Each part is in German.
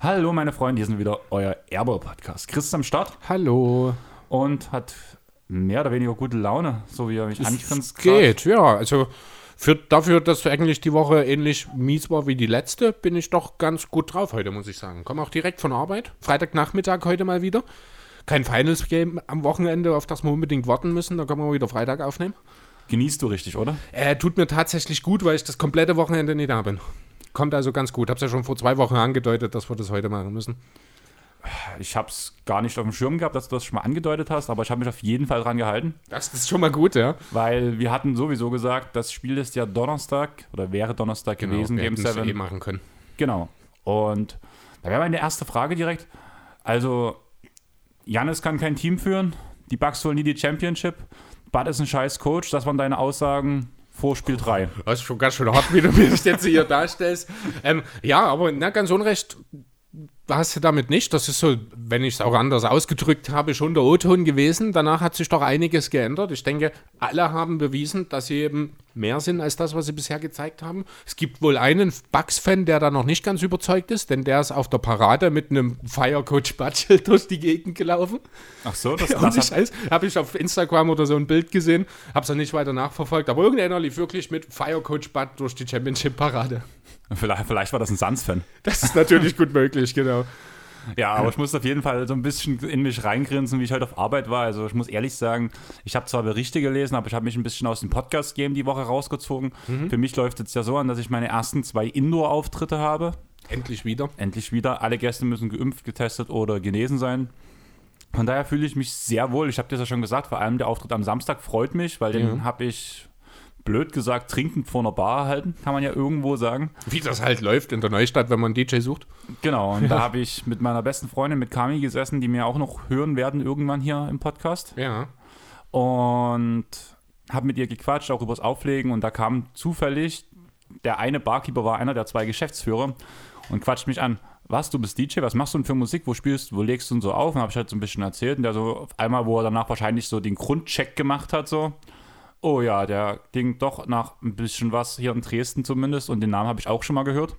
Hallo meine Freunde, hier sind wieder euer Erbe-Podcast. Chris ist am Start Hallo. und hat mehr oder weniger gute Laune, so wie er mich angrinst. grad. Geht, ja. Also für, dafür, dass eigentlich die Woche ähnlich mies war wie die letzte, bin ich doch ganz gut drauf heute, muss ich sagen. Komme auch direkt von Arbeit. Freitagnachmittag heute mal wieder. Kein Finals-Game am Wochenende, auf das wir unbedingt warten müssen. Da können wir wieder Freitag aufnehmen. Genießt du richtig, oder? Äh, tut mir tatsächlich gut, weil ich das komplette Wochenende nicht da bin. Kommt also ganz gut. Hab's ja schon vor zwei Wochen angedeutet, dass wir das heute machen müssen. Ich habe es gar nicht auf dem Schirm gehabt, dass du das schon mal angedeutet hast, aber ich habe mich auf jeden Fall dran gehalten, Das ist schon mal gut, ja. weil wir hatten sowieso gesagt, das Spiel ist ja Donnerstag oder wäre Donnerstag gewesen, wir Game hätten's 7. eh machen können. Genau. Und da wäre meine erste Frage direkt. Also, Janis kann kein Team führen, die Bucks holen nie die Championship, Bud ist ein scheiß Coach, das waren deine Aussagen vor Spiel 3. Das ist schon ganz schön hart, wie du das jetzt hier darstellst. Ähm, ja, aber na, ganz unrecht hast du damit nicht. Das ist so, wenn ich es auch anders ausgedrückt habe, schon der O-Ton gewesen. Danach hat sich doch einiges geändert. Ich denke, alle haben bewiesen, dass sie eben mehr sind als das, was sie bisher gezeigt haben. Es gibt wohl einen Bucks-Fan, der da noch nicht ganz überzeugt ist, denn der ist auf der Parade mit einem Firecoach Batschel durch die Gegend gelaufen. Ach so, das, Ohne Scheiß. Habe ich auf Instagram oder so ein Bild gesehen, habe es dann nicht weiter nachverfolgt, aber irgendeiner lief wirklich mit Firecoach Bud durch die Championship-Parade. Vielleicht, vielleicht war das ein Suns-Fan. Das ist natürlich gut möglich, genau. Ja, aber ich muss auf jeden Fall so ein bisschen in mich reingrinsen, wie ich heute auf Arbeit war. Also ich muss ehrlich sagen, ich habe zwar Berichte gelesen, aber ich habe mich ein bisschen aus dem Podcast-Game die Woche rausgezogen. Für mich läuft es ja so an, dass ich meine ersten zwei Indoor-Auftritte habe. Endlich wieder. Endlich wieder. Alle Gäste müssen geimpft, getestet oder genesen sein. Von daher fühle ich mich sehr wohl. Ich habe dir das ja schon gesagt, vor allem der Auftritt am Samstag freut mich, weil den Ja. habe ich, blöd gesagt, trinkend vor einer Bar erhalten, kann man ja irgendwo sagen. Wie das halt läuft in der Neustadt, wenn man einen DJ sucht. Genau, und da habe ich mit meiner besten Freundin, mit Kami, gesessen, die mir auch noch hören werden irgendwann hier im Podcast. Ja. Und habe mit ihr gequatscht, auch übers Auflegen. Und da kam zufällig, der eine Barkeeper war einer der zwei Geschäftsführer und quatscht mich an. Was, du bist DJ, was machst du denn für Musik, wo spielst du, wo legst du denn so auf? Und habe ich halt so ein bisschen erzählt. Und der so auf einmal, wo er danach wahrscheinlich so den Grundcheck gemacht hat, so, oh ja, der klingt doch nach ein bisschen was hier in Dresden zumindest. Und den Namen habe ich auch schon mal gehört.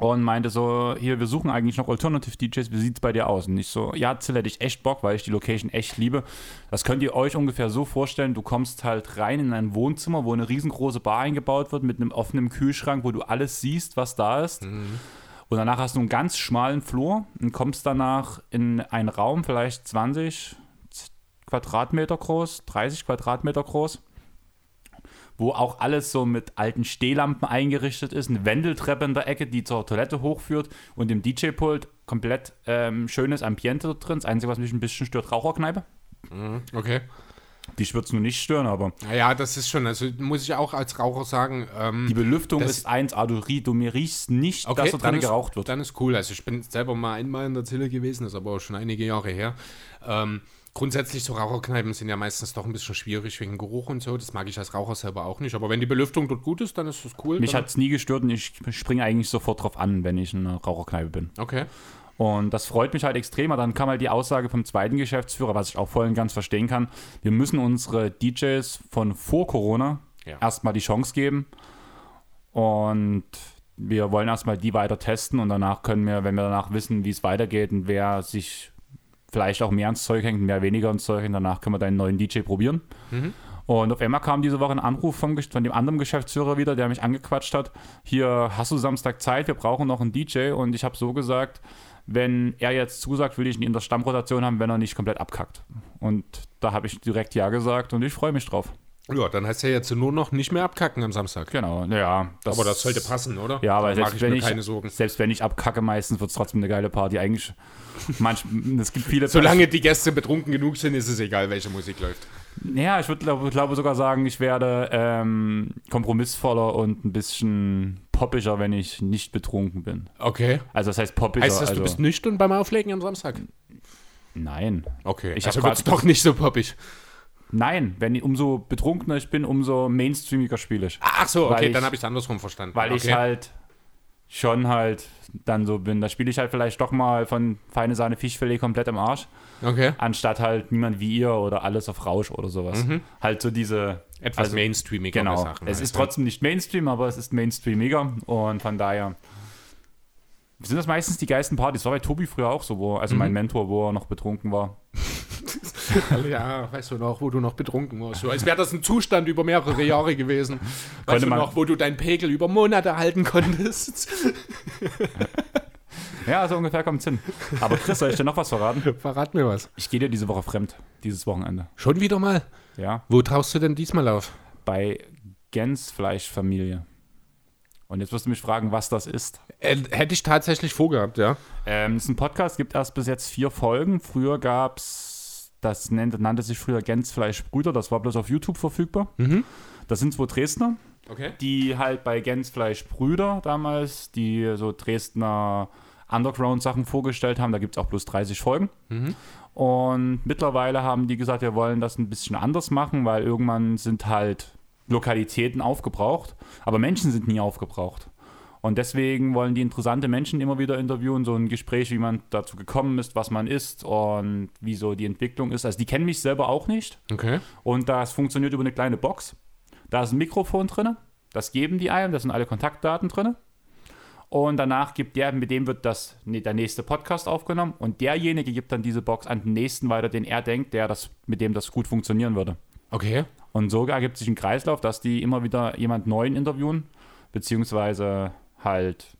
Und meinte so, hier, wir suchen eigentlich noch Alternative DJs, wie sieht's bei dir aus? Und ich so, ja, Zill hätte ich echt Bock, weil ich die Location echt liebe. Das könnt ihr euch ungefähr so vorstellen, du kommst halt rein in ein Wohnzimmer, wo eine riesengroße Bar eingebaut wird, mit einem offenen Kühlschrank, wo du alles siehst, was da ist. Und danach hast du einen ganz schmalen Flur und kommst danach in einen Raum, vielleicht 20 Quadratmeter groß, 30 Quadratmeter groß wo auch alles so mit alten Stehlampen eingerichtet ist, eine Wendeltreppe in der Ecke, die zur Toilette hochführt und im DJ-Pult komplett ähm, schönes Ambiente drin. Das Einzige, was mich ein bisschen stört, Raucherkneipe. Okay. Die wird es nur nicht stören, aber Naja, das ist schon, also muss ich auch als Raucher sagen, ähm, die Belüftung Das- ist 1A. Du, rie- du mir riechst nicht, dass da drin ist, geraucht wird. Dann ist cool. Also ich bin selber mal einmal in der Zille gewesen, das ist aber auch schon einige Jahre her. Ähm, grundsätzlich so Raucherkneipen sind ja meistens doch ein bisschen schwierig wegen Geruch und so. Das mag ich als Raucher selber auch nicht. Aber wenn die Belüftung dort gut ist, dann ist das cool. Mich hat es nie gestört und ich springe eigentlich sofort drauf an, wenn ich in einer Raucherkneipe bin. Okay. Und das freut mich halt extrem. Aber Dann kam halt die Aussage vom zweiten Geschäftsführer, was ich auch voll und ganz verstehen kann. Wir müssen unsere DJs von vor Corona Ja. erstmal die Chance geben. Und wir wollen erstmal die weiter testen und danach können wir, wenn wir danach wissen, wie es weitergeht und wer sich vielleicht auch mehr ans Zeug hängt wer weniger ans Zeug hängt, danach können wir deinen neuen DJ probieren. Und auf einmal kam diese Woche ein Anruf vom, von dem anderen Geschäftsführer wieder, der mich angequatscht hat. Hier hast du Samstag Zeit, wir brauchen noch einen DJ. Und ich habe so gesagt, wenn er jetzt zusagt, will ich ihn in der Stammrotation haben, wenn er nicht komplett abkackt. Und da habe ich direkt Ja gesagt und ich freue mich drauf. Ja, dann heißt ja jetzt nur noch nicht mehr abkacken am Samstag. Genau, ja. Aber das sollte passen, oder? Ja, aber selbst ich wenn ich, selbst wenn ich abkacke, meistens wird es trotzdem eine geile Party. Eigentlich, manch, es gibt viele. Solange die Gäste betrunken genug sind, ist es egal, welche Musik läuft. Ja, ich würde glaube glaube sogar sagen, ich werde ähm, kompromissvoller und ein bisschen poppischer, wenn ich nicht betrunken bin. Okay. Also das heißt poppischer. Heißt das, also, du bist nüchtern beim Auflegen am Samstag? Nein. Okay. Ich also wird's grad- doch nicht so poppig. Nein, wenn ich, umso betrunkener ich bin, umso mainstreamiger spiele ich. Ach so, okay, ich- dann habe ich es andersrum verstanden. Weil okay. ich halt schon halt dann so bin. Da spiele ich halt vielleicht doch mal von feine Sahne Fischfilet komplett im Arsch, Okay. anstatt halt niemand wie ihr oder alles auf Rausch oder sowas. Halt so diese Etwas also, mainstreamigere Genau. Sachen. es halt, ist ne? trotzdem nicht Mainstream, aber es ist Mainstreamiger und von daher sind das meistens die geilsten Partys. War bei Tobi früher auch so, wo, also Mhm. mein Mentor, wo er noch betrunken war. Ja, weißt du noch, wo du noch betrunken warst. So, als wäre das ein Zustand über mehrere Jahre gewesen. Weißt du noch, wo du deinen Pegel über Monate halten konntest. Ja, so ungefähr kommt's hin. Aber Chris, soll ich dir noch was verraten? Verrat mir was. Ich gehe dir diese Woche fremd, dieses Wochenende. Schon wieder mal? Ja, Wo traust du denn diesmal auf? bei Gänsfleischfamilie. Und jetzt wirst du mich fragen, was das ist. Äh, hätte ich tatsächlich vorgehabt, ja. Ähm, es ist ein Podcast, gibt erst bis jetzt vier Folgen. Früher gab's, das nannte, nannte sich früher Gänsfleischbrüder, das war bloß auf YouTube verfügbar. Mhm. Das sind zwei Dresdner, Okay. die halt bei Gänsfleischbrüder damals, die so Dresdner Underground-Sachen vorgestellt haben. Da gibt es auch bloß 30 Folgen. Mhm. Und mittlerweile haben die gesagt, wir wollen das ein bisschen anders machen, weil irgendwann sind halt Lokalitäten aufgebraucht, aber Menschen sind nie aufgebraucht. Und deswegen wollen die interessante Menschen immer wieder interviewen, so ein Gespräch, wie man dazu gekommen ist, was man ist und wie so die Entwicklung ist. Also die kennen mich selber auch nicht. Okay. Und das funktioniert über eine kleine Box. Da ist ein Mikrofon drin, das geben die einem, da sind alle Kontaktdaten drin. Und danach gibt der, mit dem wird das, nee, der nächste Podcast aufgenommen und derjenige gibt dann diese Box an den nächsten weiter, den er denkt, der das, mit dem das gut funktionieren würde. Okay. Und so ergibt sich ein Kreislauf, dass die immer wieder jemand Neuen interviewen, beziehungsweise halt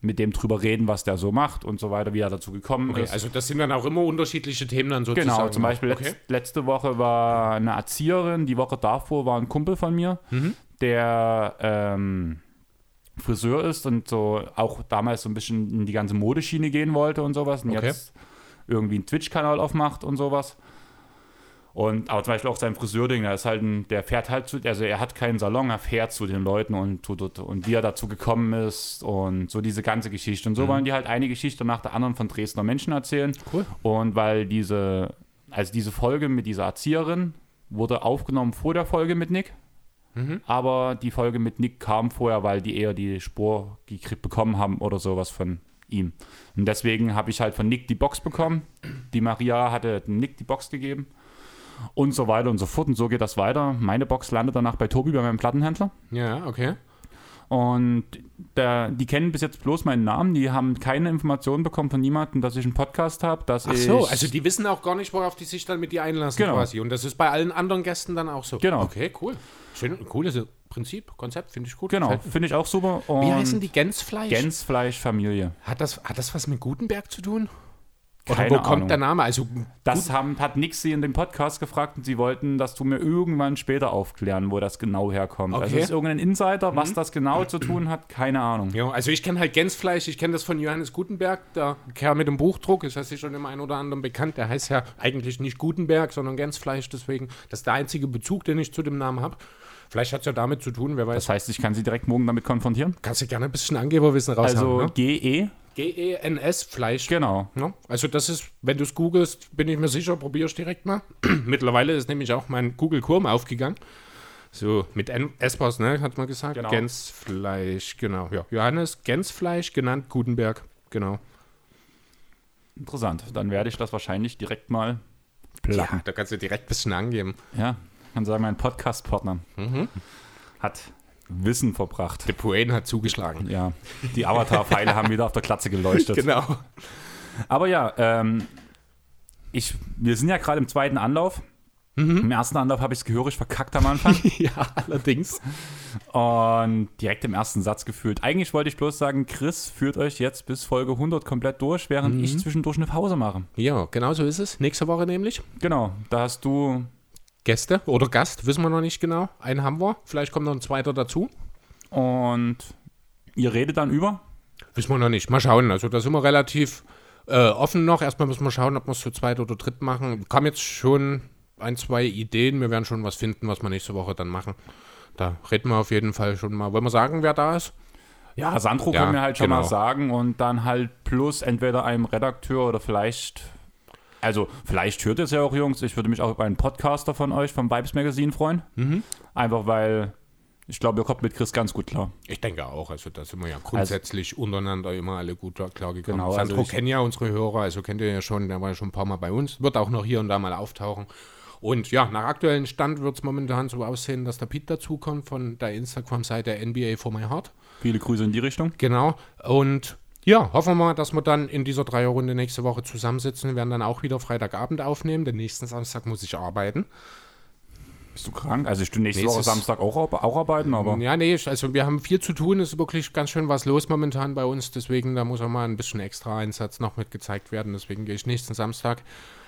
mit dem drüber reden, was der so macht und so weiter, wie er dazu gekommen Okay, ist. also das sind dann auch immer unterschiedliche Themen dann sozusagen. Genau, zum Beispiel Okay. letz, letzte Woche war eine Erzieherin, die Woche davor war ein Kumpel von mir, Mhm. der ähm, Friseur ist und so auch damals so ein bisschen in die ganze Modeschiene gehen wollte und sowas und Okay. jetzt irgendwie einen Twitch-Kanal aufmacht und sowas. Und aber zum Beispiel auch sein Friseurding, da ist halt ein, der fährt halt zu, also er hat keinen Salon, er fährt zu den Leuten und, tut- und wie er dazu gekommen ist und so diese ganze Geschichte. Und so wollen die halt eine Geschichte nach der anderen von Dresdner Menschen erzählen. Cool. Und weil diese, also diese Folge mit dieser Erzieherin wurde aufgenommen vor der Folge mit Nick. Mhm. Aber die Folge mit Nick kam vorher, weil die eher die Spur gekriegt bekommen haben oder sowas von ihm. Und deswegen habe ich halt von Nick die Box bekommen. Die Maria hatte Nick die Box gegeben. Und so weiter und so fort. Und so geht das weiter. Meine Box landet danach bei Tobi, bei meinem Plattenhändler. Ja, okay. Und der, die kennen bis jetzt bloß meinen Namen. Die haben keine Informationen bekommen von niemandem, dass ich einen Podcast habe. Ach so, also die wissen auch gar nicht, worauf die sich dann mit dir einlassen Genau. quasi. Und das ist bei allen anderen Gästen dann auch so. Genau. Okay, cool. Schön, cooles Prinzip, Konzept, finde ich gut. Genau, finde ich auch super. Und Wie heißen die Gänsfleisch? Gänsfleischfamilie. Hat das, hat das was mit Gutenberg zu tun? Oder Keine wo kommt Ahnung. der Name? Also, Das haben, hat Nix sie in dem Podcast gefragt und sie wollten, dass du mir irgendwann später aufklären, wo das genau herkommt. Also Okay. es ist irgendein Insider, was das genau zu tun hat, keine Ahnung. ja, also ich kenne halt Gänsfleisch, ich kenne das von Johannes Gutenberg, der Kerl mit dem Buchdruck, ist das schon dem einen oder anderen bekannt. Der heißt ja eigentlich nicht Gutenberg, sondern Gänsfleisch, deswegen, das ist der einzige Bezug, den ich zu dem Namen habe. Vielleicht hat es ja damit zu tun, wer weiß. Das heißt, ich kann sie direkt morgen damit konfrontieren. Kannst du gerne ein bisschen Angeberwissen raushauen. Also ne? GE, G-E-N-S-Fleisch. genau. Ja, also das ist, wenn du es googelst, bin ich mir sicher, probier's direkt mal. Mittlerweile ist nämlich auch mein Google Chrome aufgegangen. So, mit Espers, ne, hat man gesagt. Genau. Gänsfleisch, genau. Ja, Johannes Gänsfleisch, genannt Gutenberg, genau. Interessant. Dann werde ich das wahrscheinlich direkt mal Ja, da kannst du direkt ein bisschen angeben. Ja, kann sagen, mein Podcast-Partner Mhm. hat Wissen verbracht. Der Poen hat zugeschlagen. Ja, die Avatar-Pfeile haben wieder auf der Glatze geleuchtet. Genau. Aber ja, ähm, ich, wir sind ja gerade im zweiten Anlauf. Mhm. Im ersten Anlauf habe ich es gehörig verkackt am Anfang ja, allerdings. und direkt im ersten Satz gefühlt. Eigentlich wollte ich bloß sagen, Chris führt euch jetzt bis Folge 100 komplett durch, während Mhm. ich zwischendurch eine Pause mache. Ja, genau so ist es. Nächste Woche nämlich. Genau, da hast du, Gäste oder Gast, wissen wir noch nicht genau. Einen haben wir. Vielleicht kommt noch ein zweiter dazu. und ihr redet dann über. Wissen wir noch nicht. Mal schauen. Also da sind wir relativ äh, offen noch. Erstmal müssen wir schauen, ob wir es zu zweit oder dritt machen. Kam jetzt schon ein, zwei Ideen. Wir werden schon was finden, was wir nächste Woche dann machen. Da reden wir auf jeden Fall schon mal. Wollen wir sagen, wer da ist? Ja, Sandro Ja, können wir halt schon genau. mal sagen und dann halt plus entweder einem Redakteur oder vielleicht, also vielleicht hört ihr es ja auch, Jungs, ich würde mich auch über einen Podcaster von euch vom Vibes Magazine freuen. Mhm. Einfach weil Ich glaube, ihr kommt mit Chris ganz gut klar. Ich denke auch, also da sind wir ja grundsätzlich untereinander immer alle gut klargekommen. Genau, Sandro also kennt ja unsere Hörer, also kennt ihr ja schon, der war ja schon ein paar Mal bei uns, wird auch noch hier und da mal auftauchen. Und ja, nach aktuellem Stand wird es momentan so aussehen, dass der Pete dazukommt von der Instagram-Seite NBA for my heart. Viele Grüße in die Richtung. Genau. Und ja, hoffen wir mal, dass wir dann in dieser Dreierrunde nächste Woche zusammensitzen. Wir werden dann auch wieder Freitagabend aufnehmen. Den nächsten Samstag muss ich arbeiten. Bist du krank? Also ich tue nächste Woche Samstag auch, auch arbeiten, aber Ja, nee, also wir haben viel zu tun. Es ist wirklich ganz schön was los momentan bei uns. Deswegen, da muss auch mal ein bisschen extra Einsatz noch mit gezeigt werden. Deswegen gehe ich nächsten Samstag.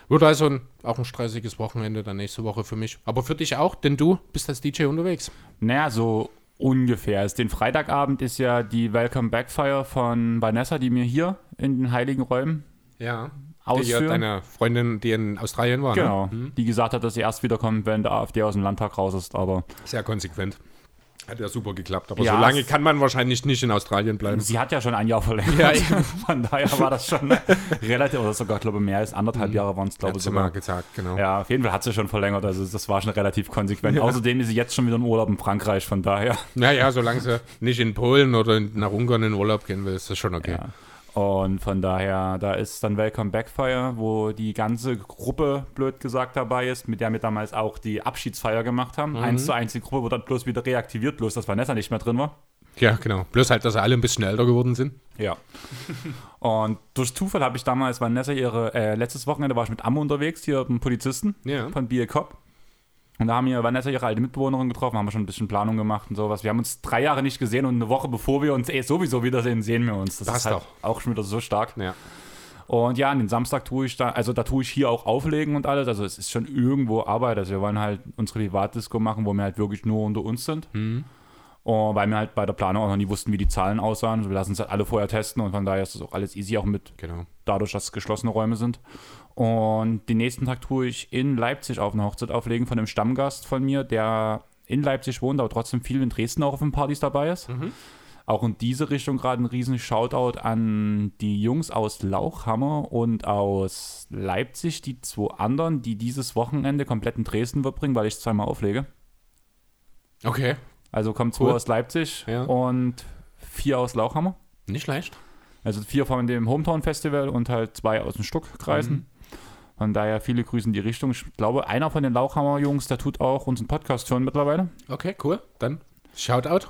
Wird also ein, auch ein stressiges Wochenende dann nächste Woche für mich. Aber für dich auch, denn du bist als DJ unterwegs. naja, so ungefähr. Also Den Freitagabend ist ja die Welcome Back Feier von Vanessa, die mir hier in den Heiligen Räumen Ja. ausführen. deine Freundin, die in Australien war. Genau, Ne? die gesagt hat, dass sie erst wiederkommt, wenn der AfD aus dem Landtag raus ist, aber Sehr konsequent. Hat ja super geklappt. Aber Ja, so lange kann man wahrscheinlich nicht in Australien bleiben. sie hat ja schon ein Jahr verlängert. Ja. Von daher war das schon relativ, oder sogar, glaube ich, mehr als anderthalb Jahre waren es, glaube ich, mal sogar. gesagt, genau. Ja, auf jeden Fall hat sie schon verlängert, also das war schon relativ konsequent. Außerdem ist sie jetzt schon wieder im Urlaub in Frankreich, von daher. Naja, solange sie nicht in Polen oder in- nach Ungarn in Urlaub gehen will, ist das schon okay. Und von daher, da ist dann Welcome Backfire, wo die ganze Gruppe, blöd gesagt, dabei ist, mit der wir damals auch die Abschiedsfeier gemacht haben. Eins zu eins, die Gruppe wurde dann bloß wieder reaktiviert, bloß dass Vanessa nicht mehr drin war. Ja, genau. Bloß halt, dass alle ein bisschen älter geworden sind. Ja. Und durch Zufall habe ich damals Vanessa ihre, äh, letztes Wochenende war ich mit Amme unterwegs, hier mit einem Polizisten Ja. von Be a Cop. Und da haben wir Vanessa ihre alte Mitbewohnerin getroffen, haben wir schon ein bisschen Planung gemacht und sowas. Wir haben uns drei Jahre nicht gesehen und eine Woche bevor wir uns eh sowieso wiedersehen, sehen wir uns. Das, Das ist halt doch. auch schon wieder so stark. Ja. Und ja, an den Samstag tue ich da, also da tue ich hier auch auflegen und alles. Also es ist schon irgendwo Arbeit. Also wir wollen halt unsere Privatdisco machen, wo wir halt wirklich nur unter uns sind. Und weil wir halt bei der Planung auch noch nie wussten, wie die Zahlen aussahen. Wir lassen es halt alle vorher testen und von daher ist das auch alles easy, auch mit Genau. dadurch, dass es geschlossene Räume sind. Und den nächsten Tag tue ich in Leipzig auf eine Hochzeit auflegen von einem Stammgast von mir, der in Leipzig wohnt, aber trotzdem viel in Dresden auch auf den Partys dabei ist. Auch in diese Richtung gerade ein riesen Shoutout an die Jungs aus Lauchhammer und aus Leipzig, die zwei anderen, die dieses Wochenende komplett in Dresden verbringen, weil ich zweimal auflege. Okay. Also kommen zwei Cool. aus Leipzig Ja. und vier aus Lauchhammer. Nicht schlecht. Also vier von dem Hometown Festival und halt zwei aus den Stuckkreisen. Von daher viele Grüße in die Richtung. Ich glaube, einer von den Lauchhammer Jungs, der tut auch unseren Podcast hören mittlerweile. Okay, cool. Dann Shoutout.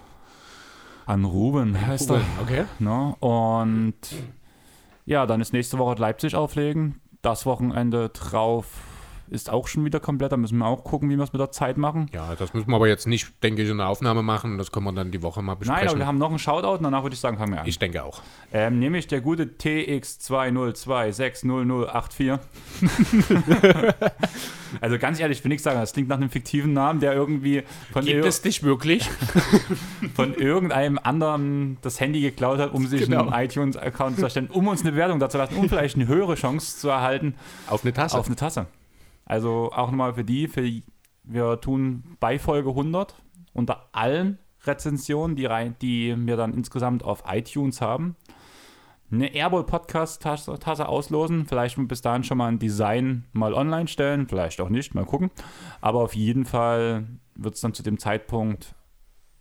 An Ruben heißt er. Okay. Ne? Und ja, dann ist nächste Woche Leipzig auflegen. Das Wochenende drauf ist auch schon wieder komplett. Da müssen wir auch gucken, wie wir es mit der Zeit machen. Ja, das müssen wir aber jetzt nicht, denke ich, in der Aufnahme machen. Das können wir dann die Woche mal Nein, aber besprechen. wir haben noch einen Shoutout und danach würde ich sagen, fangen wir an. ich denke auch. Ähm, nämlich der gute TX20260084. also ganz ehrlich, ich will nichts sagen, das klingt nach einem fiktiven Namen, der irgendwie von, Gibt es dich wirklich? von irgendeinem anderen das Handy geklaut hat, um sich Genau. einen iTunes-Account zu erstellen, um uns eine Wertung dazu lassen und vielleicht eine höhere Chance zu erhalten Auf eine Tasse. auf eine Tasse. Also auch nochmal für die, für wir tun bei Folge 100 unter allen Rezensionen, die, rein, die wir dann insgesamt auf iTunes haben, eine Airball Podcast Tasse auslosen. Vielleicht bis dahin schon mal ein Design mal online stellen, vielleicht auch nicht, mal gucken. Aber auf jeden Fall wird es dann zu dem Zeitpunkt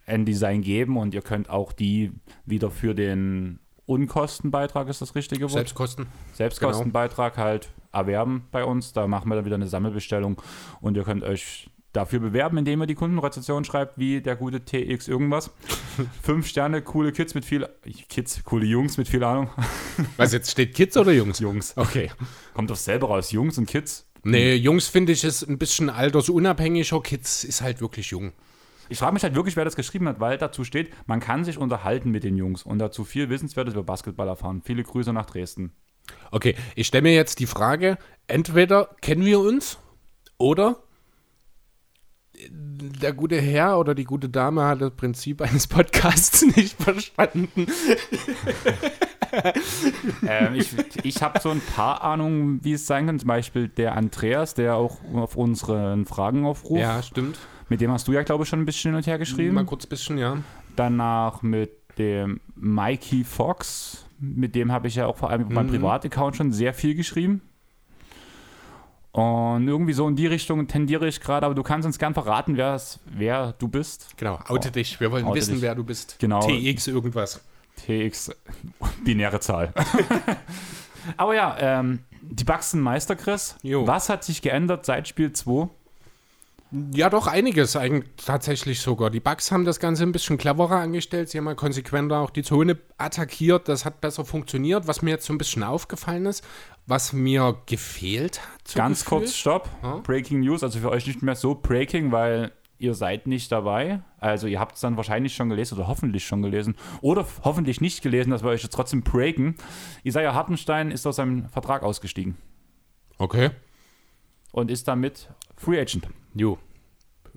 ein Design geben und ihr könnt auch die wieder für den Unkostenbeitrag, ist das richtige Wort? Selbstkosten. Selbstkostenbeitrag halt erwerben bei uns. Da machen wir dann wieder eine Sammelbestellung und ihr könnt euch dafür bewerben, indem ihr die Kundenrezension schreibt, wie der gute TX irgendwas. Fünf Sterne, coole Kids mit viel, Kids, coole Jungs mit viel Ahnung. Was jetzt steht, Kids oder Jungs? Jungs. Okay. Kommt das selber raus, Jungs und Kids. Nee, Jungs finde ich ist ein bisschen altersunabhängiger. Kids ist halt wirklich jung. Ich frage mich halt wirklich, wer das geschrieben hat, weil dazu steht, man kann sich unterhalten mit den Jungs und dazu viel Wissenswertes über Basketball erfahren. Viele Grüße nach Dresden. Okay, ich stelle mir jetzt die Frage, entweder kennen wir uns oder der gute Herr oder die gute Dame hat das Prinzip eines Podcasts nicht verstanden. ähm, ich ich habe so ein paar Ahnungen, wie es sein kann. Zum Beispiel der Andreas, der auch auf unseren Fragen aufruft. Ja, stimmt. Mit dem hast du ja, glaube ich, schon ein bisschen hin und her geschrieben. Mal kurz ein bisschen, ja. Danach mit dem Mikey Fox. Mit dem habe ich ja auch vor allem über meinen Mhm. Privataccount schon sehr viel geschrieben. Und irgendwie so in die Richtung tendiere ich gerade, aber du kannst uns gern verraten, wer du bist. Genau, oute dich. Wir wollen wissen, dich. wer du bist. Genau. TX irgendwas. TX, binäre Zahl. aber ja, ähm, die sind Meister, Chris. Jo. Was hat sich geändert seit Spiel 2? Ja, doch einiges eigentlich tatsächlich sogar. Die Bugs haben das Ganze ein bisschen cleverer angestellt. Sie haben mal konsequenter auch die Zone attackiert. Das hat besser funktioniert. Was mir jetzt so ein bisschen aufgefallen ist, was mir gefehlt hat. so Ganz gefühlt. kurz, Stopp. Ja. Breaking News, also für euch nicht mehr so breaking, weil ihr seid nicht dabei. Also ihr habt es dann wahrscheinlich schon gelesen oder hoffentlich schon gelesen oder hoffentlich nicht gelesen, dass wir euch jetzt trotzdem breaken. Isaiah Hartenstein ist aus seinem Vertrag ausgestiegen Okay. und ist damit Free Agent. Jo.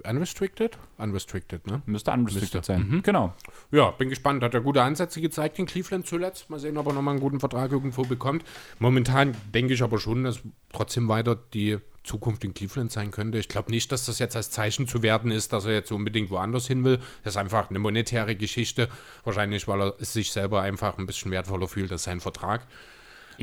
Unrestricted? Unrestricted, ne? Müsste unrestricted Müsste. sein. Genau. Ja, bin gespannt. Hat er gute Ansätze gezeigt in Cleveland zuletzt. Mal sehen, ob er nochmal einen guten Vertrag irgendwo bekommt. Momentan denke ich aber schon, dass trotzdem weiter die Zukunft in Cleveland sein könnte. Ich glaube nicht, dass das jetzt als Zeichen zu werten ist, dass er jetzt unbedingt woanders hin will. Das ist einfach eine monetäre Geschichte. Wahrscheinlich, weil er sich selber einfach ein bisschen wertvoller fühlt als sein Vertrag.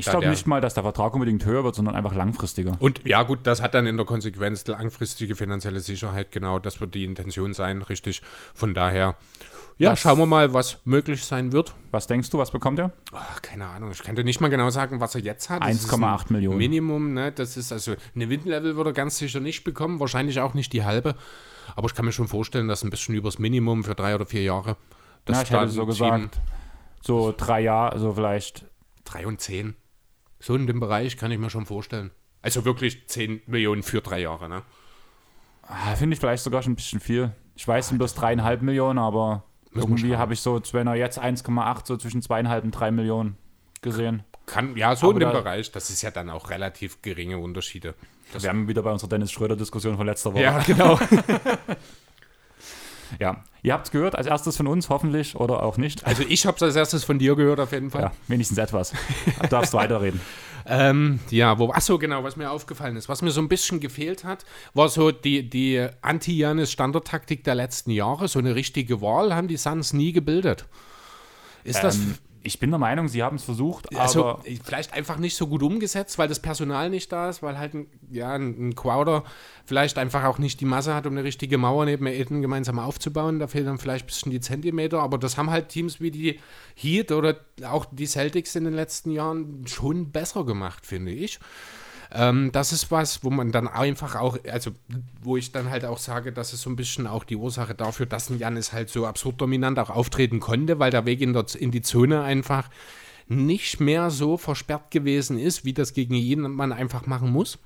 Ich glaube nicht mal, dass der Vertrag unbedingt höher wird, sondern einfach langfristiger. Und ja, gut, das hat dann in der Konsequenz langfristige finanzielle Sicherheit. Genau, das wird die Intention sein, richtig. Von daher, ja, Was- schauen wir mal, was möglich sein wird. Was denkst du, was bekommt er? Ach, keine Ahnung, ich kann dir nicht mal genau sagen, was er jetzt hat. Das 1,8 ist ein Millionen. Minimum, ne? Das ist also, eine Win-Level wird er ganz sicher nicht bekommen, wahrscheinlich auch nicht die halbe. Aber ich kann mir schon vorstellen, dass ein bisschen übers Minimum für drei oder vier Jahre. dass Ja, ich hätte so gesagt, so drei Jahre, so vielleicht Drei und zehn. So in dem Bereich kann ich mir schon vorstellen. Also wirklich 10 Millionen für drei Jahre, ne? Ah, Finde ich vielleicht sogar schon ein bisschen viel. Ich weiß, sind bloß dreieinhalb Millionen, aber Müssen irgendwie habe ich so, wenn er jetzt 1,8, so zwischen zweieinhalb und drei Millionen gesehen. Kann, ja, so Aber in dem da- Bereich. Das ist ja dann auch relativ geringe Unterschiede. Das, Wir haben wieder bei unserer Dennis Schröder-Diskussion von letzter Woche. ja, genau. Ja. Ihr habt es gehört, als erstes von uns, hoffentlich, oder auch nicht. Also ich habe es als erstes von dir gehört auf jeden Fall. Ja, wenigstens etwas. Du darfst weiterreden. Ähm, ja, wo, ach so, genau, was mir aufgefallen ist. Was mir so ein bisschen gefehlt hat, war so die, die Anti-Janis-Standardtaktik der letzten Jahre. So eine richtige Wahl haben die Suns nie gebildet. Ist das Ähm, ich bin der Meinung, sie haben es versucht, also aber vielleicht einfach nicht so gut umgesetzt, weil das Personal nicht da ist, weil halt ein, ja, ein, ein Crowder vielleicht einfach auch nicht die Masse hat, um eine richtige Mauer neben Aiden gemeinsam aufzubauen. Da fehlen dann vielleicht ein bisschen die Zentimeter, aber das haben halt Teams wie die Heat oder auch die Celtics in den letzten Jahren schon besser gemacht, finde ich. Ähm, das ist was, wo man dann einfach auch, also wo ich dann halt auch sage, das ist so ein bisschen auch die Ursache dafür, dass ein Janis halt so absurd dominant auch auftreten konnte, weil der Weg in, der, in die Zone einfach nicht mehr so versperrt gewesen ist, wie das gegen jeden man einfach machen muss.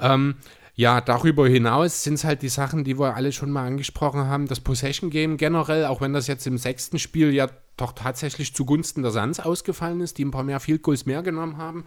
Ähm, ja, darüber hinaus sind es halt die Sachen, die wir alle schon mal angesprochen haben. Das Possession Game generell, auch wenn das jetzt im sechsten Spiel ja doch tatsächlich zugunsten der Suns ausgefallen ist, die ein paar mehr Field Goals mehr genommen haben.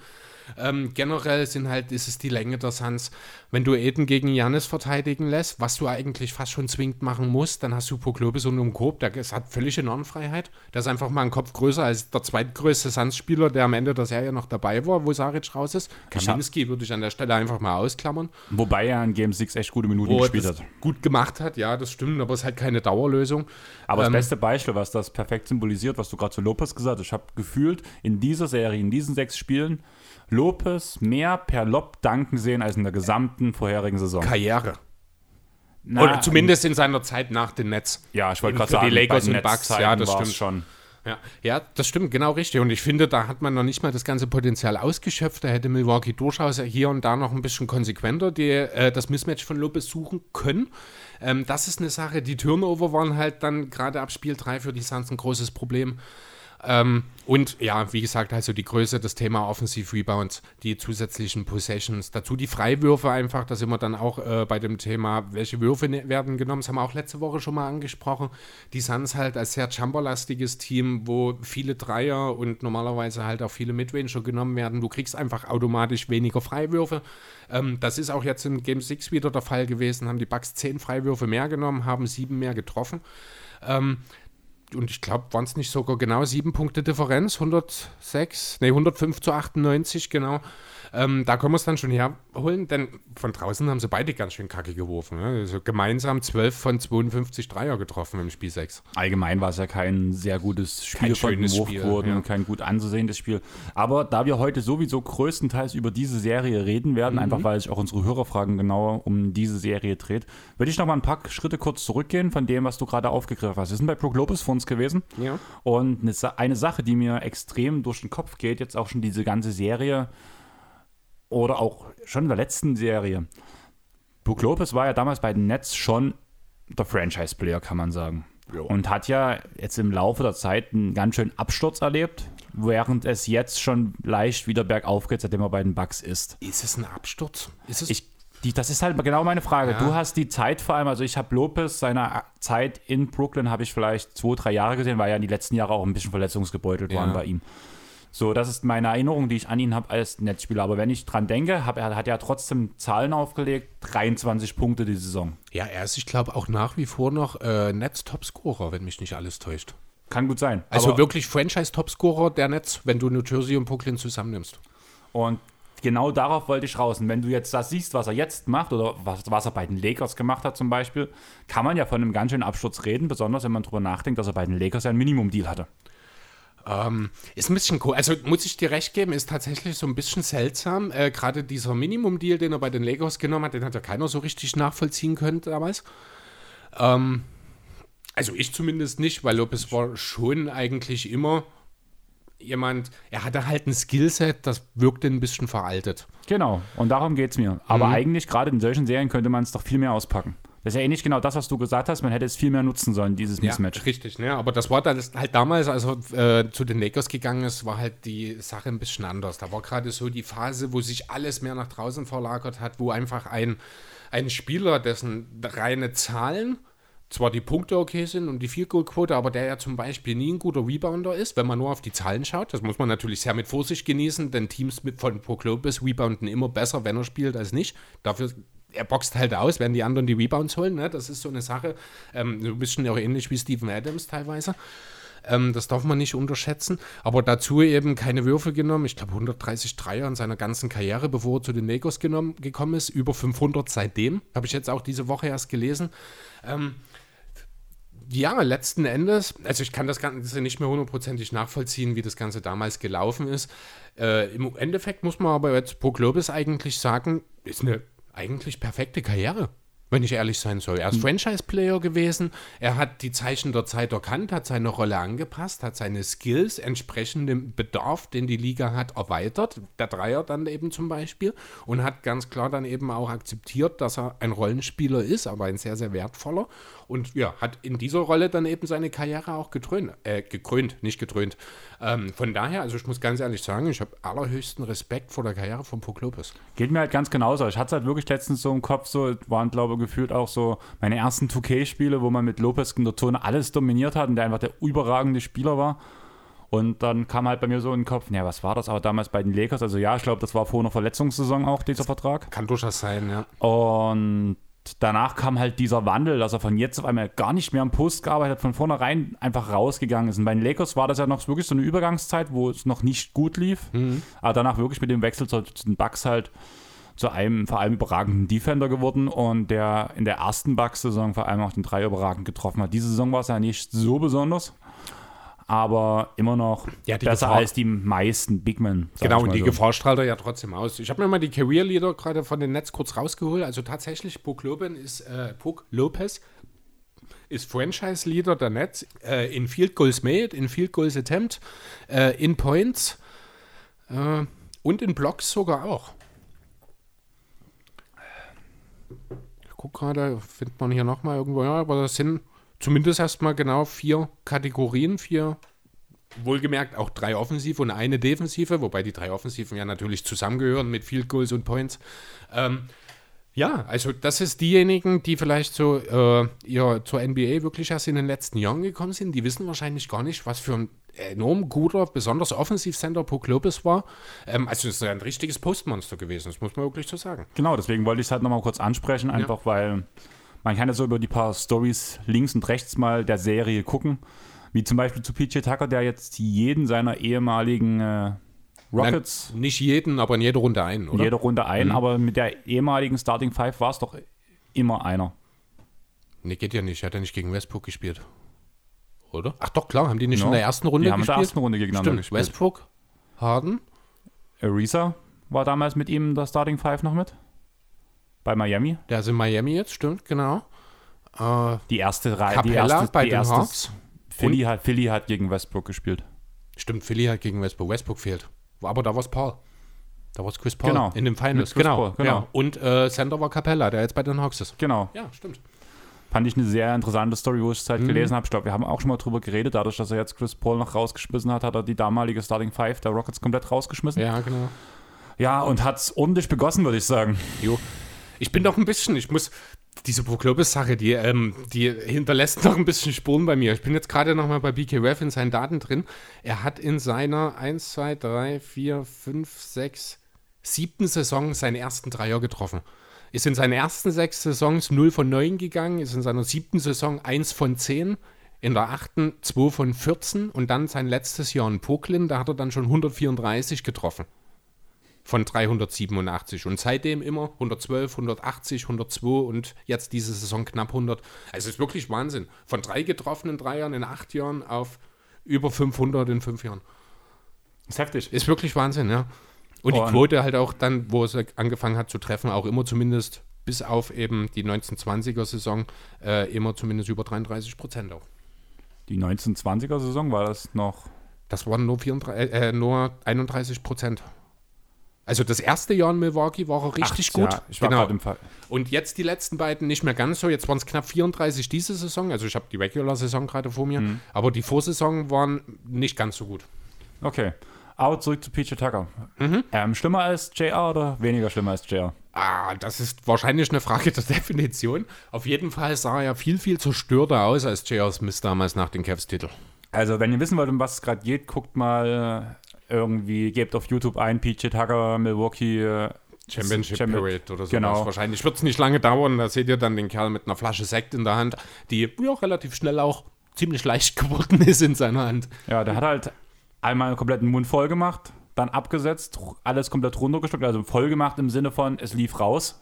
Ähm, generell sind halt, ist es die Länge der Suns. Wenn du Eden gegen Janis verteidigen lässt, was du eigentlich fast schon zwingend machen musst, dann hast du Poklobis und Umkob, der ist- hat völlige Normfreiheit. Der ist einfach mal einen Kopf größer als der zweitgrößte Suns-Spieler, der am Ende der Serie noch dabei war, wo Saric raus ist. Kaminski würde ich an der Stelle einfach mal ausklammern. wobei er in Game 6 echt gute Minuten gespielt hat. gut gemacht hat, ja, das stimmt, aber es ist halt keine Dauerlösung. Aber Ähm, das beste Beispiel, was das perfekt symbolisiert, was du gerade zu Lopez gesagt hast, ich habe gefühlt in dieser Serie, in diesen sechs Spielen, Lopez mehr per Lob danken sehen als in der gesamten vorherigen Saison. Karriere. Na, Oder zumindest in seiner Zeit nach den Nets. Ja, ich wollte gerade sagen, die Lakers und Bucks, ja, das stimmt. schon. Ja, ja, das stimmt, genau richtig. Und ich finde, da hat man noch nicht mal das ganze Potenzial ausgeschöpft. Da hätte Milwaukee durchaus hier und da noch ein bisschen konsequenter die, äh, das Mismatch von Lopez suchen können. Ähm, das ist eine Sache. Die Turnover waren halt dann gerade ab Spiel 3 für die Suns ein großes Problem. Ähm, und ja, wie gesagt, also die Größe, das Thema Offensiv-Rebounds, die zusätzlichen Possessions, dazu die Freiwürfe einfach, da sind wir dann auch äh, bei dem Thema, welche Würfe ne werden genommen, das haben wir auch letzte Woche schon mal angesprochen. Die Suns halt als sehr chamberlastiges Team, wo viele Dreier und normalerweise halt auch viele Midranger genommen werden. Du kriegst einfach automatisch weniger Freiwürfe. Ähm, das ist auch jetzt im Game 6 wieder der Fall gewesen, haben die Bucks zehn Freiwürfe mehr genommen, haben sieben mehr getroffen. Ähm, und ich glaube, waren es nicht sogar genau sieben Punkte Differenz, 106, nee, 105 zu 98, genau. Ähm, da können wir es dann schon herholen, denn von draußen haben sie beide ganz schön kacke geworfen. Ne? Also gemeinsam 12 von 52 Dreier getroffen im Spiel 6. Allgemein war es ja kein sehr gutes Spiel Kein von den Wurfquoten ja. kein gut anzusehendes Spiel. Aber da wir heute sowieso größtenteils über diese Serie reden werden, Mhm. einfach weil sich auch unsere Hörerfragen genauer um diese Serie dreht, würde ich noch mal ein paar Schritte kurz zurückgehen von dem, was du gerade aufgegriffen hast. Wir sind bei Brook Lopez vor uns gewesen. Ja. Und eine Sache, die mir extrem durch den Kopf geht, jetzt auch schon diese ganze Serie oder auch schon in der letzten Serie. Brook Lopez war ja damals bei den Nets schon der Franchise-Player, kann man sagen. Und hat ja jetzt im Laufe der Zeit einen ganz schönen Absturz erlebt, während es jetzt schon leicht wieder bergauf geht, seitdem er bei den Bucks ist. Ist es ein Absturz? Ist es Ich, die, das ist halt genau meine Frage. Ja. Du hast die Zeit vor allem, also ich habe Lopez, seine Zeit in Brooklyn habe ich vielleicht zwei, drei Jahre gesehen, weil ja die letzten Jahre auch ein bisschen verletzungsgebeutelt Ja. waren bei ihm. So, das ist meine Erinnerung, die ich an ihn habe als Netzspieler. Aber wenn ich dran denke, hab, er hat ja trotzdem Zahlen aufgelegt, 23 Punkte die Saison. ja, er ist, ich glaube, auch nach wie vor noch äh, Netz-Topscorer, wenn mich nicht alles täuscht. Kann gut sein. Also wirklich Franchise-Topscorer der Netz, wenn du New Jersey und Brooklyn zusammennimmst. Und genau darauf wollte ich raus. Und wenn du jetzt das siehst, was er jetzt macht oder was, was er bei den Lakers gemacht hat zum Beispiel, kann man ja von einem ganz schönen Absturz reden, besonders wenn man darüber nachdenkt, dass er bei den Lakers ja einen Minimum-Deal hatte. Ähm, ist ein bisschen cool. Also muss ich dir recht geben, ist tatsächlich so ein bisschen seltsam. Äh, Gerade dieser Minimum-Deal, den er bei den Lakers genommen hat, den hat ja keiner so richtig nachvollziehen können damals. Ähm, also ich zumindest nicht, weil Lopez war schon eigentlich immer jemand, er hatte halt ein Skillset, das wirkte ein bisschen veraltet. Genau, und darum geht es mir. Aber eigentlich, gerade in solchen Serien, könnte man es doch viel mehr auspacken. Das ist ja nicht genau das, was du gesagt hast. Man hätte es viel mehr nutzen sollen, dieses Mismatch. Ja, richtig, ne? Aber das war dann halt damals, als er äh, zu den Lakers gegangen ist, war halt die Sache ein bisschen anders. Da war gerade so die Phase, wo sich alles mehr nach draußen verlagert hat, wo einfach ein, ein Spieler, dessen reine Zahlen zwar die Punkte okay sind und die Field-Goal-Quote, aber der ja zum Beispiel nie ein guter Rebounder ist, wenn man nur auf die Zahlen schaut. Das muss man natürlich sehr mit Vorsicht genießen, denn Teams mit von Brook Lopez rebounden immer besser, wenn er spielt, als nicht. Dafür, er boxt halt aus, wenn die anderen die Rebounds holen. Ne? Das ist so eine Sache, ähm, so ein bisschen auch ähnlich wie Steven Adams teilweise. Ähm, das darf man nicht unterschätzen. Aber dazu eben keine Würfe genommen. Ich glaube 130 Dreier in seiner ganzen Karriere, bevor er zu den Lakers genommen, gekommen ist. Über 500 seitdem. Habe ich jetzt auch diese Woche erst gelesen. Ähm, ja, letzten Endes, also ich kann das Ganze nicht mehr hundertprozentig nachvollziehen, wie das Ganze damals gelaufen ist. Äh, Im Endeffekt muss man aber jetzt Brook Lopez eigentlich sagen, ist eine eigentlich perfekte Karriere, wenn ich ehrlich sein soll. Er ist Franchise-Player gewesen, er hat die Zeichen der Zeit erkannt, hat seine Rolle angepasst, hat seine Skills entsprechend dem Bedarf, den die Liga hat, erweitert, der Dreier dann eben zum Beispiel, und hat ganz klar dann eben auch akzeptiert, dass er ein Rollenspieler ist, aber ein sehr, sehr wertvoller. Und ja, hat in dieser Rolle dann eben seine Karriere auch getrönt, äh, gekrönt, nicht getrönt. Ähm, von daher, also ich muss ganz ehrlich sagen, ich habe allerhöchsten Respekt vor der Karriere von Puck Lopez. Geht mir halt ganz genauso. Ich hatte es halt wirklich letztens so im Kopf, so waren, glaube ich, gefühlt auch so meine ersten 2K-Spiele, wo man mit Lopez in der Zone alles dominiert hat und der einfach der überragende Spieler war. Und dann kam halt bei mir so in den Kopf, naja, was war das aber damals bei den Lakers? Also ja, ich glaube, das war vor einer Verletzungssaison auch, dieser Vertrag. Kann durchaus sein, ja. Und danach kam halt dieser Wandel, dass er von jetzt auf einmal gar nicht mehr am Post gearbeitet hat, von vornherein einfach rausgegangen ist. Und bei den Lakers war das ja noch wirklich so eine Übergangszeit, wo es noch nicht gut lief. Aber danach wirklich mit dem Wechsel zu, zu den Bucks halt zu einem vor allem überragenden Defender geworden und der in der ersten Bucks-Saison vor allem auch den drei überragend getroffen hat. Diese Saison war es ja nicht so besonders, aber immer noch Ja, besser Gefahr- als die meisten Big Men. Genau, und die so. Gefahr strahlt er ja trotzdem aus. Ich habe mir mal die Career Leader gerade von den Netz kurz rausgeholt. Also tatsächlich, Puck Lopez ist, äh, Puck Lopez ist Franchise Leader der Nets äh, in Field Goals Made, in Field Goals Attempt, äh, in Points äh, und in Blocks sogar auch. Ich gucke gerade, findet man hier nochmal irgendwo, ja, aber das sind zumindest erstmal genau vier Kategorien, vier Wohlgemerkt auch drei Offensive und eine Defensive, wobei die drei Offensiven ja natürlich zusammengehören mit Field Goals und Points. Ähm, ja, also das ist diejenigen, die vielleicht so äh, ihr zur NBA wirklich erst in den letzten Jahren gekommen sind, die wissen wahrscheinlich gar nicht, was für ein enorm guter, besonders Offensivcenter Puck Lopez war. Ähm, also es ist ein richtiges Postmonster gewesen, das muss man wirklich so sagen. Genau, deswegen wollte ich es halt nochmal kurz ansprechen, einfach weil man kann ja so über die paar Stories links und rechts mal der Serie gucken. Wie zum Beispiel zu PJ Tucker, der jetzt jeden seiner ehemaligen äh, Rockets Nein, nicht jeden, aber in jeder Runde einen, in oder? jeder Runde ein, aber mit der ehemaligen Starting Five war es doch immer einer. Nee, geht ja nicht. Er hat ja nicht gegen Westbrook gespielt. Oder? Ach doch, klar, haben die nicht Ja. in der ersten Runde Die haben in der gespielt? ersten Runde gegeneinander Stimmt, gespielt. Westbrook, Harden. Ariza war damals mit ihm in der Starting Five noch mit. Bei Miami. Der ist in Miami jetzt, stimmt, genau. Äh, Die erste Reihe. die Capella erste, bei die den erste, Hawks. Philly hat, Philly hat gegen Westbrook gespielt. Stimmt, Philly hat gegen Westbrook. Westbrook fehlt. Aber da war es Paul. Da war es Chris Paul. Genau. In den Finals, genau. Paul, genau. Ja. Und äh, Center war Capella, der jetzt bei den Hawks ist. Genau. Ja, stimmt. Fand ich eine sehr interessante Story, wo ich es halt Mhm. gelesen habe. Ich glaube, wir haben auch schon mal drüber geredet. Dadurch, dass er jetzt Chris Paul noch rausgeschmissen hat, hat er die damalige Starting Five der Rockets komplett rausgeschmissen. Ja, Ja, genau. und hat es ordentlich begossen, würde ich sagen. Jo. Ich bin doch ein bisschen, ich muss, diese Pro-Globus-Sache, die, ähm, die hinterlässt noch ein bisschen Spuren bei mir. Ich bin jetzt gerade nochmal bei BKRF in seinen Daten drin. Er hat in seiner 1, 2, 3, 4, 5, 6, siebten Saison seinen ersten Dreier getroffen. Ist in seinen ersten sechs Saisons 0 von 9 gegangen, ist in seiner siebten Saison 1 von 10, in der achten 2 von 14 und dann sein letztes Jahr in Poklin, da hat er dann schon 134 getroffen von 387 und seitdem immer 112, 180, 102 und jetzt diese Saison knapp 100. Also es ist wirklich Wahnsinn. Von drei getroffenen Dreiern in acht Jahren auf über 500 in fünf Jahren. ist heftig. Ist wirklich Wahnsinn, ja. Und die Und- Quote halt auch dann, wo es angefangen hat zu treffen, auch immer zumindest bis auf eben die 1920er Saison äh, immer zumindest über 33 Prozent auch. Die 1920er-Saison war das noch. Das waren nur, 34, äh, nur 31 Prozent. Also das erste Jahr in Milwaukee war er richtig Ach, gut. Ja, ich war genau. im Fall. Und jetzt die letzten beiden nicht mehr ganz so. Jetzt waren es knapp 34 diese Saison. Also ich habe die Regular-Saison gerade vor mir. Mhm. Aber die Vorsaison waren nicht ganz so gut. Okay. Aber zurück zu PJ Tucker. Mhm. Ähm, schlimmer als JR oder weniger schlimmer als JR? Ah, das ist wahrscheinlich eine Frage der Definition. Auf jeden Fall sah er ja viel, viel zerstörter aus als J.R. Smith damals nach dem Cavs-Titel. Also, wenn ihr wissen wollt, um was es gerade geht, guckt mal irgendwie, gebt auf YouTube ein PJ Tucker, Milwaukee. äh, Championship Champion- Parade oder so. Genau. Wahrscheinlich wird es nicht lange dauern. Da seht ihr dann den Kerl mit einer Flasche Sekt in der Hand, die ja relativ schnell auch ziemlich leicht geworden ist in seiner Hand. Ja, der hat halt einmal einen kompletten Mund voll gemacht, dann abgesetzt, alles komplett runtergeschluckt, also voll gemacht im Sinne von, es lief raus.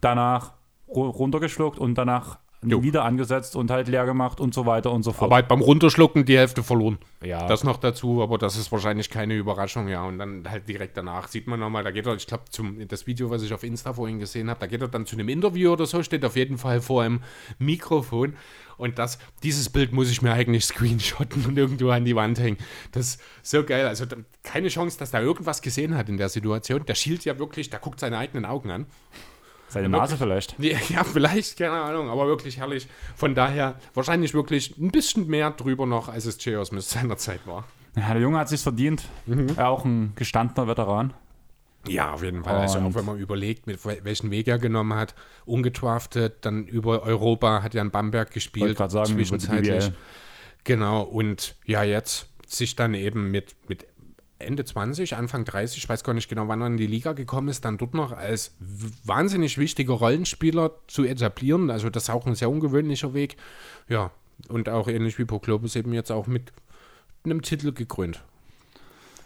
danach ru- runtergeschluckt und danach Jo. wieder angesetzt und halt leer gemacht und so weiter und so fort. Aber halt beim Runterschlucken die Hälfte verloren. ja, Das noch dazu, aber das ist wahrscheinlich keine Überraschung, ja. Und dann halt direkt danach sieht man nochmal, da geht er, ich glaube, zum das Video, was ich auf Insta vorhin gesehen habe, da geht er dann zu einem Interview oder so, steht auf jeden Fall vor einem Mikrofon. Und das, dieses Bild muss ich mir eigentlich screenshotten und irgendwo an die Wand hängen. Das ist so geil. Also keine Chance, dass da irgendwas gesehen hat in der Situation. Der schielt ja wirklich, der guckt seine eigenen Augen an. Seine Nase vielleicht. Ja, vielleicht, keine Ahnung, aber wirklich herrlich. Von daher wahrscheinlich wirklich ein bisschen mehr drüber noch, als es J.R. Smith seinerzeit war. Ja, der Junge hat sich's verdient. Mhm. Er auch ein gestandener Veteran. Ja, auf jeden Fall. Also Und- auch wenn man überlegt, mit wel- welchen Weg er genommen hat, ungedraftet, dann über Europa, hat ja in Bamberg gespielt, gerade sagen, zwischenzeitlich. Genau, und ja, jetzt sich dann eben mit, mit Ende 20, Anfang 30, ich weiß gar nicht genau, wann er in die Liga gekommen ist, dann dort noch als wahnsinnig wichtiger Rollenspieler zu etablieren. Also das ist auch ein sehr ungewöhnlicher Weg. Ja, und auch ähnlich wie Pro Globus eben jetzt auch mit einem Titel gekrönt.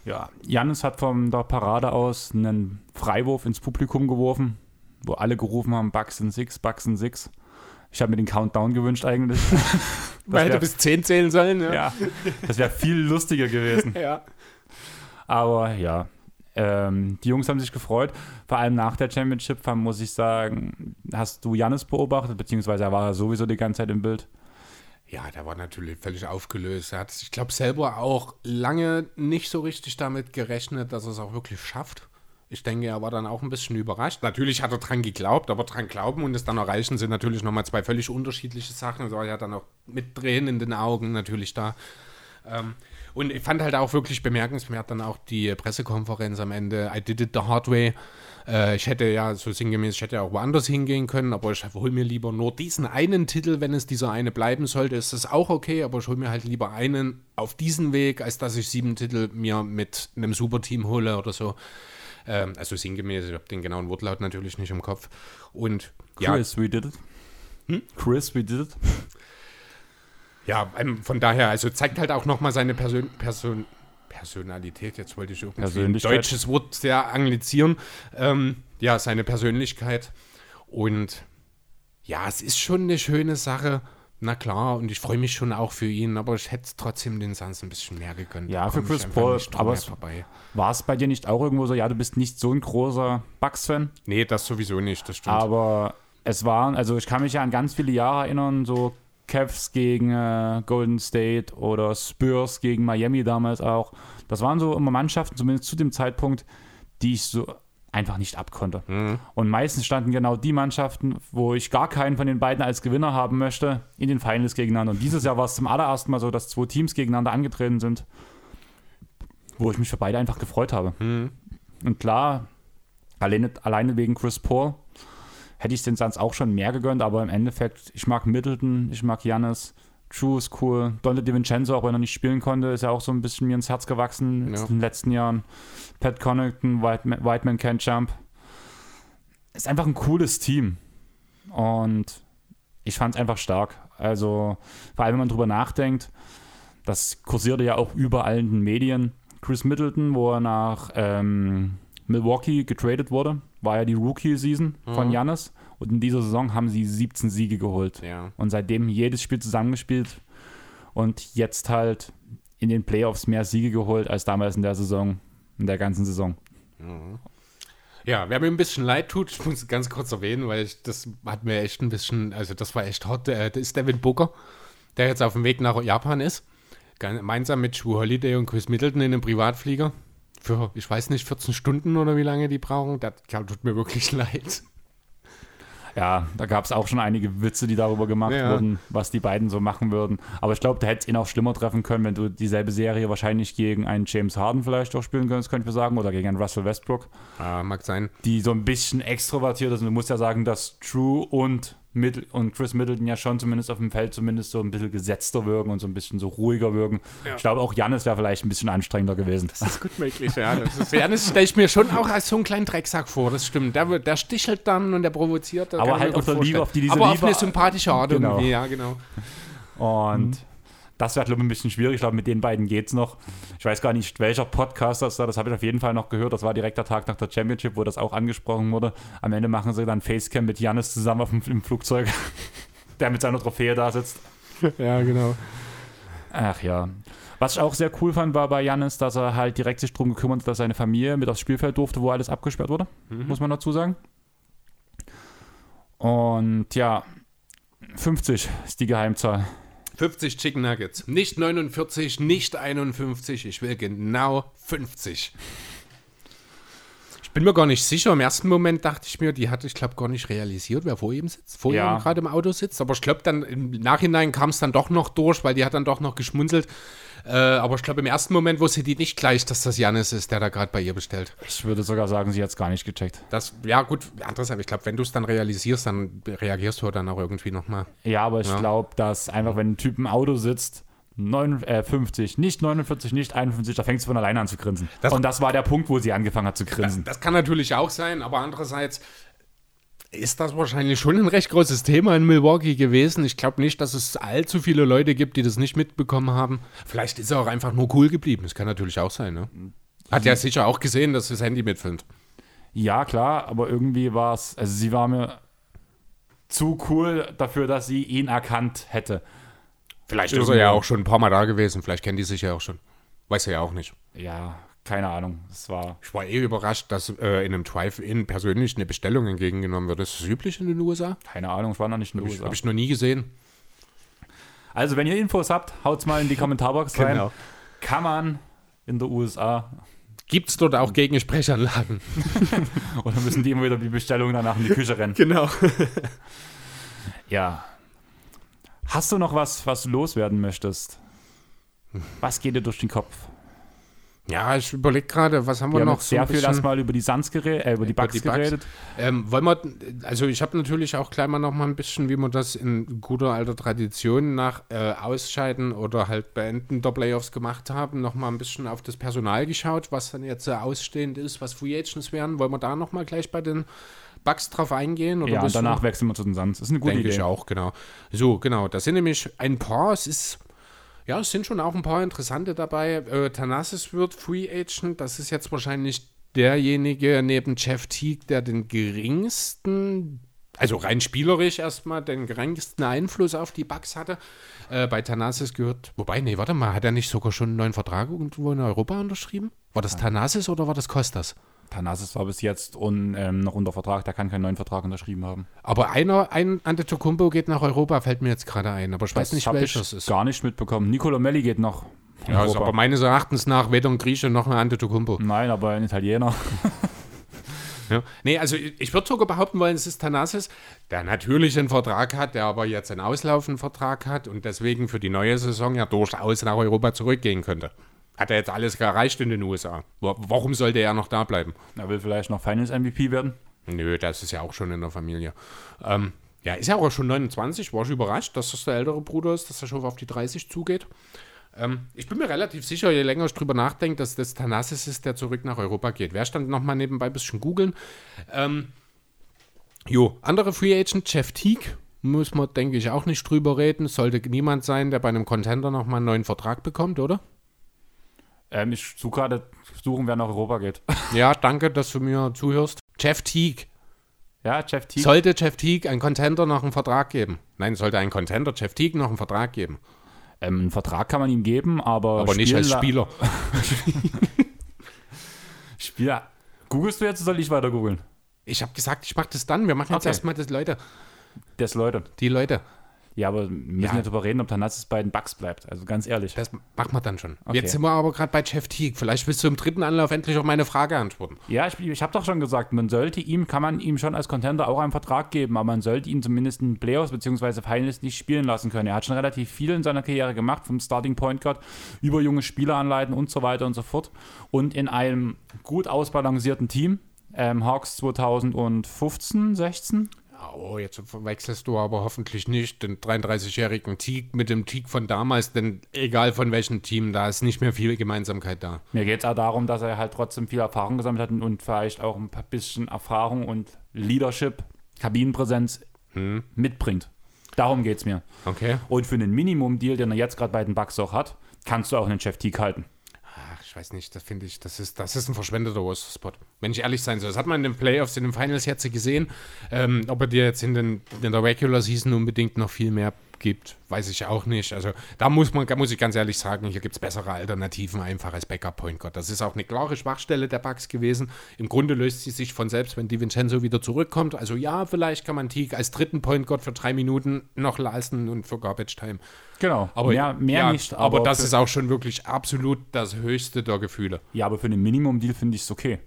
Ja, Jannis hat von der Parade aus einen Freiwurf ins Publikum geworfen, wo alle gerufen haben, Bucks in Six, Bucks in Six. Ich habe mir den Countdown gewünscht eigentlich. Man hätte bis 10 zählen sollen, ja. ja, das wäre viel lustiger gewesen. ja. Aber ja, ähm, die Jungs haben sich gefreut. Vor allem nach der Championship, muss ich sagen, hast du Jannis beobachtet, beziehungsweise er war sowieso die ganze Zeit im Bild. Ja, der war natürlich völlig aufgelöst. Er hat, ich glaube, selber auch lange nicht so richtig damit gerechnet, dass er es auch wirklich schafft. Ich denke, er war dann auch ein bisschen überrascht. Natürlich hat er dran geglaubt, aber dran glauben und es dann erreichen sind natürlich nochmal zwei völlig unterschiedliche Sachen. Es war ja dann auch mit Tränen in den Augen natürlich da. Ähm, und ich fand halt auch wirklich bemerkenswert dann auch die Pressekonferenz am Ende. I did it the hard way. Äh, ich hätte ja so sinngemäß, ich hätte ja auch woanders hingehen können, aber ich hole mir lieber nur diesen einen Titel, wenn es dieser eine bleiben sollte, ist das auch okay, aber ich hole mir halt lieber einen auf diesen Weg, als dass ich sieben Titel mir mit einem Superteam hole oder so. Ähm, also sinngemäß, ich habe den genauen Wortlaut natürlich nicht im Kopf. Und ja, Chris, we did it. Hm? Chris, we did it. Ja, ähm, von daher, also zeigt halt auch nochmal seine Persön Person Personalität, jetzt wollte ich irgendwie ein deutsches Wort sehr anglizieren. Ähm, ja, seine Persönlichkeit. Und ja, es ist schon eine schöne Sache. Na klar, und ich freue mich schon auch für ihn, aber ich hätte trotzdem den Suns ein bisschen mehr gegönnt. Ja, für Chris Paul, aber vorbei. War es bei dir nicht auch irgendwo so, ja, du bist nicht so ein großer Bucks-Fan, Nee, das sowieso nicht, das stimmt. aber es waren, also ich kann mich ja an ganz viele Jahre erinnern, so Cavs gegen äh, Golden State oder Spurs gegen Miami damals auch. Das waren so immer Mannschaften, zumindest zu dem Zeitpunkt, die ich so einfach nicht abkonnte. Und meistens standen genau die Mannschaften, wo ich gar keinen von den beiden als Gewinner haben möchte, in den Finals gegeneinander. Und dieses Jahr war es zum allerersten Mal so, dass zwei Teams gegeneinander angetreten sind, wo ich mich für beide einfach gefreut habe. Und klar, alleine, alleine wegen Chris Paul hätte ich den Suns auch schon mehr gegönnt, aber im Endeffekt, ich mag Middleton, ich mag Giannis, True ist cool, Dante DiVincenzo, auch wenn er nicht spielen konnte, ist ja auch so ein bisschen mir ins Herz gewachsen Ja. in den letzten Jahren. Pat Connaughton, Whiteman, Whiteman Can't Jump. Ist einfach ein cooles Team und ich fand es einfach stark. Also, vor allem, wenn man drüber nachdenkt, das kursierte ja auch überall in den Medien. Chris Middleton, wo er nach ähm, Milwaukee getradet wurde, war ja die Rookie-Season von Giannis. Und in dieser Saison haben sie 17 Siege geholt. ja. Und seitdem jedes Spiel zusammengespielt und jetzt halt in den Playoffs mehr Siege geholt als damals in der Saison, in der ganzen Saison. Ja, wer mir ein bisschen leid tut, ich muss ganz kurz erwähnen, weil ich, das hat mir echt ein bisschen, also das war echt hot, äh, das ist Devin Booker, der jetzt auf dem Weg nach Japan ist, gemeinsam mit Drew Holiday und Chris Middleton in einem Privatflieger für, ich weiß nicht, 14 Stunden oder wie lange die brauchen, das tut mir wirklich leid. Ja, da gab es auch schon einige Witze, die darüber gemacht Ja. wurden, was die beiden so machen würden. Aber ich glaube, da hätte es ihn auch schlimmer treffen können, wenn du dieselbe Serie wahrscheinlich gegen einen James Harden vielleicht auch spielen könntest, könnte ich sagen, oder gegen einen Russell Westbrook, Ah, mag sein. die so ein bisschen extrovertiert ist. Und du musst ja sagen, dass True und, Middle und Chris Middleton ja schon zumindest auf dem Feld zumindest so ein bisschen gesetzter wirken und so ein bisschen so ruhiger wirken. Ich glaube, auch Janis wäre vielleicht ein bisschen anstrengender gewesen. Das ist gut möglich, ja. Ja, das stelle ich mir schon auch als so einen kleinen Drecksack vor, das stimmt. Der, der stichelt dann und der provoziert. Aber halt auf der Liebe, auf die diese Aber auf Liebe- eine sympathische Art Genau. irgendwie, ja, genau. Und das wäre, glaube ich, ein bisschen schwierig. Ich glaube, mit den beiden geht's noch. Ich weiß gar nicht, welcher Podcast das war. Das habe ich auf jeden Fall noch gehört. Das war direkt der Tag nach der Championship, wo das auch angesprochen wurde. Am Ende machen sie dann Facecam mit Janis zusammen auf dem, im Flugzeug, der mit seiner Trophäe da sitzt. Ja, genau. Ach ja. Was ich auch sehr cool fand, war bei Janis, dass er halt direkt sich darum gekümmert hat, dass seine Familie mit aufs Spielfeld durfte, wo alles abgesperrt wurde. Muss man dazu sagen. Und ja, 50 ist die Geheimzahl. 50 Chicken Nuggets. Nicht 49, nicht 51. Ich will genau 50. Ich bin mir gar nicht sicher. Im ersten Moment dachte ich mir, die hat, ich glaube, gar nicht realisiert, wer vor ihm sitzt. Vor Ja. ihm gerade im Auto sitzt. Aber ich glaube, dann im Nachhinein kam es dann doch noch durch, weil die hat dann doch noch geschmunzelt. Äh, aber ich glaube, im ersten Moment wusste die nicht gleich, dass das Janis ist, der da gerade bei ihr bestellt. Ich würde sogar sagen, sie hat es gar nicht gecheckt. Das, ja, gut, andererseits, ich glaube, wenn du es dann realisierst, dann reagierst du dann auch irgendwie nochmal. Ja, aber ich Ja. glaube, dass einfach, wenn ein Typ im Auto sitzt, 9, äh, 50, nicht 49, nicht 51, da fängt sie von alleine an zu grinsen. Das- Und das war der Punkt, wo sie angefangen hat zu grinsen. Das kann natürlich auch sein, aber andererseits ist das wahrscheinlich schon ein recht großes Thema in Milwaukee gewesen. Ich glaube nicht, dass es allzu viele Leute gibt, die das nicht mitbekommen haben. Vielleicht ist er auch einfach nur cool geblieben. Das kann natürlich auch sein, ne? Hat ja sicher auch gesehen, dass das Handy mitfilmt. Ja, klar, aber irgendwie war es, also sie war mir zu cool dafür, dass sie ihn erkannt hätte. Vielleicht Irgendwo. ist er ja auch schon ein paar Mal da gewesen. Vielleicht kennen die sich ja auch schon. Weiß er ja auch nicht. Ja, keine Ahnung. Es war. Ich war eh überrascht, dass äh, in einem Drive-In persönlich eine Bestellung entgegengenommen wird. Ist das üblich in den USA? Keine Ahnung, ich war noch nicht in den Habe ich, USA. hab ich noch nie gesehen. Also, wenn ihr Infos habt, haut's mal in die Kommentarbox rein. Genau. Kann man in der USA Gibt es dort auch Gegensprechanlagen? oder müssen die immer wieder die Bestellung danach in die Küche rennen? Genau. Ja. Hast du noch was, was du loswerden möchtest? Was geht dir durch den Kopf? Ja, ich überlege gerade, was haben wir, Wir haben noch jetzt sehr ein viel erstmal über die Suns geredet, äh, über die Über Bugs die Bucks. geredet. Ähm, wollen wir, also ich habe natürlich auch gleich mal noch mal ein bisschen, wie man das in guter alter Tradition nach äh, Ausscheiden oder halt Beenden der Playoffs gemacht haben, noch mal ein bisschen auf das Personal geschaut, was dann jetzt äh, ausstehend ist, was Free Agents wären. Wollen wir da noch mal gleich bei den Bugs drauf eingehen? Oder Ja, danach wechseln wir zu den Suns. Das ist eine gute Denke Idee. ich auch, genau. So, genau. Das sind nämlich ein paar. Es ist Ja, es sind schon auch ein paar interessante dabei. Äh, Thanasis wird Free Agent. Das ist jetzt wahrscheinlich derjenige neben Jeff Teague, der den geringsten, also rein spielerisch erstmal, den geringsten Einfluss auf die Bugs hatte. Äh, bei Thanasis gehört, wobei, nee, warte mal, hat er nicht sogar schon einen neuen Vertrag irgendwo in Europa unterschrieben? War das Thanasis oder war das Costas? Thanasis war bis jetzt un, ähm, noch unter Vertrag, der kann keinen neuen Vertrag unterschrieben haben. Aber einer, ein Antetokounmpo geht nach Europa, fällt mir jetzt gerade ein. Aber ich weiß Das nicht, hab welches ich ist. gar nicht mitbekommen. Nicolo Melli geht noch. in Ja, ist Europa. aber meines Erachtens nach weder ein Grieche noch ein Antetokounmpo. Nein, aber ein Italiener. Ja. Nee, also ich, ich würde sogar behaupten wollen, es ist Thanasis, der natürlich einen Vertrag hat, der aber jetzt einen auslaufenden Vertrag hat und deswegen für die neue Saison ja durchaus nach Europa zurückgehen könnte. Hat er jetzt alles erreicht in den USA? Wa- Warum sollte er noch da bleiben? Er will vielleicht noch Finals MVP werden. Nö, das ist ja auch schon in der Familie. Ähm, ja, ist ja auch schon 29, war ich überrascht, dass das der ältere Bruder ist, dass er schon auf die 30 zugeht. Ähm, ich bin mir relativ sicher, je länger ich drüber nachdenke, dass das Thanasis ist, der zurück nach Europa geht. Wer stand nochmal nebenbei ein bisschen googeln? Ähm, jo, andere Free Agent, Jeff Teague, muss man, denke ich, auch nicht drüber reden. Sollte niemand sein, der bei einem Contender nochmal einen neuen Vertrag bekommt, oder? Ähm, ich suche gerade suchen, wer nach Europa geht. Ja, danke, dass du mir zuhörst. Jeff Teague. ja, Jeff Teague. Sollte Jeff Teague ein Contender noch einen Vertrag geben? Nein, sollte ein Contender Jeff Teague noch einen Vertrag geben. Ähm, einen Vertrag kann man ihm geben, aber, Aber nicht als Spieler. Spieler. Googlest du jetzt oder soll ich weiter googeln? Ich habe gesagt, ich mache das dann. Wir machen jetzt Okay. erstmal das Leute. Das Leute. Die Leute. Ja, aber wir müssen Ja. ja darüber reden, ob Thanasis bei den Bucks bleibt. Also ganz ehrlich. Das machen wir dann schon. Okay. Jetzt sind wir aber gerade bei Jeff Teague. Vielleicht willst du im dritten Anlauf endlich auf meine Frage antworten. Ja, ich, ich habe doch schon gesagt, man sollte ihm, kann man ihm schon als Contender auch einen Vertrag geben, aber man sollte ihn zumindest in Playoffs bzw. Finals nicht spielen lassen können. Er hat schon relativ viel in seiner Karriere gemacht, vom Starting Point Guard über junge Spieler anleiten und so weiter und so fort. Und in einem gut ausbalancierten Team, ähm, Hawks 2015, 16, Oh, jetzt verwechselst du aber hoffentlich nicht den 33-jährigen Teague mit dem Teague von damals, denn egal von welchem Team, da ist nicht mehr viel Gemeinsamkeit da. Mir geht es auch darum, dass er halt trotzdem viel Erfahrung gesammelt hat und vielleicht auch ein paar bisschen Erfahrung und Leadership, Kabinenpräsenz mitbringt. Darum geht es mir. Okay. Und für einen Minimum-Deal, den er jetzt gerade bei den Bucks auch hat, kannst du auch einen Chef Teague halten. Ich weiß nicht, das finde ich, das ist, das ist ein verschwendeter Roster-Spot. Wenn ich ehrlich sein soll. Das hat man in den Playoffs, in den Finals jetzt gesehen. Ähm, ob er dir jetzt in, den, in der Regular Season unbedingt noch viel mehr gibt, weiß ich auch nicht. Also da muss man, da muss ich ganz ehrlich sagen, hier gibt es bessere Alternativen einfach als Backup-Point Guard. Das ist auch eine klare Schwachstelle der Bucks gewesen. Im Grunde löst sie sich von selbst, wenn DiVincenzo wieder zurückkommt. Also ja, vielleicht kann man Teague als dritten Point Guard für drei Minuten noch leisten und für Garbage Time. Genau. Aber mehr, mehr ja, nicht. Aber, das für, ist auch schon wirklich absolut das höchste der Gefühle. Ja, aber für einen Minimum-Deal finde ich es okay.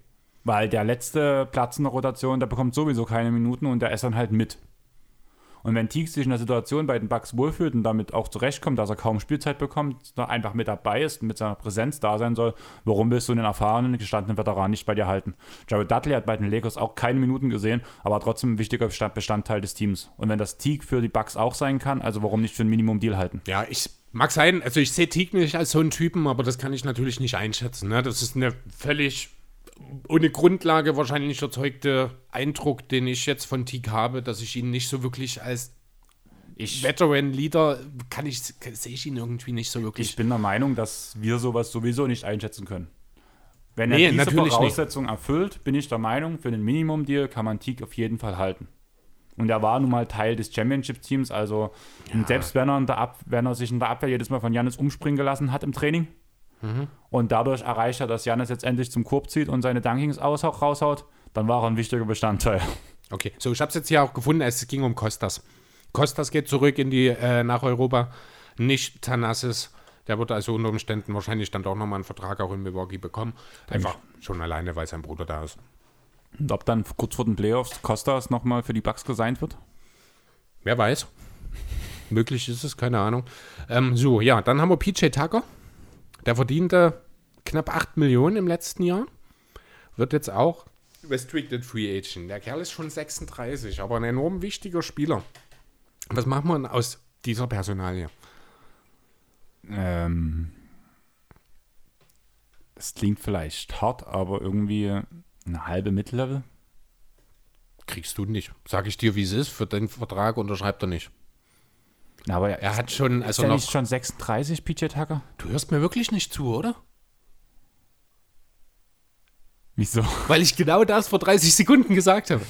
Weil der letzte Platz in der Rotation, der bekommt sowieso keine Minuten und der ist dann halt mit. Und wenn Teague sich in der Situation bei den Bucks wohlfühlt und damit auch zurechtkommt, dass er kaum Spielzeit bekommt, einfach mit dabei ist, mit seiner Präsenz da sein soll, warum willst du einen erfahrenen, gestandenen Veteran nicht bei dir halten? Jared Dudley hat bei den Lakers auch keine Minuten gesehen, aber trotzdem ein wichtiger Bestand- Bestandteil des Teams. Und wenn das Teague für die Bucks auch sein kann, also warum nicht für ein Minimum-Deal halten? Ja, ich mag sein, also ich sehe Teague nicht als so einen Typen, aber das kann ich natürlich nicht einschätzen. Ne? Das ist eine völlig ohne Grundlage wahrscheinlich erzeugte Eindruck, den ich jetzt von Teague habe, dass ich ihn nicht so wirklich als Ich, Veteran-Leader kann ich, sehe ich ihn irgendwie nicht so wirklich. ich bin der Meinung, dass wir sowas sowieso nicht einschätzen können. Wenn er Nee, diese natürlich nicht. Voraussetzung erfüllt, bin ich der Meinung, für den Minimum-Deal kann man Teague auf jeden Fall halten. Und er war nun mal Teil des Championship-Teams, also und selbst wenn er, der Ab wenn er sich in der Abwehr jedes Mal von Janis umspringen gelassen hat im Training Mhm. und dadurch erreicht er, dass Janis jetzt endlich zum Korb zieht und seine Dunkings aus, raushaut, dann war er ein wichtiger Bestandteil. Okay, so ich habe es jetzt hier auch gefunden, es ging um Kostas. Kostas geht zurück in die, äh, nach Europa, nicht Thanasis. Der wird also unter Umständen wahrscheinlich dann doch nochmal einen Vertrag auch in Milwaukee bekommen. Einfach schon alleine, weil sein Bruder da ist. Und ob dann kurz vor den Playoffs Costas nochmal für die Bucks gesigned wird? Wer weiß. Möglich ist es, keine Ahnung. Ähm, so, ja, dann haben wir PJ Tucker. Der verdiente knapp 8 Millionen im letzten Jahr. Wird jetzt auch Restricted Free Agent. Der Kerl ist schon 36, aber ein enorm wichtiger Spieler. Was wir denn aus dieser Personalie? Ähm, das klingt vielleicht hart, aber irgendwie eine halbe Mittellevel. Kriegst du nicht. Sag ich dir, wie es ist. Für den Vertrag unterschreibt er nicht. Na, aber Er hat schon, ist also er noch. nicht schon 36, PJ Tucker? Du hörst mir wirklich nicht zu, oder? Wieso? Weil ich genau das vor 30 Sekunden gesagt habe.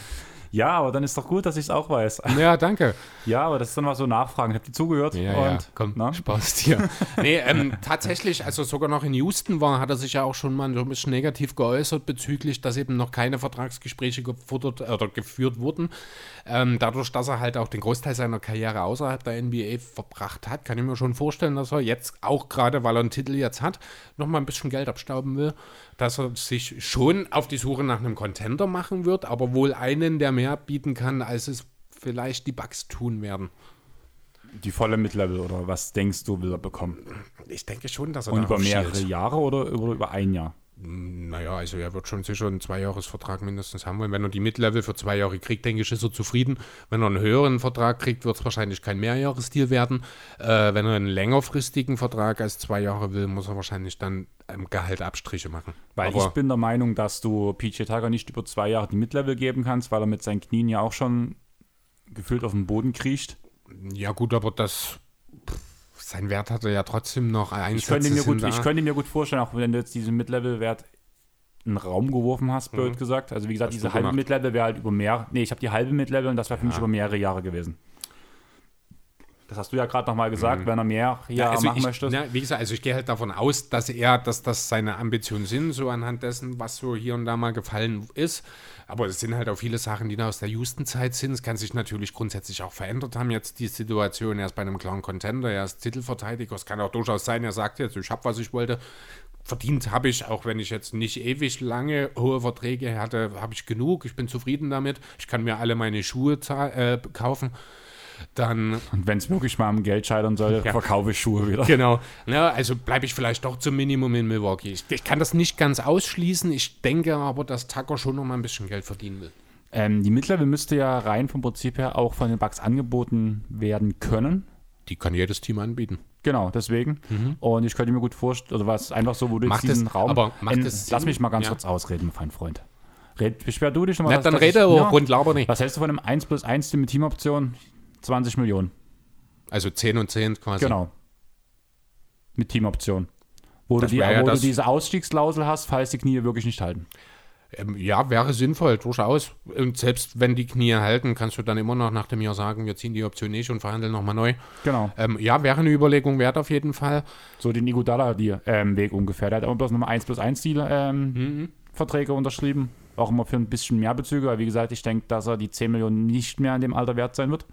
Ja, aber dann ist doch gut, dass ich es auch weiß. Ja, danke. Ja, aber das ist dann mal so Nachfragen. Ich habe die zugehört. Ja, und, ja, komm, na? Spaß dir. nee, ähm, tatsächlich, also sogar noch in Houston war, hat er sich ja auch schon mal so ein bisschen negativ geäußert bezüglich, dass eben noch keine Vertragsgespräche gefordert oder geführt wurden. Ähm, dadurch, dass er halt auch den Großteil seiner Karriere außerhalb der NBA verbracht hat, kann ich mir schon vorstellen, dass er jetzt auch gerade, weil er einen Titel jetzt hat, noch mal ein bisschen Geld abstauben will, dass er sich schon auf die Suche nach einem Contender machen wird, aber wohl einen, der mehr bieten kann, als es vielleicht die Bucks tun werden. Die volle Mid-Level oder was denkst du, will er bekommen? Ich denke schon, dass er Und über mehrere schielt. Jahre oder über, über ein Jahr? Naja, also er wird schon sicher einen Zweijahresvertrag mindestens haben wollen. Wenn er die Mid-Level für zwei Jahre kriegt, denke ich, ist er zufrieden. Wenn er einen höheren Vertrag kriegt, wird es wahrscheinlich kein Mehrjahresdeal werden. Äh, wenn er einen längerfristigen Vertrag als zwei Jahre will, muss er wahrscheinlich dann im Gehalt Abstriche machen. Weil Aber ich bin der Meinung, dass du PJ Tucker nicht über zwei Jahre die Mid-Level geben kannst, weil er mit seinen Knien ja auch schon gefühlt auf dem Boden kriecht. ja gut, aber das sein Wert hat er ja trotzdem noch. Ich könnte, mir gut, ich könnte mir gut vorstellen, auch wenn du jetzt diesen Mid-Level-Wert in den Raum geworfen hast, blöd gesagt. Also wie gesagt, Hast diese halbe. Mid-Level wäre halt über mehr. Nee, ich habe die halbe Mid-Level und das wäre für mich Ja. über mehrere Jahre gewesen. Das hast du ja gerade nochmal gesagt, wenn er mehr Jahre Mhm. Ja, also machen ich, möchte. Ja, wie gesagt, also ich gehe halt davon aus, dass er, dass das seine Ambitionen sind, so anhand dessen, was so hier und da mal gefallen ist. Aber es sind halt auch viele Sachen, die noch aus der Houston-Zeit sind. Es kann sich natürlich grundsätzlich auch verändert haben. Jetzt die Situation, er ist bei einem klaren Contender, er ist Titelverteidiger. Es kann auch durchaus sein, er sagt jetzt, ich habe, was ich wollte. Verdient habe ich, auch wenn ich jetzt nicht ewig lange hohe Verträge hatte, habe ich genug. Ich bin zufrieden damit. Ich kann mir alle meine Schuhe äh, kaufen. Dann Und wenn es wirklich mal am Geld scheitern sollte, Ja. verkaufe ich Schuhe wieder. Genau. Ja, also bleibe ich vielleicht doch zum Minimum in Milwaukee. Ich, ich kann das nicht ganz ausschließen. Ich denke aber, dass Tucker schon noch mal ein bisschen Geld verdienen will. Ähm, die Mid-Level müsste ja rein vom Prinzip her auch von den Bucks angeboten werden können. Die kann jedes Team anbieten. Genau, deswegen. Und ich könnte mir gut vorstellen, oder was einfach so, wo du Macht jetzt diesen es- Raum. aber macht Ähm, es lass mich mal ganz Ja. kurz ausreden, mein Freund. Red, beschwer du dich nochmal. Na, dann rede aber rund laber nicht. Was hältst du von einem 1 plus 1 Team mit Teamoption? 20 Millionen. Also 10 und 10 quasi. Genau. Mit Teamoption. Wo, du, die, ja wo du diese Ausstiegsklausel hast, falls die Knie wirklich nicht halten. Ähm, ja, wäre sinnvoll, durchaus. Und selbst wenn die Knie halten, kannst du dann immer noch nach dem Jahr sagen, wir ziehen die Option nicht und verhandeln nochmal neu. Genau. Ähm, ja, wäre eine Überlegung wert auf jeden Fall. So den Iguodala-Weg ungefähr. Der hat aber bloß nochmal 1 plus 1 Ziele ähm, Mhm. Verträge unterschrieben. Auch immer für ein bisschen mehr Bezüge. Aber wie gesagt, ich denke, dass er die 10 Millionen nicht mehr in dem Alter wert sein wird.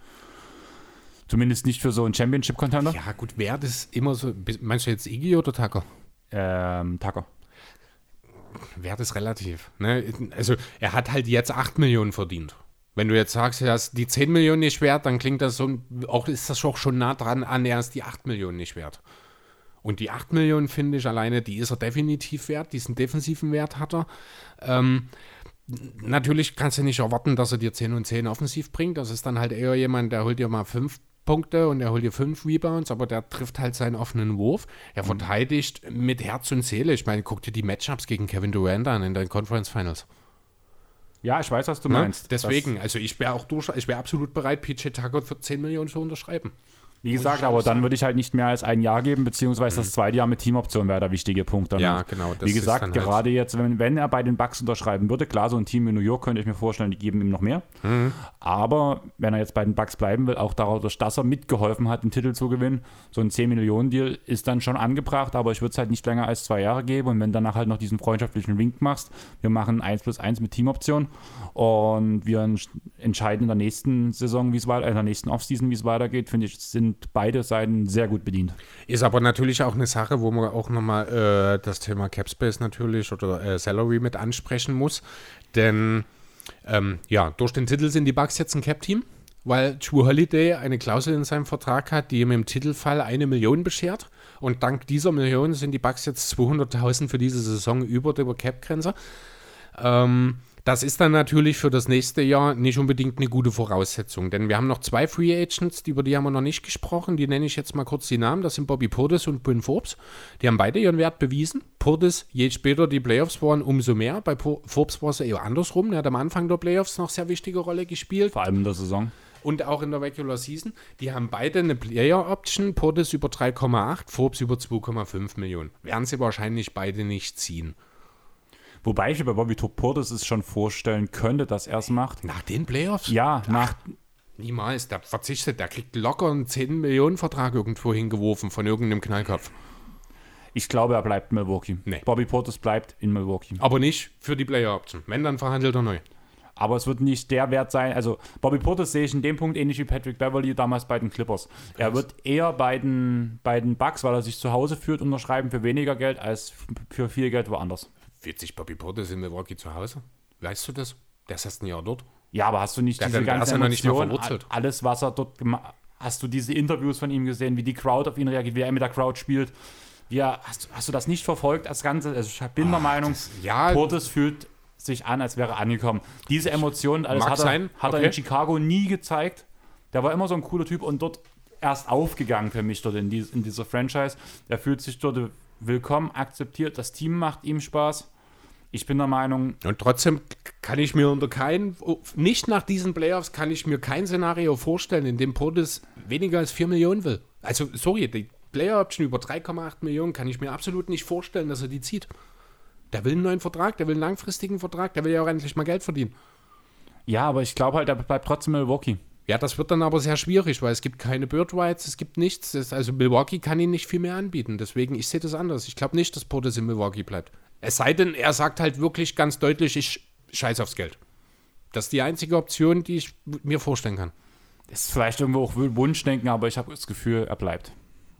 Zumindest nicht für so einen Championship-Contender. Ja, gut, wäre das immer so. Meinst du jetzt Iggy oder Tucker? Ähm, Tucker. Wert ist relativ. Ne? Also er hat halt jetzt 8 Millionen verdient. Wenn du jetzt sagst, er ist die 10 Millionen nicht wert, dann klingt das so, auch ist das auch schon nah dran an, er ist die 8 Millionen nicht wert. Und die 8 Millionen finde ich alleine, die ist er definitiv wert, diesen defensiven Wert hat er. Ähm, natürlich kannst du nicht erwarten, dass er dir 10 und 10 offensiv bringt. Das ist dann halt eher jemand, der holt dir mal 5 Punkte und er holt dir 5 Rebounds, aber der trifft halt seinen offenen Wurf. Er verteidigt mit Herz und Seele. Ich meine, guck dir die Matchups gegen Kevin Durant an in den Conference Finals. Ja, ich weiß, was du Ne? meinst. Deswegen, also ich wäre auch durch, ich wäre absolut bereit, PJ Tucker für 10 Millionen zu unterschreiben. Wie gesagt, aber dann würde ich halt nicht mehr als ein Jahr geben, beziehungsweise das zweite Jahr mit Teamoption wäre der wichtige Punkt. Dann Mhm. Ja, halt. genau, Wie gesagt, halt- gerade jetzt, wenn, wenn er bei den Bucks unterschreiben würde, klar, so ein Team in New York könnte ich mir vorstellen, die geben ihm noch mehr. Mhm. Aber wenn er jetzt bei den Bucks bleiben will, auch dadurch, dass er mitgeholfen hat, den Titel zu gewinnen, so ein 10-Millionen-Deal ist dann schon angebracht, aber ich würde es halt nicht länger als zwei Jahre geben. Und wenn danach halt noch diesen freundschaftlichen Wink machst, wir machen 1 plus 1 mit Teamoption und wir entscheiden in der nächsten Saison, wie es weiter, in der nächsten Offseason, wie es weitergeht, finde ich, sind beide Seiten sehr gut bedient. Ist aber natürlich auch eine Sache, wo man auch nochmal äh, das Thema Capspace natürlich oder äh, Salary mit ansprechen muss. Denn ähm, ja, durch den Titel sind die Bucks jetzt ein Cap-Team, weil True Holiday eine Klausel in seinem Vertrag hat, die ihm im Titelfall eine Million beschert. Und dank dieser Million sind die Bucks jetzt 200.000 für diese Saison über der Cap-Grenze. Ähm, das ist dann natürlich für das nächste Jahr nicht unbedingt eine gute Voraussetzung, denn wir haben noch zwei Free Agents, über die haben wir noch nicht gesprochen. Die nenne ich jetzt mal kurz die Namen. Das sind Bobby Portis und Bryn Forbes. Die haben beide ihren Wert bewiesen. Portis, je später die Playoffs waren, umso mehr. Bei Forbes war es eher andersrum. Er hat am Anfang der Playoffs noch sehr wichtige Rolle gespielt. Vor allem in der Saison. und auch in der Regular Season. Die haben beide eine Player Option, Portis über 3,8, Forbes über 2,5 Millionen. Werden sie wahrscheinlich beide nicht ziehen. Wobei ich mir bei Bobby Portis es schon vorstellen könnte, dass er es macht. Nach den Playoffs? Ja, nach, Niemals. Der verzichtet, der kriegt locker einen 10 Millionen Vertrag irgendwo hingeworfen von irgendeinem Knallkopf. ich glaube, er bleibt in Milwaukee. Nee. Bobby Portis bleibt in Milwaukee. Aber nicht für die Player Option. Wenn, dann verhandelt er neu. Aber es wird nicht der Wert sein. Also Bobby Portis sehe ich in dem Punkt ähnlich wie Patrick Beverly damals bei den Clippers. Er wird eher bei den, bei den Bucks, weil er sich zu Hause führt, unterschreiben für weniger Geld als für viel Geld woanders. Fühlt sich Bobby Portis in Milwaukee zu Hause? Weißt du das? Der ist erst ein Jahr dort. Ja, aber hast du nicht Der diese ganze ja nicht Emotion, a- alles, was er dort gemacht Hast du diese Interviews von ihm gesehen, wie die Crowd auf ihn reagiert, wie er mit der Crowd spielt? Er, hast, hast du das nicht verfolgt als Ganze? Also ich bin der Meinung, ja. Portis fühlt sich an, als wäre er angekommen. Diese Emotionen, alles hat, er, sein, hat er okay. in Chicago nie gezeigt. Der war immer so ein cooler Typ und dort erst aufgegangen für mich dort in, dies, in dieser Franchise. Er fühlt sich dort willkommen, akzeptiert, das Team macht ihm Spaß. Ich bin der Meinung, Und trotzdem kann ich mir unter keinen, nicht nach diesen Playoffs, kann ich mir kein Szenario vorstellen, in dem Portis weniger als 4 Millionen will. Also, sorry, die Player Option über 3,8 Millionen kann ich mir absolut nicht vorstellen, dass er die zieht. Der will einen neuen Vertrag, der will einen langfristigen Vertrag, der will ja auch endlich mal Geld verdienen. ja, aber ich glaube halt, er bleibt trotzdem Milwaukee. Ja, das wird dann aber sehr schwierig, weil es gibt keine Bird Rights, es gibt nichts. Das, also Milwaukee kann ihn nicht viel mehr anbieten. Deswegen, ich sehe das anders. Ich glaube nicht, dass Portis in Milwaukee bleibt. Es sei denn, er sagt halt wirklich ganz deutlich, ich scheiß aufs Geld. Das ist die einzige Option, die ich mir vorstellen kann. Ist vielleicht irgendwo auch Wunschdenken, aber ich habe das Gefühl, er bleibt.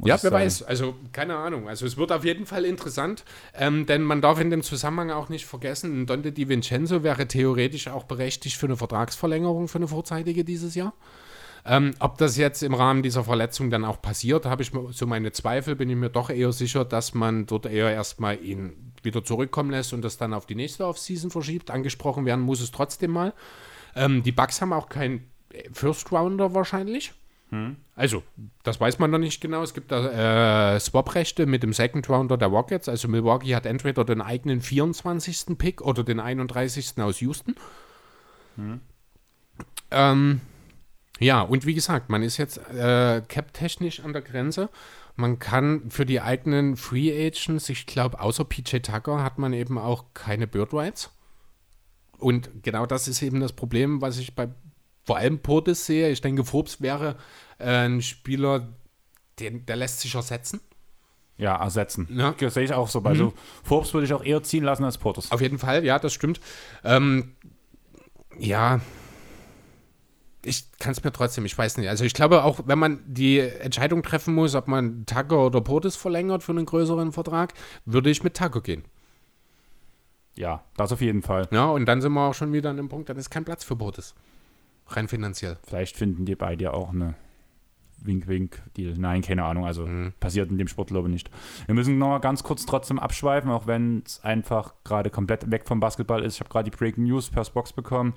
Ja, wer weiß. Also, keine Ahnung. Also, es wird auf jeden Fall interessant, ähm, denn man darf in dem Zusammenhang auch nicht vergessen, Donde Di Vincenzo wäre theoretisch auch berechtigt für eine Vertragsverlängerung, für eine vorzeitige dieses Jahr. Ähm, ob das jetzt im Rahmen dieser Verletzung dann auch passiert, habe ich so meine Zweifel, bin ich mir doch eher sicher, dass man dort eher erstmal ihn wieder zurückkommen lässt und das dann auf die nächste Offseason verschiebt. Angesprochen werden muss es trotzdem mal. Ähm, die Bucks haben auch keinen First Rounder wahrscheinlich. Also, das weiß man noch nicht genau. Es gibt da äh, Swap-Rechte mit dem Second Rounder der Rockets. Also Milwaukee hat entweder den eigenen 24. Pick oder den 31. aus Houston. Ähm, ja, und wie gesagt, man ist jetzt äh, cap-technisch an der Grenze. Man kann für die eigenen Free Agents, ich glaube, außer PJ Tucker hat man eben auch keine Bird Rights. Und genau das ist eben das Problem, was ich bei vor allem Portis sehe. Ich denke, Forbes wäre äh, ein Spieler, den, der lässt sich ersetzen. Ja, ersetzen. Ja. Das sehe ich auch so. Bei so Forbes würde ich auch eher ziehen lassen als Portis. Auf jeden Fall, ja, das stimmt. Ähm, ja, ich kann es mir trotzdem, ich weiß nicht. Also ich glaube auch, wenn man die Entscheidung treffen muss, ob man Tucker oder Portis verlängert für einen größeren Vertrag, würde ich mit Tucker gehen. Ja, das auf jeden Fall. Ja, und dann sind wir auch schon wieder an dem Punkt, dann ist kein Platz für Portis. Rein finanziell. Vielleicht finden die beide ja auch eine Wink-Wink-Deal. Nein, keine Ahnung. Also Mhm. passiert in dem Sport, glaube ich, nicht. Wir müssen noch mal ganz kurz trotzdem abschweifen, auch wenn es einfach gerade komplett weg vom Basketball ist. Ich habe gerade die Breaking News per Box bekommen.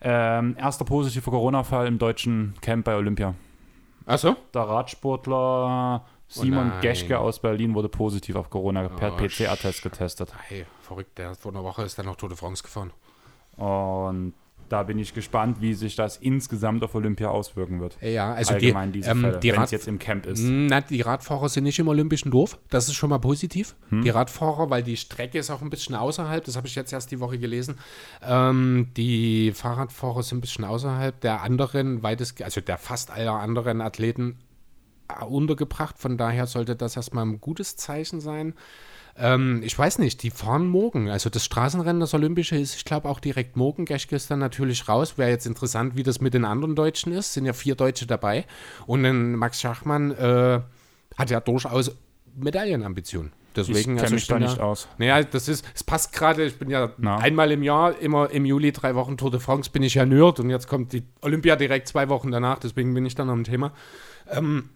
Ähm, erster positiver Corona-Fall im deutschen Camp bei Olympia. Achso? Der Radsportler Simon nein. Geschke aus Berlin wurde positiv auf Corona per Oh, PCR-Test getestet. Hey, verrückt, der vor einer Woche ist dann noch Tour de France gefahren. Und da bin ich gespannt, wie sich das insgesamt auf Olympia auswirken wird. Ja, also Allgemein die, diese ähm, Fälle, die wenn es jetzt im Camp ist. Na, die Radfahrer sind nicht im olympischen Dorf. Das ist schon mal positiv. Hm. Die Radfahrer, weil die Strecke ist auch ein bisschen außerhalb. Das habe ich jetzt erst die Woche gelesen. Ähm, die Fahrradfahrer sind ein bisschen außerhalb der anderen, weitest, also der fast aller anderen Athleten äh, untergebracht. Von daher sollte das erstmal ein gutes Zeichen sein. Ähm, ich weiß nicht, die fahren morgen. Also das Straßenrennen, das Olympische ist, ich glaube, auch direkt morgen. Geschke ist dann natürlich raus. Wäre jetzt interessant, wie das mit den anderen Deutschen ist. Sind ja vier Deutsche dabei. Und dann Max Schachmann äh, hat ja durchaus Medaillenambitionen. Deswegen, ich also kenne mich da nicht ja, aus. Naja, das ist, es passt gerade, ich bin ja Na. einmal im Jahr, immer im Juli, drei Wochen Tour de France, bin ich ja Nerd und jetzt kommt die Olympia direkt zwei Wochen danach, deswegen bin ich dann am Thema. Ähm,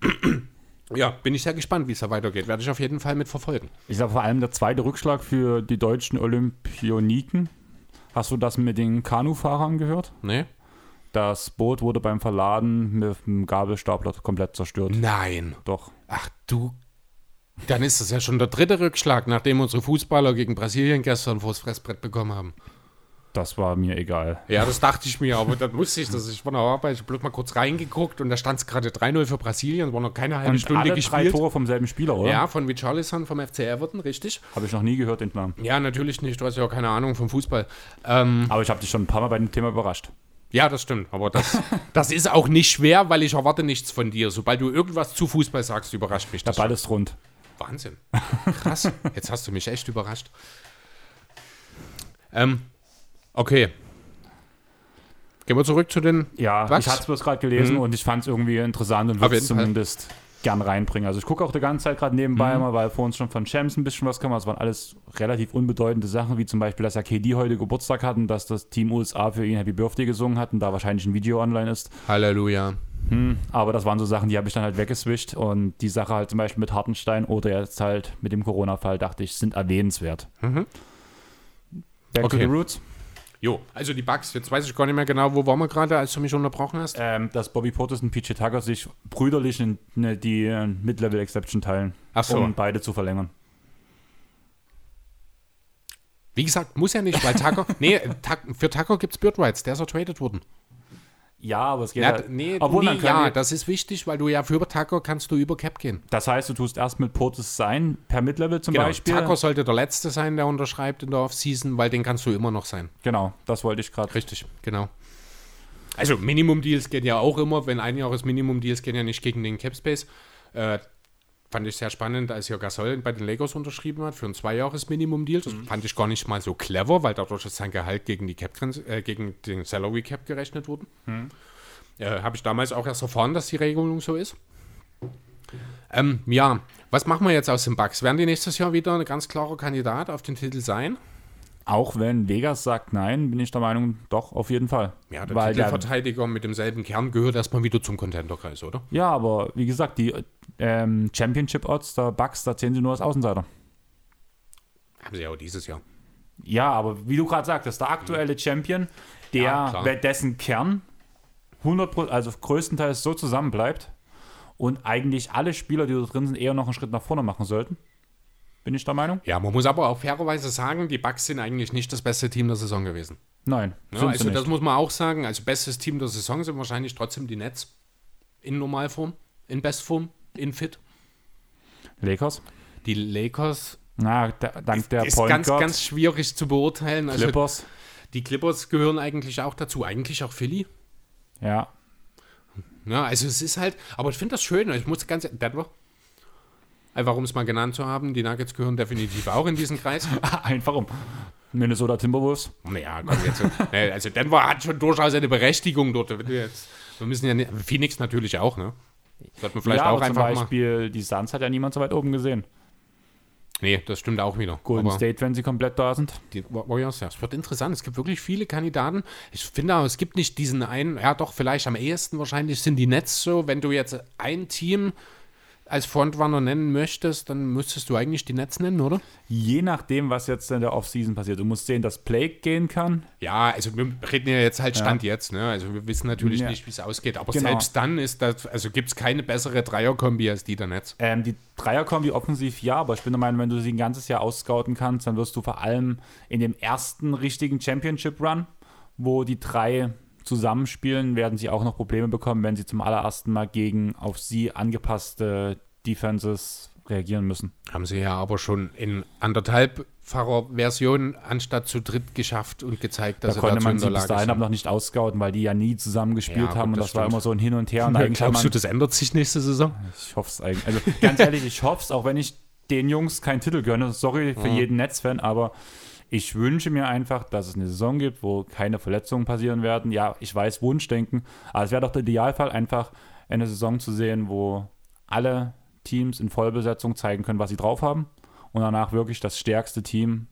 ja, bin ich sehr gespannt, wie es da weitergeht. Werde ich auf jeden Fall mit verfolgen. Ich sage vor allem der zweite Rückschlag für die deutschen Olympioniken. Hast du das mit den Kanufahrern gehört? Ne? Das Boot wurde beim Verladen mit dem Gabelstapler komplett zerstört. Nein. Doch. Ach du. Dann ist das ja schon der dritte Rückschlag, nachdem unsere Fußballer gegen Brasilien gestern vors Fressbrett bekommen haben. Das war mir egal. Ja, das dachte ich mir, aber dann wusste ich, dass ich von der Arbeit, ich habe bloß mal kurz reingeguckt und da stand es gerade 3-0 für Brasilien, war noch keine halbe Und Stunde alle drei gespielt. Tore vom selben Spieler, oder? Ja, von Richarlison vom FC Everton, richtig. Habe ich noch nie gehört, den Namen. Ja, natürlich nicht, du hast ja auch keine Ahnung vom Fußball. Ähm, Aber ich habe dich schon ein paar Mal bei dem Thema überrascht. ja, das stimmt, aber das, das ist auch nicht schwer, weil ich erwarte nichts von dir. Sobald du irgendwas zu Fußball sagst, überrascht mich Der das. Ball ist rund. Wahnsinn. Krass. Jetzt hast du mich echt überrascht. Ähm, okay. Gehen wir zurück zu den. Ja, Bugs? ich hatte es bloß gerade gelesen Mhm. und ich fand es irgendwie interessant und würde es jeden Fall. zumindest gern reinbringen. Also ich gucke auch die ganze Zeit gerade nebenbei Mhm. mal, weil vor uns schon von Champs ein bisschen was kam. Das waren alles relativ unbedeutende Sachen, wie zum Beispiel, dass ja KD heute Geburtstag hatten, dass das Team USA für ihn Happy Birthday gesungen hat und da wahrscheinlich ein Video online ist. Halleluja. Hm, aber das waren so Sachen, die habe ich dann halt weggeswischt und die Sache halt zum Beispiel mit Hartenstein oder jetzt halt mit dem Corona-Fall, dachte ich, sind erwähnenswert. Mhm. Back Okay. to the roots. Jo, also die Bugs. Jetzt weiß ich gar nicht mehr genau, wo waren wir gerade, als du mich unterbrochen hast. Ähm, dass Bobby Portis und PJ Tucker sich brüderlich in, ne, die äh, Mid-Level-Exception teilen, Ach so. um beide zu verlängern. Wie gesagt, muss ja nicht, weil Tucker. nee, Tak- für Tucker gibt es Bird Rights, der ist ertradet worden. Ja, aber es geht Ja, halt, nee, obwohl nee, ja, wir- das ist wichtig, weil du ja für Tucker kannst du über Cap gehen. Das heißt, du tust erst mit Portis sein, per Mid-Level zum Genau, Beispiel. Tucker sollte der Letzte sein, der unterschreibt in der Offseason, weil den kannst du immer noch sein. Genau, das wollte ich gerade. Richtig, genau. Also Minimum-Deals gehen ja auch immer, wenn ein Jahres Minimum-Deals gehen ja nicht gegen den Capspace. Äh, fand ich sehr spannend, als ja Gasol bei den Lakers unterschrieben hat für ein Zwei-Jahres-Minimum-Deal. Das fand ich gar nicht mal so clever, weil dadurch ist sein Gehalt gegen die Cap äh, gegen den Salary Cap gerechnet wurde. Äh, Habe ich damals auch erst erfahren, dass die Regelung so ist. Ähm, ja, was machen wir jetzt aus den Bucks? Werden die nächstes Jahr wieder ein ganz klarer Kandidat auf den Titel sein? Auch wenn Vegas sagt nein, bin ich der Meinung, doch, auf jeden Fall. Ja, der Weil der, Titelverteidiger mit demselben Kern gehört erstmal wieder zum Contender-Kreis, oder? ja, aber wie gesagt, die ähm, Championship-Odds der Bucks, da zählen sie nur als Außenseiter. Haben sie ja auch dieses Jahr. Ja, aber wie du gerade sagtest, der aktuelle Champion, der, Ja, dessen Kern 100%, also größtenteils so zusammenbleibt und eigentlich alle Spieler, die da drin sind, eher noch einen Schritt nach vorne machen sollten. Bin ich der Meinung? Ja, man muss aber auch fairerweise sagen, die Bucks sind eigentlich nicht das beste Team der Saison gewesen. Nein, Ja, also das muss man auch sagen. Also bestes Team der Saison sind wahrscheinlich trotzdem die Nets. In Normalform, in Bestform, in Fit. Lakers? Die Lakers Na, der, dank der ist Point ganz, Guard. ganz schwierig zu beurteilen. Also Clippers? die Clippers gehören eigentlich auch dazu. Eigentlich auch Philly. Ja. Ja, also es ist halt, aber ich finde das schön. Ich muss ganz, Denver. Einfach um es mal genannt zu haben, die Nuggets gehören definitiv auch in diesen Kreis. Einfach um. Minnesota Timberwolves? Naja, komm jetzt. Nee, also Denver hat schon durchaus eine Berechtigung dort. Jetzt, wir müssen ja nicht, Phoenix natürlich auch, ne? Sollte man vielleicht ja, auch aber zum einfach mal. Beispiel die Suns hat ja niemand so weit oben gesehen. Nee, das stimmt auch wieder. Golden Aber State, wenn sie komplett da sind. Die Warriors, ja. Es wird interessant. Es gibt wirklich viele Kandidaten. Ich finde auch, es gibt nicht diesen einen, ja doch, vielleicht am ehesten wahrscheinlich sind die Nets so. Wenn du jetzt ein Team als Frontrunner nennen möchtest, dann müsstest du eigentlich die Nets nennen, oder? Je nachdem, was jetzt in der Offseason passiert. Du musst sehen, dass Plague gehen kann. Ja, also wir reden ja jetzt halt Stand jetzt, ne? Also wir wissen natürlich Ja. nicht, wie es ausgeht. Aber Genau. selbst dann ist das, also gibt es keine bessere Dreierkombi als die der Nets. Ähm, die Dreierkombi offensiv ja, aber ich bin der Meinung, wenn du sie ein ganzes Jahr ausscouten kannst, dann wirst du vor allem in dem ersten richtigen Championship-Run, wo die drei zusammenspielen, werden sie auch noch Probleme bekommen, wenn sie zum allerersten Mal gegen auf sie angepasste Defenses reagieren müssen. Haben sie ja aber schon in anderthalbfacher Version anstatt zu dritt geschafft und gezeigt, dass Da sie konnte man sie bis dahin sind. aber noch nicht ausscouten, weil die ja nie zusammen gespielt Ja, gut, haben und das das, war stimmt. immer so ein Hin und Her. Und eigentlich kann Glaubst man, du, das ändert sich nächste Saison? Ich hoffe es eigentlich. Also ganz ehrlich, ich hoffe es, auch wenn ich den Jungs keinen Titel gönne. Sorry für jeden Netzfan, aber ich wünsche mir einfach, dass es eine Saison gibt, wo keine Verletzungen passieren werden. Ja, ich weiß, Wunschdenken, aber es wäre doch der Idealfall, einfach eine Saison zu sehen, wo alle Teams in Vollbesetzung zeigen können, was sie drauf haben und danach wirklich das stärkste Team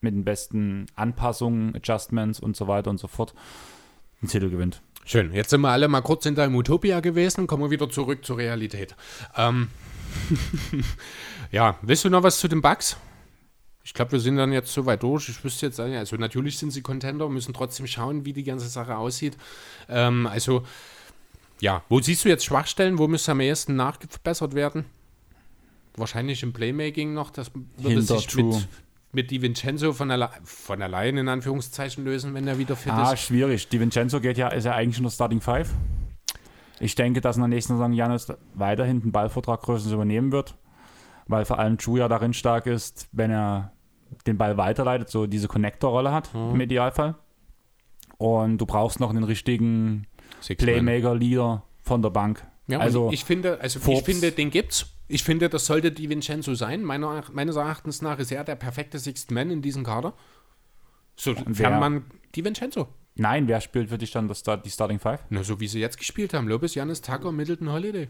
mit den besten Anpassungen, Adjustments und so weiter und so fort einen Titel gewinnt. Schön. Jetzt sind wir alle mal kurz in deinem Utopia gewesen. Kommen wir wieder zurück zur Realität. Ähm, ja, willst du noch was zu den Bugs? Ich glaube, wir sind dann jetzt so weit durch. Ich wüsste jetzt, also natürlich sind sie Contender, müssen trotzdem schauen, wie die ganze Sache aussieht. Ähm, also, ja, wo siehst du jetzt Schwachstellen? Wo müsste am ehesten nachgebessert werden? Wahrscheinlich im Playmaking noch. Das würde sich Hintertu. mit, mit Di Vincenzo von, alle, von allein in Anführungszeichen lösen, wenn er wieder fit Ah, ist. schwierig. Di Vincenzo geht ja, ist ja eigentlich nur Starting Five. Ich denke, dass in der nächsten Saison Janis weiterhin den Ballvortrag größtenteils übernehmen wird, weil vor allem Chu ja darin stark ist, wenn er den Ball weiterleitet, so diese Connector-Rolle hat Mhm. im Idealfall. Und du brauchst noch einen richtigen. Playmaker-Leader von der Bank. Ja, also ich finde, also ich Forbes. finde, den gibt's. Ich finde, das sollte Di Vincenzo sein. Meiner, meines Erachtens nach ist er der perfekte Sixth Man in diesem Kader. wer? Sofern man Di Vincenzo. nein, wer spielt für dich dann das, die Starting Five? Na, so wie sie jetzt gespielt haben. Lopez, Janis, Tucker, Middleton, Holiday.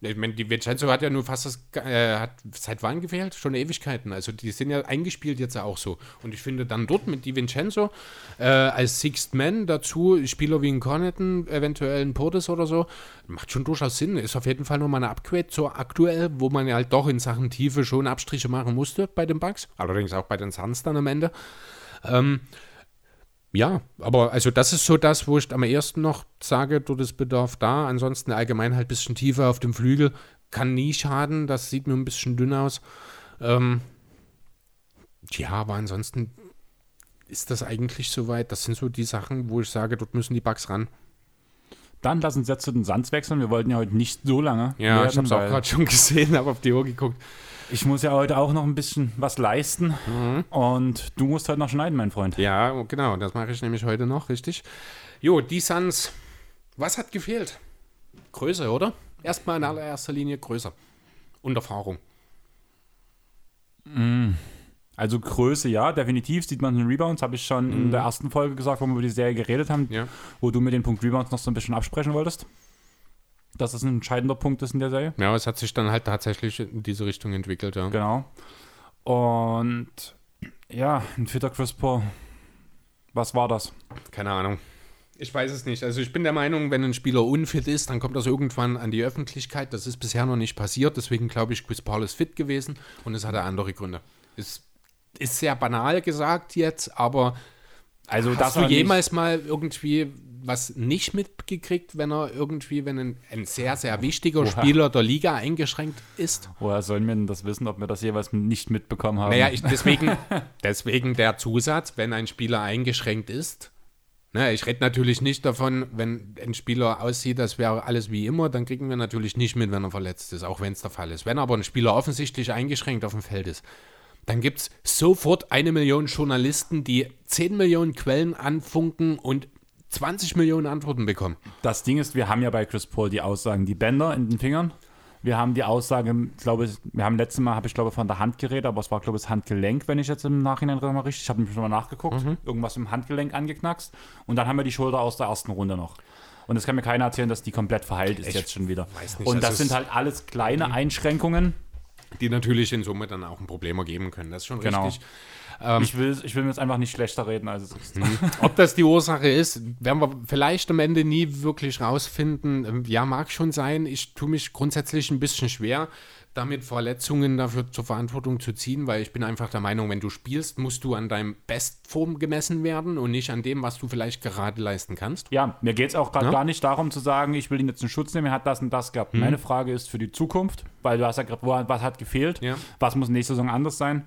Ich meine, die Vincenzo hat ja nur fast das, äh, hat seit wann gefehlt? Schon Ewigkeiten. Also die sind ja eingespielt jetzt auch so. Und ich finde dann dort mit Di Vincenzo äh, als Sixth Man dazu Spieler wie ein Connaughton, eventuell ein Portis oder so, macht schon durchaus Sinn. Ist auf jeden Fall nochmal eine Upgrade zur aktuell, wo man ja halt doch in Sachen Tiefe schon Abstriche machen musste bei den Bugs. Allerdings auch bei den Suns dann am Ende. Ähm, ja, aber also das ist so das, wo ich am ersten noch sage, dort ist Bedarf da. Ansonsten allgemein halt ein bisschen tiefer auf dem Flügel. Kann nie schaden, das sieht mir ein bisschen dünn aus. Ähm, ja, aber ansonsten ist das eigentlich soweit. Das sind so die Sachen, wo ich sage, dort müssen die Bugs ran. Dann lass uns jetzt zu den Suns wechseln. Wir wollten ja heute nicht so lange. Ja, ich werden, habe es auch gerade schon gesehen, habe auf die Uhr geguckt. Ich muss ja heute auch noch ein bisschen was leisten. Mhm. Und du musst heute noch schneiden, mein Freund. Ja, genau, das mache ich nämlich heute noch, richtig. Jo, die Suns, was hat gefehlt? Größe, oder? Erstmal in allererster Linie Größe. Und Erfahrung. Also Größe, ja, definitiv sieht man in den Rebounds. Habe ich schon in der ersten Folge gesagt, wo wir über die Serie geredet haben, Mhm. Ja. wo du mir den Punkt Rebounds noch so ein bisschen absprechen wolltest. Dass es ein entscheidender Punkt ist in der Serie. Ja, es hat sich dann halt tatsächlich in diese Richtung entwickelt, ja. Genau. Und ja, ein fitter Chris Paul. Was war das? Keine Ahnung. Ich weiß es nicht. Also ich bin der Meinung, wenn ein Spieler unfit ist, dann kommt das irgendwann an die Öffentlichkeit. Das ist bisher noch nicht passiert. Deswegen glaube ich, Chris Paul ist fit gewesen und es hatte andere Gründe. Ist, ist sehr banal gesagt jetzt, aber Also, hast dass du er nicht- jemals mal irgendwie was nicht mitgekriegt, wenn er irgendwie, wenn ein, ein sehr, sehr wichtiger Oha. Spieler der Liga eingeschränkt ist? Woher sollen wir denn das wissen, ob wir das jeweils nicht mitbekommen haben? Naja, ich, deswegen, deswegen der Zusatz, wenn ein Spieler eingeschränkt ist. Ne, ich rede natürlich nicht davon, wenn ein Spieler aussieht, das wäre alles wie immer, dann kriegen wir natürlich nicht mit, wenn er verletzt ist, auch wenn es der Fall ist. Wenn aber ein Spieler offensichtlich eingeschränkt auf dem Feld ist, dann gibt es sofort eine Million Journalisten, die 10 Millionen Quellen anfunken und 20 Millionen Antworten bekommen. Das Ding ist, wir haben ja bei Chris Paul die Aussagen, die Bänder in den Fingern. Wir haben die Aussage, ich glaube, wir haben letztes Mal, habe ich glaube von der Hand geredet, aber es war glaube ich das Handgelenk, wenn ich jetzt im Nachhinein mal richtig, ich habe nämlich schon mal nachgeguckt, Mhm. irgendwas im Handgelenk angeknackst und dann haben wir die Schulter aus der ersten Runde noch. Und es kann mir keiner erzählen, dass die komplett verheilt ist Ich jetzt schon wieder. nicht, und das also sind halt alles kleine Einschränkungen. Die natürlich in Summe dann auch ein Problem ergeben können. Das ist schon Genau. richtig. Ähm, ich, will, ich will mir jetzt einfach nicht schlechter reden, als es ist. Ob das die Ursache ist, werden wir vielleicht am Ende nie wirklich rausfinden. Ähm, Ja, mag schon sein. Ich tue mich grundsätzlich ein bisschen schwer, damit Verletzungen dafür zur Verantwortung zu ziehen, weil ich bin einfach der Meinung, wenn du spielst, musst du an deinem Bestform gemessen werden und nicht an dem, was du vielleicht gerade leisten kannst. Ja, mir geht es auch gerade Ja? gar nicht darum zu sagen, ich will ihn jetzt in Schutz nehmen, er hat das und das gehabt. Mhm. Meine Frage ist für die Zukunft, weil du hast ja gerade, was hat gefehlt, Ja. was muss nächste Saison anders sein.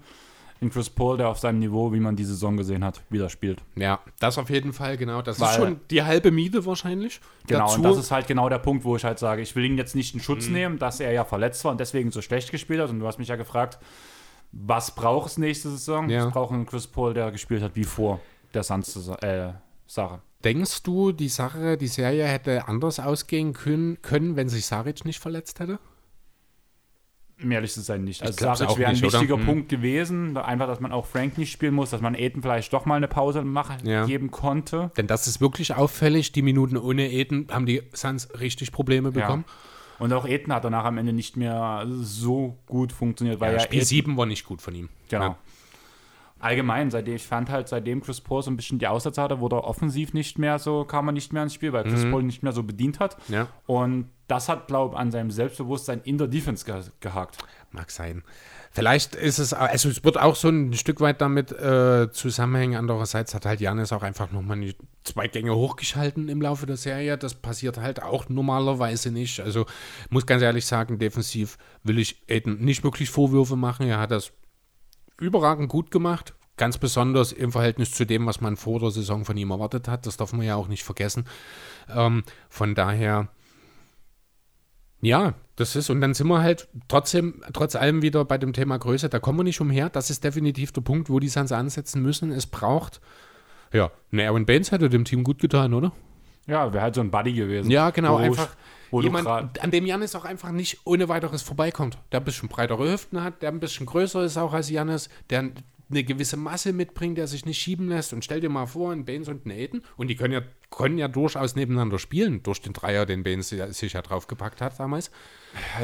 In Chris Paul, der auf seinem Niveau, wie man die Saison gesehen hat, wieder spielt. Ja, das auf jeden Fall, genau. Das Weil- ist schon die halbe Miete wahrscheinlich. Genau, Dazu, und das ist halt genau der Punkt, wo ich halt sage, ich will ihn jetzt nicht in Schutz Mhm. nehmen, dass er ja verletzt war und deswegen so schlecht gespielt hat. Und du hast mich ja gefragt, was braucht es nächste Saison? Ja. Es braucht einen Chris Paul, der gespielt hat wie vor der Suns-Sache. denkst du, die Sache, die Serie hätte anders ausgehen können, können wenn sich Saric nicht verletzt hätte? Um ehrlich zu sein, nicht. Also Saric wäre ein nicht, oder? wichtiger Hm. Punkt gewesen. Einfach, dass man auch Frank nicht spielen muss, dass man Aiden vielleicht doch mal eine Pause machen, Ja. geben konnte. Denn das ist wirklich auffällig. Die Minuten ohne Eden haben die Suns richtig Probleme bekommen. Und auch Aiden hat danach am Ende nicht mehr so gut funktioniert, weil Ja, ja, Spiel Aiden- 7 war nicht gut von ihm. Genau. Allgemein, seitdem ich fand halt, seitdem Chris Paul so ein bisschen die Aussätze hatte, wurde er offensiv nicht mehr so, kam er nicht mehr ins Spiel, weil Chris Paul nicht mehr so bedient hat. Ja. Und das hat, glaube ich, an seinem Selbstbewusstsein in der Defense ge gehakt. Mag sein. Vielleicht ist es, also es wird auch so ein Stück weit damit äh, zusammenhängen. Andererseits hat halt Janis auch einfach nochmal die zwei Gänge hochgeschalten im Laufe der Serie. Das passiert halt auch normalerweise nicht. Also muss ganz ehrlich sagen, defensiv will ich Aiden nicht wirklich Vorwürfe machen. Er hat das überragend gut gemacht. Ganz besonders im Verhältnis zu dem, was man vor der Saison von ihm erwartet hat. Das darf man ja auch nicht vergessen. Ähm, von daher, ja, das ist, und dann sind wir halt trotzdem, trotz allem wieder bei dem Thema Größe, da kommen wir nicht umher. Das ist definitiv der Punkt, wo die Suns ansetzen müssen. Es braucht, ja, ne, Aaron Baines hätte dem Team gut getan, oder? Ja, wäre halt so ein Buddy gewesen. Ja, genau, einfach jemand, an dem Janis auch einfach nicht ohne weiteres vorbeikommt. Der ein bisschen breitere Hüften hat, der ein bisschen größer ist auch als Janis, der eine gewisse Masse mitbringt, der sich nicht schieben lässt. Und stell dir mal vor, ein Baines und ein Aiden, und die können ja, können ja durchaus nebeneinander spielen, durch den Dreier, den Baines sich ja draufgepackt hat damals.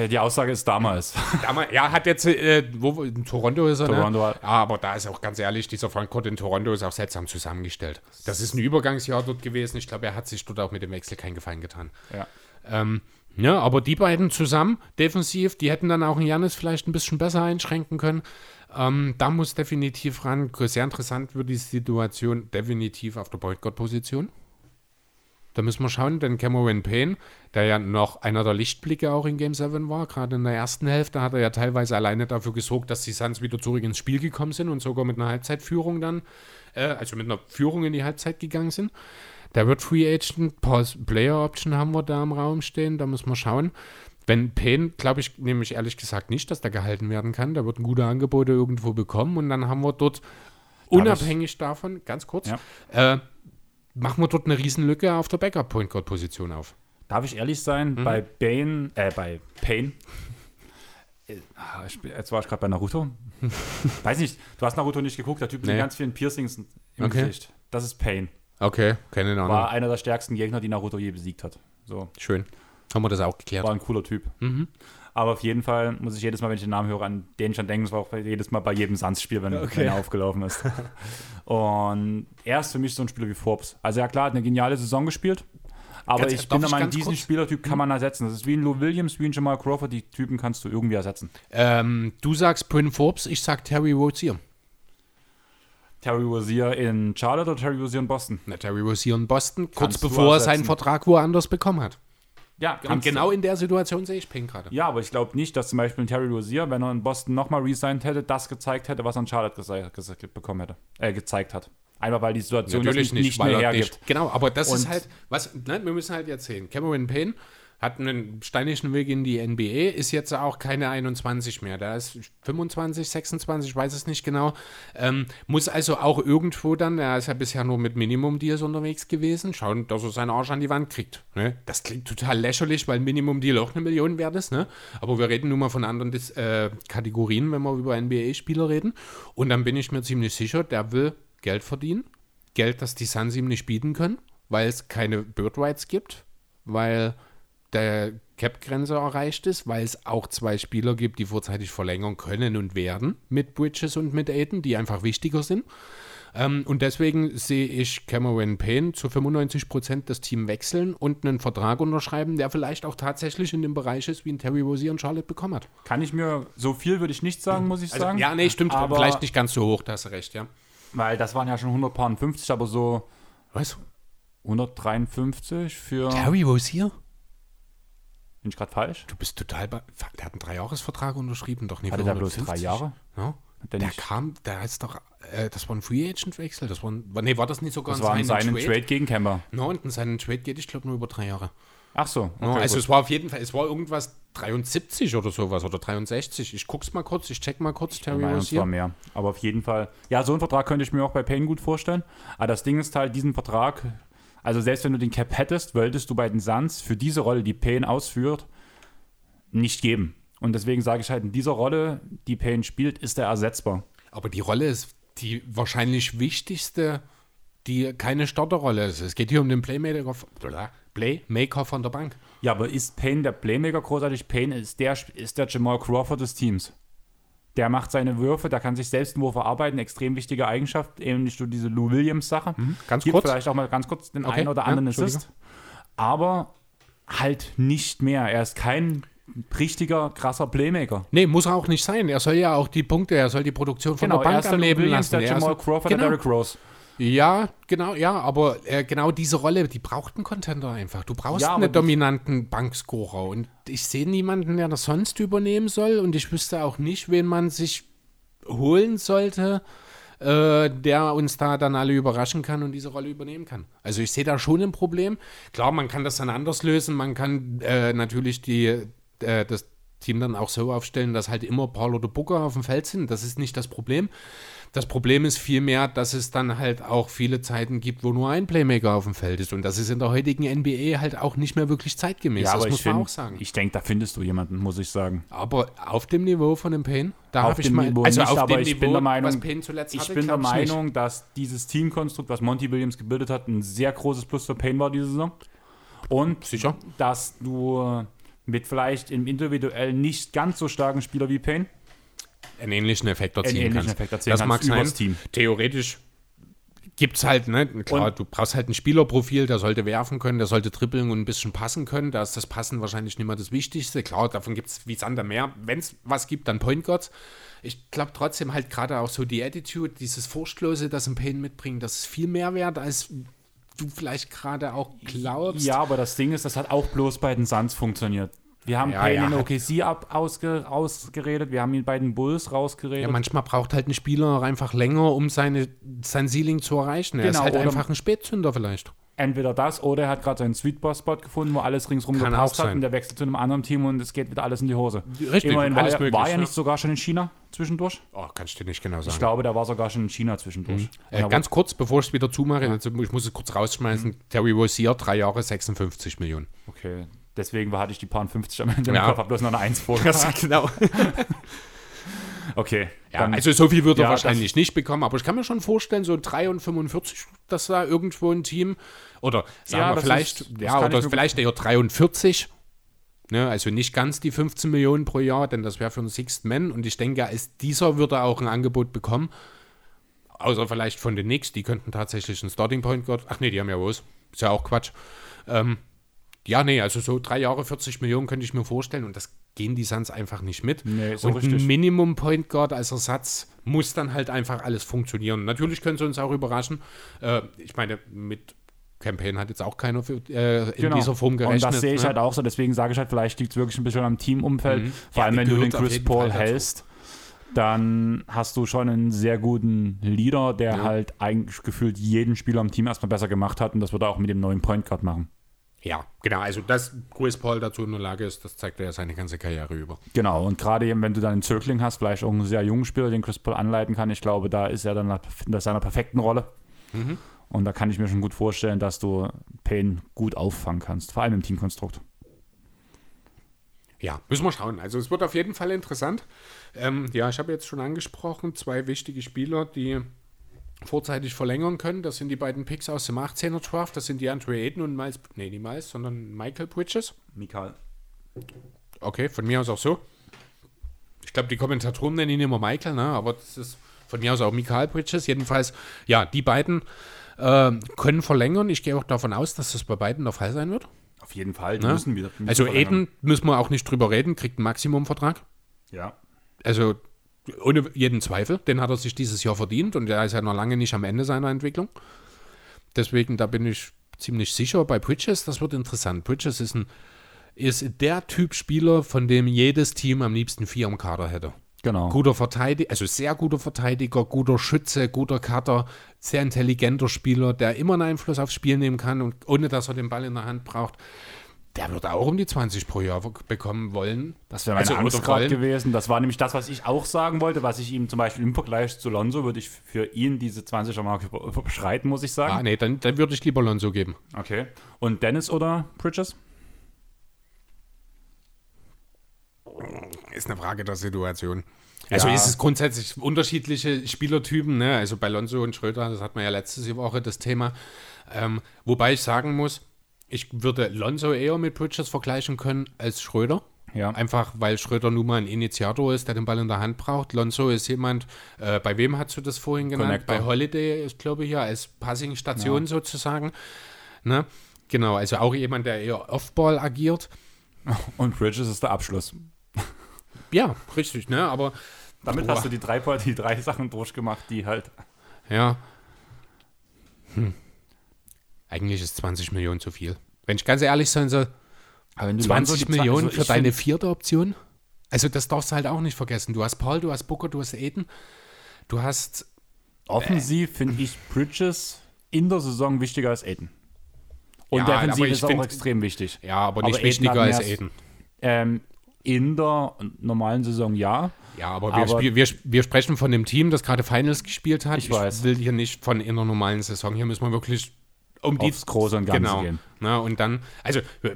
Die Aussage ist damals. Damals, ja, hat jetzt, äh, wo, in Toronto ist er, Toronto ne? Ja, aber da ist auch ganz ehrlich, dieser Frontcourt in Toronto ist auch seltsam zusammengestellt. Das ist ein Übergangsjahr dort gewesen. Ich glaube, er hat sich dort auch mit dem Wechsel keinen Gefallen getan. ja. Ähm, ja, aber die beiden zusammen, defensiv, die hätten dann auch einen Janis vielleicht ein bisschen besser einschränken können. Ähm, da muss definitiv ran. Sehr interessant wird die Situation definitiv auf der Point Guard-Position. Da müssen wir schauen, denn Cameron Payne, der ja noch einer der Lichtblicke auch in Game 7 war, gerade in der ersten Hälfte, hat er ja teilweise alleine dafür gesorgt, dass die Suns wieder zurück ins Spiel gekommen sind und sogar mit einer Halbzeitführung dann, äh, also mit einer Führung in die Halbzeit gegangen sind. Der wird Free Agent, Pause Player Option haben wir da im Raum stehen, da müssen wir schauen. Wenn Payne, glaube ich, nämlich ehrlich gesagt nicht, dass der gehalten werden kann. Der wird ein gute Angebote irgendwo bekommen und dann haben wir dort, unabhängig davon, ganz kurz, Ja. äh, machen wir dort eine Riesenlücke auf der Backup-Point-Guard-Position auf. Darf ich ehrlich sein? Mhm. Bei Bane, äh, bei Pain. Äh, ah, ich, jetzt war ich gerade bei Naruto. Weiß nicht, du hast Naruto nicht geguckt, der Typ mit Nee. ganz vielen Piercings im Okay. Gesicht. Das ist Pain. Okay, keine Ahnung. War einer der stärksten Gegner, die Naruto je besiegt hat. So, Schön. Haben wir das auch geklärt. war ein cooler Typ. Mhm. Aber auf jeden Fall muss ich jedes Mal, wenn ich den Namen höre, an den schon denken. Das war auch jedes Mal bei jedem Suns-Spiel, wenn, Okay. wenn er aufgelaufen ist. Und er ist für mich so ein Spieler wie Forbes. Also ja klar, hat eine geniale Saison gespielt. Aber Ganz- ich bin der Meinung, diesen kurz? Spielertyp kann man ersetzen. Das ist wie ein Lou Williams, wie ein Jamal Crawford. Die Typen kannst du irgendwie ersetzen. Ähm, du sagst Bryn Forbes, ich sag Terry Rozier. Terry Rozier in Charlotte oder Terry Rozier in Boston? Na, Terry Rozier in Boston, kurz Kannst bevor er seinen. Vertrag woanders bekommen hat. Ja, Und kannst du. genau in der Situation sehe ich Payne gerade. Ja, aber ich glaube nicht, dass zum Beispiel ein Terry Rozier, wenn er in Boston nochmal resigned hätte, das gezeigt hätte, was er in Charlotte bekommen hätte, äh, gezeigt hat. Einfach weil die Situation Natürlich nicht, nicht weil mehr er hergibt. nicht. Genau, aber das ist Und- halt, was, ne, wir müssen halt jetzt sehen. Cameron Payne hat einen steinigen Weg in die NBA, ist jetzt auch keine 21 mehr. Der ist 25, 26, ich weiß es nicht genau. Ähm, muss also auch irgendwo dann, er ist ja bisher nur mit Minimum Deals unterwegs gewesen, schauen, dass er seinen Arsch an die Wand kriegt. Ne? Das klingt total lächerlich, weil Minimum Deal auch eine Million wert ist. Ne? Aber wir reden nun mal von anderen Dis äh, Kategorien, wenn wir über NBA-Spieler reden. Und dann bin ich mir ziemlich sicher, der will Geld verdienen. Geld, das die Suns ihm nicht bieten können, weil es keine Bird Rights gibt, weil der Cap-Grenze erreicht ist, weil es auch zwei Spieler gibt, die vorzeitig verlängern können und werden mit Bridges und mit Aiden, die einfach wichtiger sind. Ähm, und deswegen sehe ich Cameron Payne zu 95% das Team wechseln und einen Vertrag unterschreiben, der vielleicht auch tatsächlich in dem Bereich ist, wie ein Terry Rozier und Charlotte bekommen hat. Kann ich mir, so viel würde ich nicht sagen, muss ich Also, sagen. ja, nee, stimmt. Aber, vielleicht nicht ganz so hoch, da hast du recht, ja. Weil das waren ja schon 150, aber so Was? 153 für. Terry Rozier? Bin ich gerade falsch? Du bist total. Der hat einen Dreijahresvertrag unterschrieben, doch nicht Hatte der bloß 150. drei Jahre? Ja. Der Der kam, der ist doch, äh, das war ein Free Agent Wechsel, das war, ein, nee, war das nicht sogar Das war ein in seinem Trade? Trade gegen Kemba. No, und in seinen Trade geht, ich glaube, nur über drei Jahre. Ach so. Okay, No, also gut. es war auf jeden Fall, es war irgendwas 73 oder sowas oder 63. Ich guck's mal kurz, ich check mal kurz, Terry Nein, es war mehr. Aber auf jeden Fall. Ja, so einen Vertrag könnte ich mir auch bei Payne gut vorstellen. Aber das Ding ist halt, diesen Vertrag, also selbst wenn du den Cap hättest, wolltest du bei den Suns für diese Rolle, die Payne ausführt, nicht geben. Und deswegen sage ich halt, in dieser Rolle, die Payne spielt, ist er ersetzbar. Aber die Rolle ist die wahrscheinlich wichtigste, die keine Starterrolle ist. Es geht hier um den Playmaker, Playmaker von der Bank. Ja, aber ist Payne der Playmaker großartig? Payne ist der, ist der Jamal Crawford des Teams. Der macht seine Würfe, der kann sich selbst einen Wurf erarbeiten, extrem wichtige Eigenschaft, ähnlich so diese Lou Williams-Sache. ganz Gibt kurz. vielleicht auch mal ganz kurz den Okay, einen oder ja, anderen Entschuldigung. Assist. Aber halt nicht mehr. Er ist kein richtiger, krasser Playmaker. Nee, muss er auch nicht sein. Er soll ja auch die Punkte, er soll die Produktion von Genau, der er Bank anleben Williams, lassen. der Er Jamal Crawford, genau. der Derrick Rose. Ja, genau, ja, aber äh, genau diese Rolle, die braucht einen Contender einfach. Du brauchst Ja, einen dominanten Bankscorer und ich sehe niemanden, der das sonst übernehmen soll und ich wüsste auch nicht, wen man sich holen sollte, äh, der uns da dann alle überraschen kann und diese Rolle übernehmen kann. Also ich sehe da schon ein Problem. Klar, man kann das dann anders lösen. Man kann äh, natürlich die, äh, das Team dann auch so aufstellen, dass halt immer Paul oder Booker auf dem Feld sind. Das ist nicht das Problem. Das Problem ist vielmehr, dass es dann halt auch viele Zeiten gibt, wo nur ein Playmaker auf dem Feld ist. Und das ist in der heutigen NBA halt auch nicht mehr wirklich zeitgemäß. Ja, das aber muss ich man find, auch sagen. Ich denke, da findest du jemanden, muss ich sagen. aber auf dem Niveau von dem Payne, da Auf habe ich dem mal. Niveau also nicht, auf aber dem ich Niveau, bin der Meinung, was Payne zuletzt Ich hatte, bin der ich nicht. Meinung, dass dieses Teamkonstrukt, was Monty Williams gebildet hat, ein sehr großes Plus für Payne war diese Saison. Und Sicher. dass du mit vielleicht im individuell nicht ganz so starken Spieler wie Payne einen ähnlichen Effekt erzielen ähnlichen kannst. Effekt erzielen das mag sein. übers Team. Theoretisch gibt es halt, ne, klar, du brauchst halt ein Spielerprofil, der sollte werfen können, der sollte dribbeln und ein bisschen passen können. Da ist das Passen wahrscheinlich nicht mehr das Wichtigste. Klar, davon gibt es wie Sander mehr. Wenn es was gibt, dann Point Guards. Ich glaube trotzdem halt gerade auch so die Attitude, dieses Furchtlose, das ein Pain mitbringt, das ist viel mehr wert, als du vielleicht gerade auch glaubst. Ja, aber das Ding ist, das hat auch bloß bei den Suns funktioniert. Wir haben Ja, Payne ja, in OKC ab, ausge, rausgeredet, wir haben ihn bei den Bulls rausgeredet. Ja, manchmal braucht halt ein Spieler einfach länger, um seine, sein Ceiling zu erreichen. Er Genau, ist halt einfach ein Spätzünder vielleicht. Entweder das oder er hat gerade seinen Sweet Spot gefunden, wo alles ringsrum Kann gepasst auch hat und der wechselt zu einem anderen Team und es geht wieder alles in die Hose. Richtig, Immerhin war, alles er, möglich, war er ja. nicht sogar schon in China zwischendurch? Oh, kannst du dir nicht genau sagen. Ich glaube, der war sogar schon in China zwischendurch. Und Äh, er ganz kurz, bevor ich es wieder zumache, also ich muss es kurz rausschmeißen. Terry Rozier, drei Jahre, 56 Millionen. okay, deswegen hatte ich die paar 50 am Ende im Ja. Kopf, hab bloß noch eine 1 vor. genau. Okay, Ja, dann, also so viel wird er Ja, wahrscheinlich nicht bekommen, aber ich kann mir schon vorstellen, so 3 und 45, dass da irgendwo ein Team, oder sagen Ja, wir vielleicht, ist- ja, oder vielleicht eher 43, ne, also nicht ganz die 15 Millionen pro Jahr, denn das wäre für einen Sixth Man und ich denke, als dieser würde er auch ein Angebot bekommen, außer vielleicht von den Knicks, die könnten tatsächlich einen Starting Point Guard, ach nee, die haben ja was, ist ja auch Quatsch. Ähm, ja, nee, also so drei Jahre 40 Millionen könnte ich mir vorstellen und das gehen die Suns einfach nicht mit. Nee, ist so und richtig. ein Minimum Point Guard als Ersatz muss dann halt einfach alles funktionieren. Natürlich können sie uns auch überraschen. Äh, ich meine, mit Campaign hat jetzt auch keiner für, äh, in dieser Form gerechnet. Genau. Und das sehe ich ne? halt auch so, deswegen sage ich halt, vielleicht liegt es wirklich ein bisschen am Teamumfeld. Mhm. Vor Ja, allem, wenn du den Chris Paul Fall dazu. hältst, dann hast du schon einen sehr guten Leader, der Ja. halt eigentlich gefühlt jeden Spieler im Team erstmal besser gemacht hat und das wird er auch mit dem neuen Point Guard machen. Ja, genau. Also, dass Chris Paul dazu in der Lage ist, das zeigt er ja seine ganze Karriere über. Genau, und gerade eben, wenn du dann einen Zögling hast, vielleicht auch einen sehr jungen Spieler, den Chris Paul anleiten kann, ich glaube, da ist er dann in seiner perfekten Rolle. Mhm. Und da kann ich mir schon gut vorstellen, dass du Payne gut auffangen kannst, vor allem im Teamkonstrukt. Ja, müssen wir schauen. Also es wird auf jeden Fall interessant. Ähm, ja, ich habe jetzt schon angesprochen, zwei wichtige Spieler, die vorzeitig verlängern können. Das sind die beiden Picks aus dem 18er Draft. Das sind die Andre Ayton und Miles, nee, nicht Miles, sondern Michael Bridges. Mikal. Okay, von mir aus auch so. Ich glaube, die Kommentatoren nennen ihn immer Michael, ne? aber das ist von mir aus auch Michael Bridges. Jedenfalls, ja, die beiden äh, können verlängern. Ich gehe auch davon aus, dass das bei beiden der Fall sein wird. Auf jeden Fall, Ne? müssen wieder. müssen Also. Aiden müssen wir auch nicht drüber reden, kriegt einen Maximumvertrag. Ja. Also ohne jeden Zweifel, den hat er sich dieses Jahr verdient und er ist ja noch lange nicht am Ende seiner Entwicklung. Deswegen, da bin ich ziemlich sicher bei Bridges, das wird interessant. Bridges ist, ein, ist der Typ Spieler, von dem jedes Team am liebsten vier im Kader hätte. Genau. Guter Verteidiger, also sehr guter Verteidiger, guter Schütze, guter Cutter, sehr intelligenter Spieler, der immer einen Einfluss aufs Spiel nehmen kann und ohne dass er den Ball in der Hand braucht. Der wird auch um die 20 pro Jahr bekommen wollen. Das wäre meine Also, Angst gerade gewesen. Das war nämlich das, was ich auch sagen wollte, was ich ihm zum Beispiel im Vergleich zu Lonzo würde ich für ihn diese 20er-Marke über- überschreiten, muss ich sagen. Ah, nee, dann, dann würde ich lieber Lonzo geben. Okay. Und Dennis oder Bridges? Ist eine Frage der Situation. Also Ja. ist es grundsätzlich unterschiedliche Spielertypen, ne? Also bei Lonzo und Schröder, das hat man ja letzte Woche das Thema. Ähm, wobei ich sagen muss, ich würde Lonzo eher mit Bridges vergleichen können als Schröder. Ja. Einfach weil Schröder nun mal ein Initiator ist, der den Ball in der Hand braucht. Lonzo ist jemand, äh, bei wem hast du das vorhin genannt? Connector. Bei Holiday, ich glaube hier, als Passing-Station sozusagen. Ne? Genau, also auch jemand, der eher Off-Ball agiert. Und Bridges ist der Abschluss. Ja, richtig, ne? Aber Damit Boah. hast du die drei, die drei Sachen durchgemacht, die halt. Ja. Hm. Eigentlich ist 20 Millionen zu viel. Wenn ich ganz ehrlich sein soll, Aber wenn du 20 Lonzo die- Millionen also für ich deine vierte Option? Also das darfst du halt auch nicht vergessen. Du hast Paul, du hast Booker, du hast Aiden, du hast Offensiv finde ich Bridges in der Saison wichtiger als Aiden. Und Ja, defensiv ich ist auch find- extrem wichtig. ja, aber nicht Aber wichtiger als Aiden. Ähm, in der normalen Saison ja. Ja, aber, wir, Aber- spiel, wir, wir sprechen von dem Team, das gerade Finals gespielt hat. Ich weiß. will hier nicht von in der normalen Saison. Hier müssen wir wirklich um die Aufs Große und Ganze genau. gehen. Na, und dann, also äh,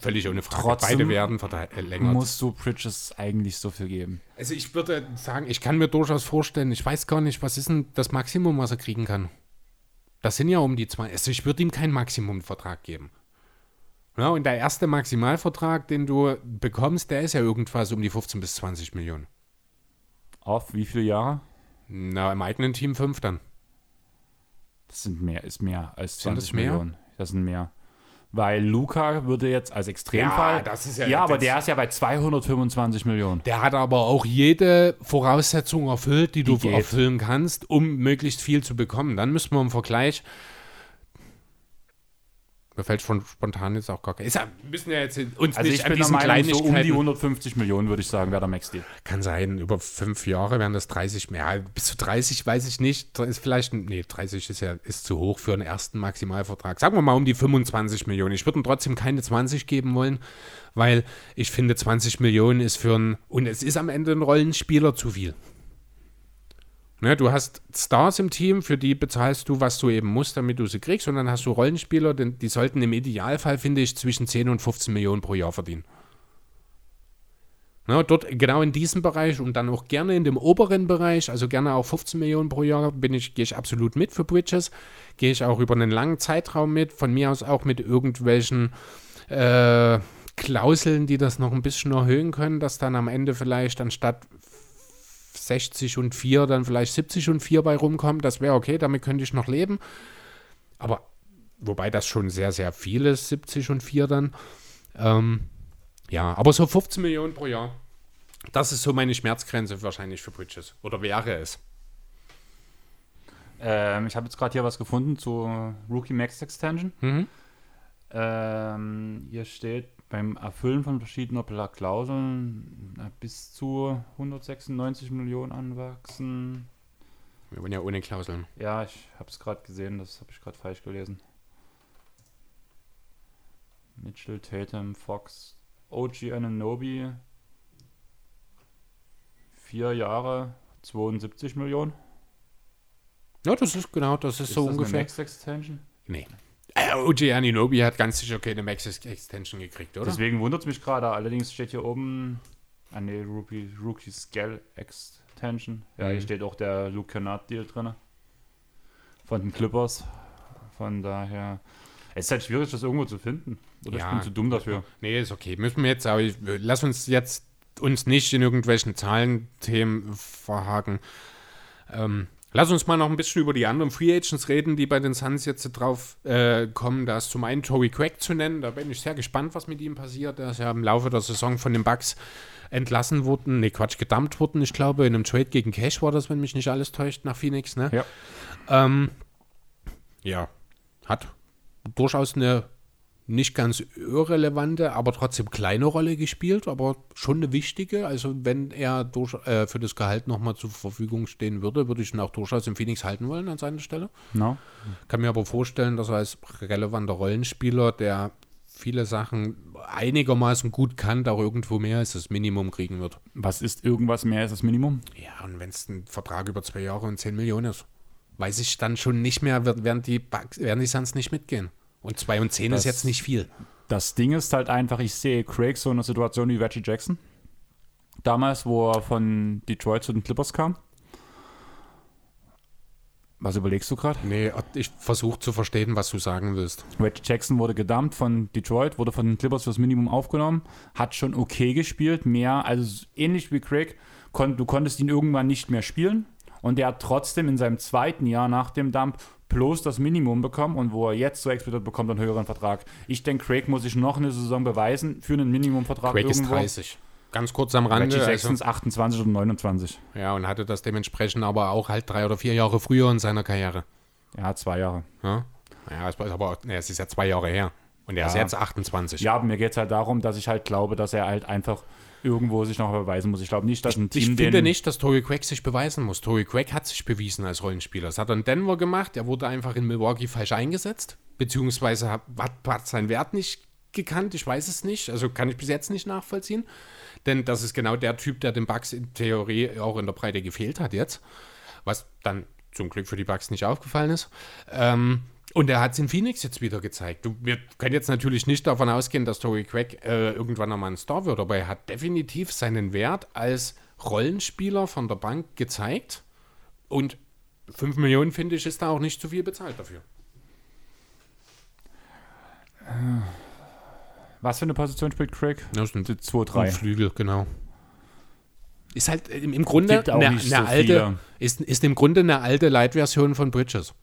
völlig ohne Frage. Trotzdem Beide werden verlängert. Musst du Bridges eigentlich so viel geben. Also ich würde sagen, ich kann mir durchaus vorstellen, ich weiß gar nicht, was ist denn das Maximum, was er kriegen kann. Das sind ja um die zwei. Also ich würde ihm keinen Maximumvertrag geben. Ja, und der erste Maximalvertrag, den du bekommst, der ist ja irgendwas um die 15 bis 20 Millionen. Auf wie viele Jahre? Na, im eigenen Team fünf dann. Das sind mehr, ist mehr als Sind 20 das mehr? Millionen. Das sind mehr. Weil Luca würde jetzt als Extremfall. Ja, das ist ja- Ja, aber der ist ja bei 225 Millionen. Der hat aber auch jede Voraussetzung erfüllt, die, du geht. erfüllen kannst, um möglichst viel zu bekommen. Dann müssen wir im Vergleich. Mir fällt schon spontan jetzt auch gar kein. Ist müssen ja jetzt uns Also nicht ich an bin der Meinung, so um die Kleinigkeiten. 150 Millionen würde ich sagen, wäre der Max-Deal. Kann sein, über fünf Jahre wären das 30 mehr. Bis zu 30 weiß ich nicht. Ist vielleicht, nee, 30 ist ja ist zu hoch für einen ersten Maximalvertrag. Sagen wir mal um die 25 Millionen. Ich würde ihm trotzdem keine 20 geben wollen, weil ich finde 20 Millionen ist für einen, und es ist am Ende ein Rollenspieler zu viel. Ne, du hast Stars im Team, für die bezahlst du, was du eben musst, damit du sie kriegst. Und dann hast du Rollenspieler, denn die sollten im Idealfall, finde ich, zwischen 10 und 15 Millionen pro Jahr verdienen. Ne, dort genau in diesem Bereich und dann auch gerne in dem oberen Bereich, also gerne auch 15 Millionen pro Jahr, bin ich, gehe ich absolut mit für Bridges. Gehe ich auch über einen langen Zeitraum mit, von mir aus auch mit irgendwelchen äh, Klauseln, die das noch ein bisschen erhöhen können, dass dann am Ende vielleicht anstatt 60 und 4 dann vielleicht 70 und 4 bei rumkommt. Das wäre okay, damit könnte ich noch leben. Aber wobei das schon sehr, sehr viel ist, 70 und 4 dann. Ähm, ja, aber so 15 Millionen pro Jahr. Das ist so meine Schmerzgrenze wahrscheinlich für Bridges. Oder wäre es. Ähm, ich habe jetzt gerade hier was gefunden zur Rookie Max Extension. Mhm. Ähm, hier steht beim Erfüllen von verschiedener Pla- Klauseln bis zu 196 Millionen anwachsen. Wir wollen ja ohne Klauseln. Ja, ich habe es gerade gesehen, das habe ich gerade falsch gelesen. Mitchell, Tatum, Fox, OG Ananobi. Vier Jahre, 72 Millionen. Ja, das ist genau, das ist, Ist so das ungefähr. eine Max Extension? Nee. Äh, OG Aninobi hat ganz sicher keine Max Extension gekriegt, oder? Deswegen wundert es mich gerade. Allerdings steht hier oben ah nee, Rookie, Rookie Scale Extension. Ja, hier Mhm. steht auch der Luke Kennard Deal drin. Von den Clippers. Von daher. Es ist halt schwierig, das irgendwo zu finden. Oder Ja. ich bin zu dumm dafür. Nee, ist okay. Müssen wir jetzt, aber ich, lass uns jetzt uns nicht in irgendwelchen Zahlenthemen verhaken. Ähm, lass uns mal noch ein bisschen über die anderen Free Agents reden, die bei den Suns jetzt drauf äh, kommen. Da ist zum einen Tory Craig zu nennen. Da bin ich sehr gespannt, was mit ihm passiert. Er ist ja im Laufe der Saison von den Bucks entlassen worden. Nee, Quatsch, gedumpt worden. Ich glaube, in einem Trade gegen Cash war das, wenn mich nicht alles täuscht, nach Phoenix, ne? Ja. Ähm, ja, hat durchaus eine nicht ganz irrelevante, aber trotzdem kleine Rolle gespielt, aber schon eine wichtige. Also wenn er durch, äh, für das Gehalt nochmal zur Verfügung stehen würde, würde ich ihn auch durchaus im Phoenix halten wollen an seiner Stelle. No? Kann mir aber vorstellen, dass er als relevanter Rollenspieler, der viele Sachen einigermaßen gut kann, auch irgendwo mehr als das Minimum kriegen wird. Was ist irgendwas mehr als das Minimum? Ja, und wenn es ein Vertrag über zwei Jahre und 10 Millionen ist, weiß ich dann schon nicht mehr, werden die, Bucks, werden die Suns nicht mitgehen. Und 2 und 10 Das- ist jetzt nicht viel. Das Ding ist halt einfach, ich sehe Craig so in einer Situation wie Reggie Jackson. Damals, wo er von Detroit zu den Clippers kam. Was überlegst du gerade? Nee, ich versuche zu verstehen, was du sagen willst. Reggie Jackson wurde gedumpt von Detroit, wurde von den Clippers fürs Minimum aufgenommen, hat schon okay gespielt, mehr, also ähnlich wie Craig, kon, du konntest ihn irgendwann nicht mehr spielen und der hat trotzdem in seinem zweiten Jahr nach dem Dump bloß das Minimum bekommen und wo er jetzt so explodiert, bekommt einen höheren Vertrag. Ich denke, Craig muss sich noch eine Saison beweisen für einen Minimumvertrag Craig ist irgendwo. 30. Ganz kurz am Rande. Reggie Also, Jackson ist 28 oder 29. ja, und hatte das dementsprechend aber auch halt drei oder vier Jahre früher in seiner Karriere. Ja, zwei Jahre. Ja, ja es, war aber, nee, es ist ja zwei Jahre her. Und er ist Ja. jetzt 28. Ja, aber mir geht es halt darum, dass ich halt glaube, dass er halt einfach irgendwo sich noch beweisen muss. Ich glaube nicht, dass ein Team Ich finde nicht, dass Tory Craig sich beweisen muss. Tory Craig hat sich bewiesen als Rollenspieler. Das hat er in Denver gemacht. Er wurde einfach in Milwaukee falsch eingesetzt. Beziehungsweise hat, hat, seinen Wert nicht gekannt. Ich weiß es nicht. Also kann ich bis jetzt nicht nachvollziehen. Denn das ist genau der Typ, der den Bucks in Theorie auch in der Breite gefehlt hat jetzt. Was dann zum Glück für die Bucks nicht aufgefallen ist. Ähm, und er hat es in Phoenix jetzt wieder gezeigt. Wir können jetzt natürlich nicht davon ausgehen, dass Tory Craig äh, irgendwann einmal ein Star wird, aber er hat definitiv seinen Wert als Rollenspieler von der Bank gezeigt. Und 5 Millionen, finde ich, ist da auch nicht zu viel bezahlt dafür. Was für eine Position spielt Craig? Das ist ein, Die 2-3. ein Flügel, genau. Ist halt im, im Grunde eine, eine so alte, viele. ist, ist im Grunde eine alte Light-Version von Bridges.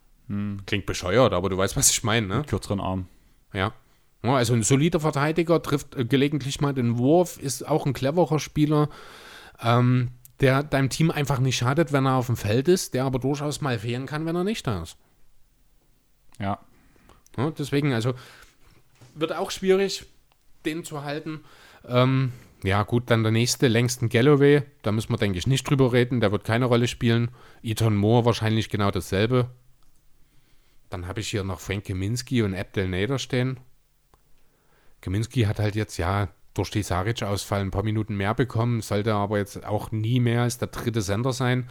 Klingt bescheuert, aber du weißt, was ich meine, ne? Kürzeren Arm. Ja. ja. Also ein solider Verteidiger, trifft äh, gelegentlich mal den Wurf, ist auch ein cleverer Spieler, ähm, der deinem Team einfach nicht schadet, wenn er auf dem Feld ist, der aber durchaus mal fehlen kann, wenn er nicht da ist. Ja. Ja, deswegen, also wird auch schwierig, den zu halten. Ähm, ja, gut, dann der nächste, Langston Galloway. Da müssen wir, denke ich, nicht drüber reden. Der wird keine Rolle spielen. Ethan Moore wahrscheinlich genau dasselbe. Dann habe ich hier noch Frank Kaminski und Abdel Nader stehen. Kaminski hat halt jetzt, ja, durch die Saric-Ausfall ein paar Minuten mehr bekommen, sollte aber jetzt auch nie mehr als der dritte Sender sein.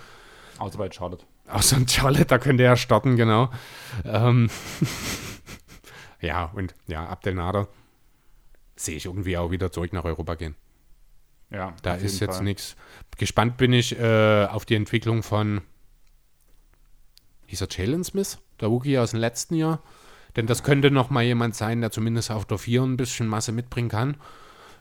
Außer bei Charlotte. Außer in Charlotte, da könnte er starten, genau. Ähm ja, und ja, Abdel Nader sehe ich irgendwie auch wieder zurück nach Europa gehen. Ja, Da ist jetzt nichts. Gespannt bin ich äh, auf die Entwicklung von, hieß er Jalen Smith, der Rookie aus dem letzten Jahr. Denn das könnte noch mal jemand sein, der zumindest auf der 4 ein bisschen Masse mitbringen kann.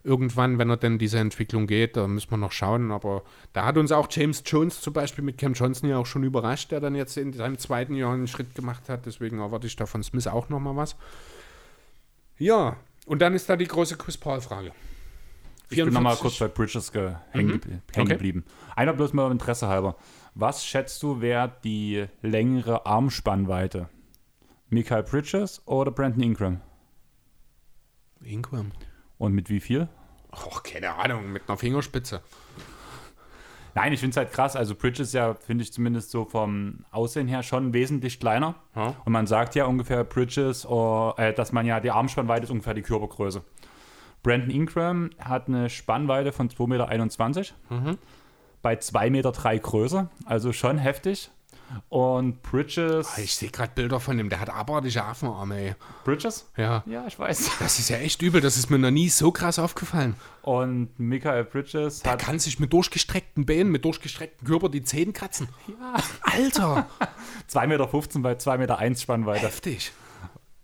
Irgendwann, wenn er denn diese Entwicklung geht, da müssen wir noch schauen. Aber da hat uns auch James Jones zum Beispiel mit Cam Johnson ja auch schon überrascht, der dann jetzt in seinem zweiten Jahr einen Schritt gemacht hat. Deswegen erwarte ich da von Smith auch noch mal was. Ja, und dann ist da die große Chris Paul-Frage. Ich bin nochmal kurz bei Bridges ge hängen, gebl- hängen Okay. geblieben. Einer bloß mal Interesse halber. Was schätzt du, wer die längere Armspannweite? Michael Bridges oder Brandon Ingram? Ingram. Und mit wie viel? Och, keine Ahnung, mit einer Fingerspitze. Nein, ich finde es halt krass. Also Bridges ja, finde ich zumindest so vom Aussehen her schon wesentlich kleiner. Ja. Und man sagt ja ungefähr Bridges, or, äh, dass man ja die Armspannweite ist ungefähr die Körpergröße. Brandon Ingram hat eine Spannweite von 2,21 Meter. Mhm. Bei 2,3 Meter drei Größe. Also schon heftig. Und Bridges. Ah, Ich sehe gerade Bilder von dem, der hat abartige Affenarme, ey. Bridges? Ja. Ja, ich weiß. Das ist ja echt übel, das ist mir noch nie so krass aufgefallen. Und Michael Bridges Der hat. kann sich mit durchgestreckten Beinen, mit durchgestreckten Körper die Zehen kratzen. Ja. Alter, 2,15 Meter bei 2,1 Meter eins Spannweite. heftig.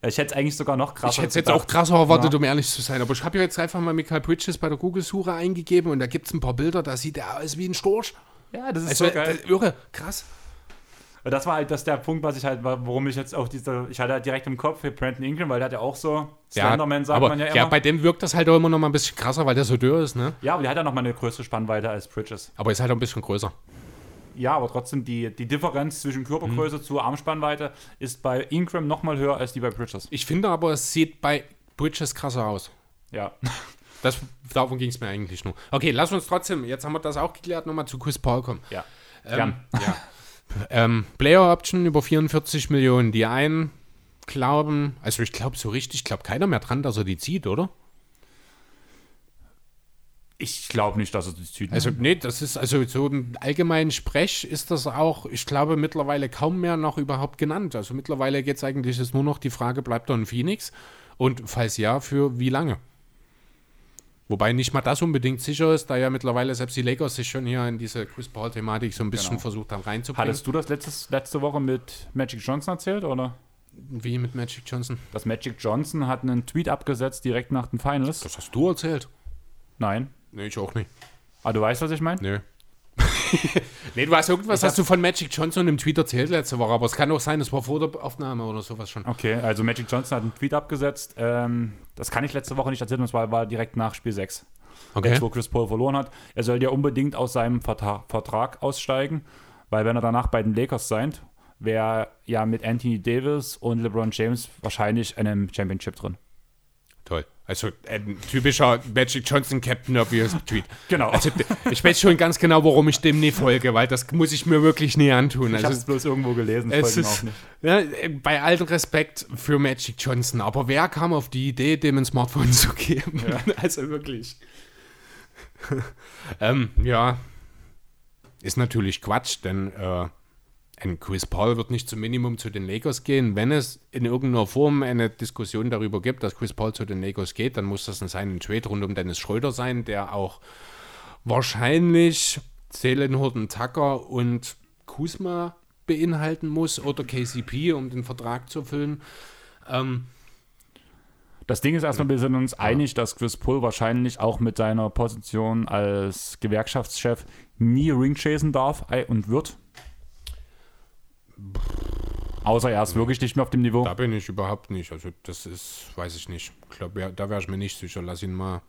Ich hätte es eigentlich sogar noch krasser Ich hätte es jetzt auch krasser erwartet, Ja. um ehrlich zu sein. Aber ich habe ja jetzt einfach mal Michael Bridges bei der Google-Suche eingegeben und da gibt es ein paar Bilder, da sieht er aus wie ein Storch. Ja, das ist Also, so geil. irre, krass. Und das war halt das der Punkt, was ich halt, warum ich jetzt auch diese, ich hatte halt direkt im Kopf für Brandon Ingram, weil der hat ja auch so, Slenderman sagt aber, man ja immer. Ja, bei dem wirkt das halt auch immer noch mal ein bisschen krasser, weil der so dürr ist, ne? ja, aber der hat ja noch mal eine größere Spannweite als Bridges. Aber ist halt auch ein bisschen größer. Ja, aber trotzdem, die, die Differenz zwischen Körpergröße Mhm. zu Armspannweite ist bei Ingram noch mal höher als die bei Bridges. Ich finde aber, es sieht bei Bridges krasser aus. Ja. Das, darum ging es mir eigentlich nur. Okay, lass uns trotzdem, jetzt haben wir das auch geklärt, nochmal zu Chris Paul kommen. Ja. Ähm, ja. ähm, Player Option über 44 Millionen. Die einen glauben, also ich glaube so richtig, glaube keiner mehr dran, dass er die zieht, oder? Ich glaube nicht, dass es die zieht. Also, nee, das ist, also so im allgemeinen Sprech ist das auch, ich glaube, mittlerweile kaum mehr noch überhaupt genannt. Also mittlerweile geht es eigentlich ist nur noch die Frage, bleibt er in Phoenix? Und falls ja, für wie lange? Wobei nicht mal das unbedingt sicher ist, da ja mittlerweile selbst die Lakers sich schon hier in diese Chris Paul-Thematik so ein bisschen Genau. versucht haben reinzubringen. Hattest du das letztes, letzte Woche mit Magic Johnson erzählt, oder? Wie mit Magic Johnson? Das Magic Johnson hat einen Tweet abgesetzt direkt nach den Finals. Das hast du erzählt. Nein. Nee, ich auch nicht. Ah, du weißt, was ich meine? Nö. nee, du hast irgendwas, hast du von Magic Johnson im Tweet erzählt letzte Woche, aber es kann auch sein, es war vor der Aufnahme oder sowas schon. Okay, also Magic Johnson hat einen Tweet abgesetzt. Ähm, das kann ich letzte Woche nicht erzählen, und zwar war direkt nach Spiel 6. Okay. Jetzt, wo Chris Paul verloren hat. Er soll ja unbedingt aus seinem Vertra Vertrag aussteigen, weil wenn er danach bei den Lakers seid, wäre ja mit Anthony Davis und LeBron James wahrscheinlich in einem Championship drin. Toll. Also ein typischer Magic Johnson Captain Obvious Tweet. Genau. Also ich weiß schon ganz genau, warum ich dem nie folge, weil das muss ich mir wirklich nie antun. Ich habe Also es bloß irgendwo gelesen, es ist, nicht. ja, bei allem Respekt für Magic Johnson, aber wer kam auf die Idee, dem ein Smartphone zu geben? Also wirklich. ähm, ja, ist natürlich Quatsch, denn äh, ein Chris Paul wird nicht zum Minimum zu den Lakers gehen. Wenn es in irgendeiner Form eine Diskussion darüber gibt, dass Chris Paul zu den Lakers geht, dann muss das in seinem Trade rund um Dennis Schröder sein, der auch wahrscheinlich Seelenhurten Tucker und Kuzma beinhalten muss oder KCP, um den Vertrag zu füllen. Ähm, Das Ding ist erstmal, wir sind uns einig, dass Chris Paul wahrscheinlich auch mit seiner Position als Gewerkschaftschef nie Ring chasen darf und wird. Außer er ist wirklich nicht mehr auf dem Niveau. da bin ich überhaupt nicht. Also das ist, weiß ich nicht. Ich glaube, ja, da wäre ich mir nicht sicher. Lass ihn mal.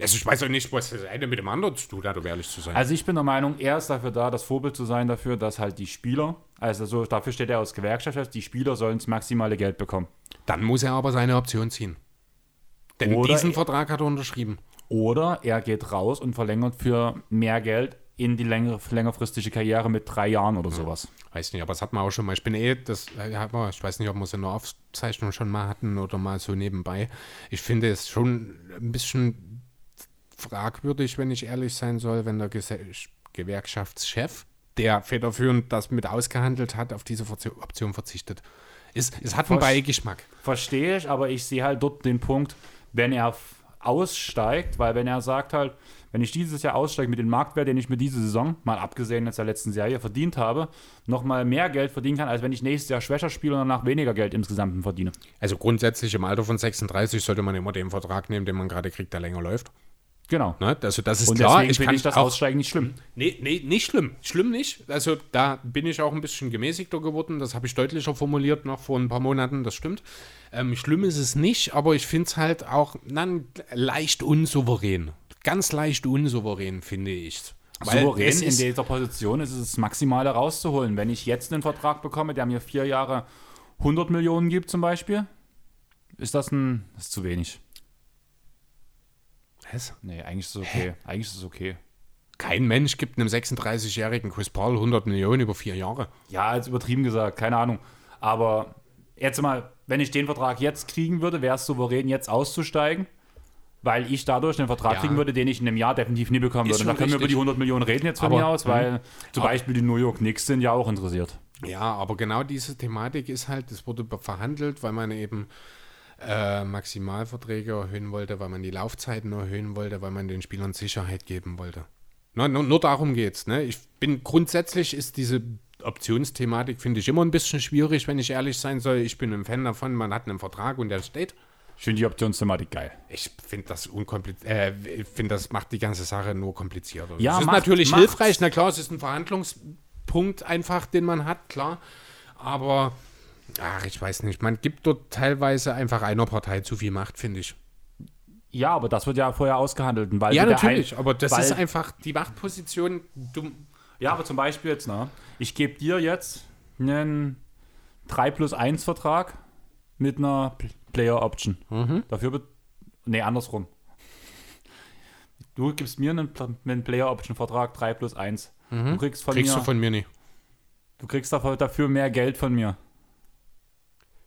Also ich weiß auch nicht, was das eine mit dem anderen zu tun hat, um ehrlich zu sein. Also ich bin der Meinung, er ist dafür da, das Vorbild zu sein dafür, dass halt die Spieler, also so, dafür steht er als Gewerkschaftschef, die Spieler sollen das maximale Geld bekommen. Dann muss er aber seine Option ziehen. Denn Oder diesen er- Vertrag hat er unterschrieben. Oder er geht raus und verlängert für mehr Geld in die länger, längerfristige Karriere mit drei Jahren oder sowas. Weiß nicht, aber das hat man auch schon mal. Ich bin eh, das hat man, ich weiß nicht, ob wir es in der Aufzeichnung schon mal hatten oder mal so nebenbei. Ich finde es schon ein bisschen fragwürdig, wenn ich ehrlich sein soll, wenn der Gese Gewerkschaftschef, der federführend das mit ausgehandelt hat, auf diese Option verzichtet. Es, es hat einen Beigeschmack. Verstehe ich, aber ich sehe halt dort den Punkt, wenn er aussteigt, weil wenn er sagt halt, wenn ich dieses Jahr aussteige mit dem Marktwert, den ich mir diese Saison, mal abgesehen jetzt der letzten Serie, verdient habe, nochmal mehr Geld verdienen kann, als wenn ich nächstes Jahr schwächer spiele und danach weniger Geld insgesamt verdiene. Also grundsätzlich im Alter von 36 sollte man immer den Vertrag nehmen, den man gerade kriegt, der länger läuft. Genau. Ne? Also das ist Und klar. deswegen finde ich das auch Aussteigen nicht schlimm. Nee, nee, nicht schlimm. Schlimm nicht. Also da bin ich auch ein bisschen gemäßigter geworden. Das habe ich deutlicher formuliert noch vor ein paar Monaten. Das stimmt. Ähm, schlimm ist es nicht, aber ich finde es halt auch na, leicht unsouverän. Ganz leicht unsouverän, finde ich. Souverän es in dieser Position ist es das Maximale rauszuholen. Wenn ich jetzt einen Vertrag bekomme, der mir vier Jahre 100 Millionen gibt zum Beispiel, ist das ein, das ist zu wenig. Was? Nee, eigentlich ist es okay. Eigentlich ist es okay. Kein Mensch gibt einem 36-jährigen Chris Paul 100 Millionen über vier Jahre. Ja, als übertrieben gesagt, keine Ahnung. Aber jetzt mal, wenn ich den Vertrag jetzt kriegen würde, wäre es souverän, jetzt auszusteigen, weil ich dadurch einen Vertrag Ja. kriegen würde, den ich in einem Jahr definitiv nie bekommen würde. Da können wir über richtig. die 100 Millionen reden jetzt von Aber- mir aus, weil zum Aber- Beispiel die New York Knicks sind ja auch interessiert. Ja, aber genau diese Thematik ist halt, das wurde verhandelt, weil man eben äh, Maximalverträge erhöhen wollte, weil man die Laufzeiten erhöhen wollte, weil man den Spielern Sicherheit geben wollte. Nur, nur, nur darum geht's. Ne? Ich bin grundsätzlich ist diese Optionsthematik, finde ich, immer ein bisschen schwierig, wenn ich ehrlich sein soll. Ich bin ein Fan davon, man hat einen Vertrag und der steht. Ich finde die Optionsthematik geil. Ich finde das unkompliziert, äh, ich finde, das macht die ganze Sache nur komplizierter. Ja, es ist macht- natürlich macht's. hilfreich, na klar, es ist ein Verhandlungspunkt einfach, den man hat, klar. Aber, ach, ich weiß nicht, man gibt dort teilweise einfach einer Partei zu viel Macht, finde ich. Ja, aber das wird ja vorher ausgehandelt. Weil Ja, natürlich, ein- aber das ist einfach die Machtposition. Du, Ja, aber zum Beispiel jetzt, ne? Ich gebe dir jetzt einen 3 plus 1 Vertrag mit einer Player Option. Mhm. Dafür wird. Nee, andersrum. Du gibst mir einen, einen Player Option Vertrag 3 plus 1. Du kriegst von Mhm. kriegst mir. du von mir nicht. du kriegst dafür, mehr Geld von mir.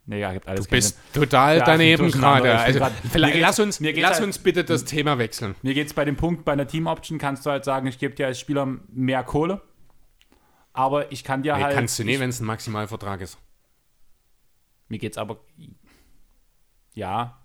Nee, ja, gibt alles Du bist Sinn. total Ja, daneben gerade. Also, grad- vielleicht, lass uns, lass halt- uns bitte das Thema wechseln. Mir geht es bei dem Punkt, bei einer Team Option kannst du halt sagen, ich gebe dir als Spieler mehr Kohle. Aber ich kann dir Nee, halt. kannst du ich, nicht, wenn es ein Maximalvertrag ist. Mir geht's aber. Ja,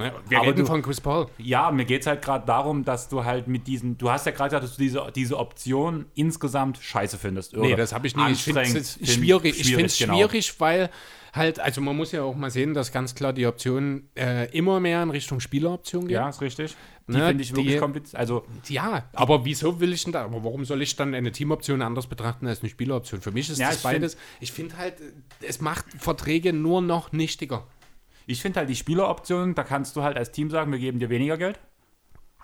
Ne? Wir Aber reden du- von Chris Paul. Ja, mir geht es halt gerade darum, dass du halt mit diesen, du hast ja gerade gesagt, dass du diese, diese Option insgesamt scheiße findest. Nee, das habe ich nie. Ich finde es schwierig. Ich finde es genau. schwierig, weil halt, also man muss ja auch mal sehen, dass ganz klar die Option äh, immer mehr in Richtung Spieleroption geht. Ja, ist richtig. Die Ne, finde ich wirklich die- kompliziert. Also, Ja, aber wieso will ich denn da, aber warum soll ich dann eine Teamoption anders betrachten als eine Spieleroption? Für mich ist Ja, das ich find- beides. ich finde halt, es macht Verträge nur noch nichtiger. ich finde halt die Spieleroption, da kannst du halt als Team sagen, wir geben dir weniger Geld.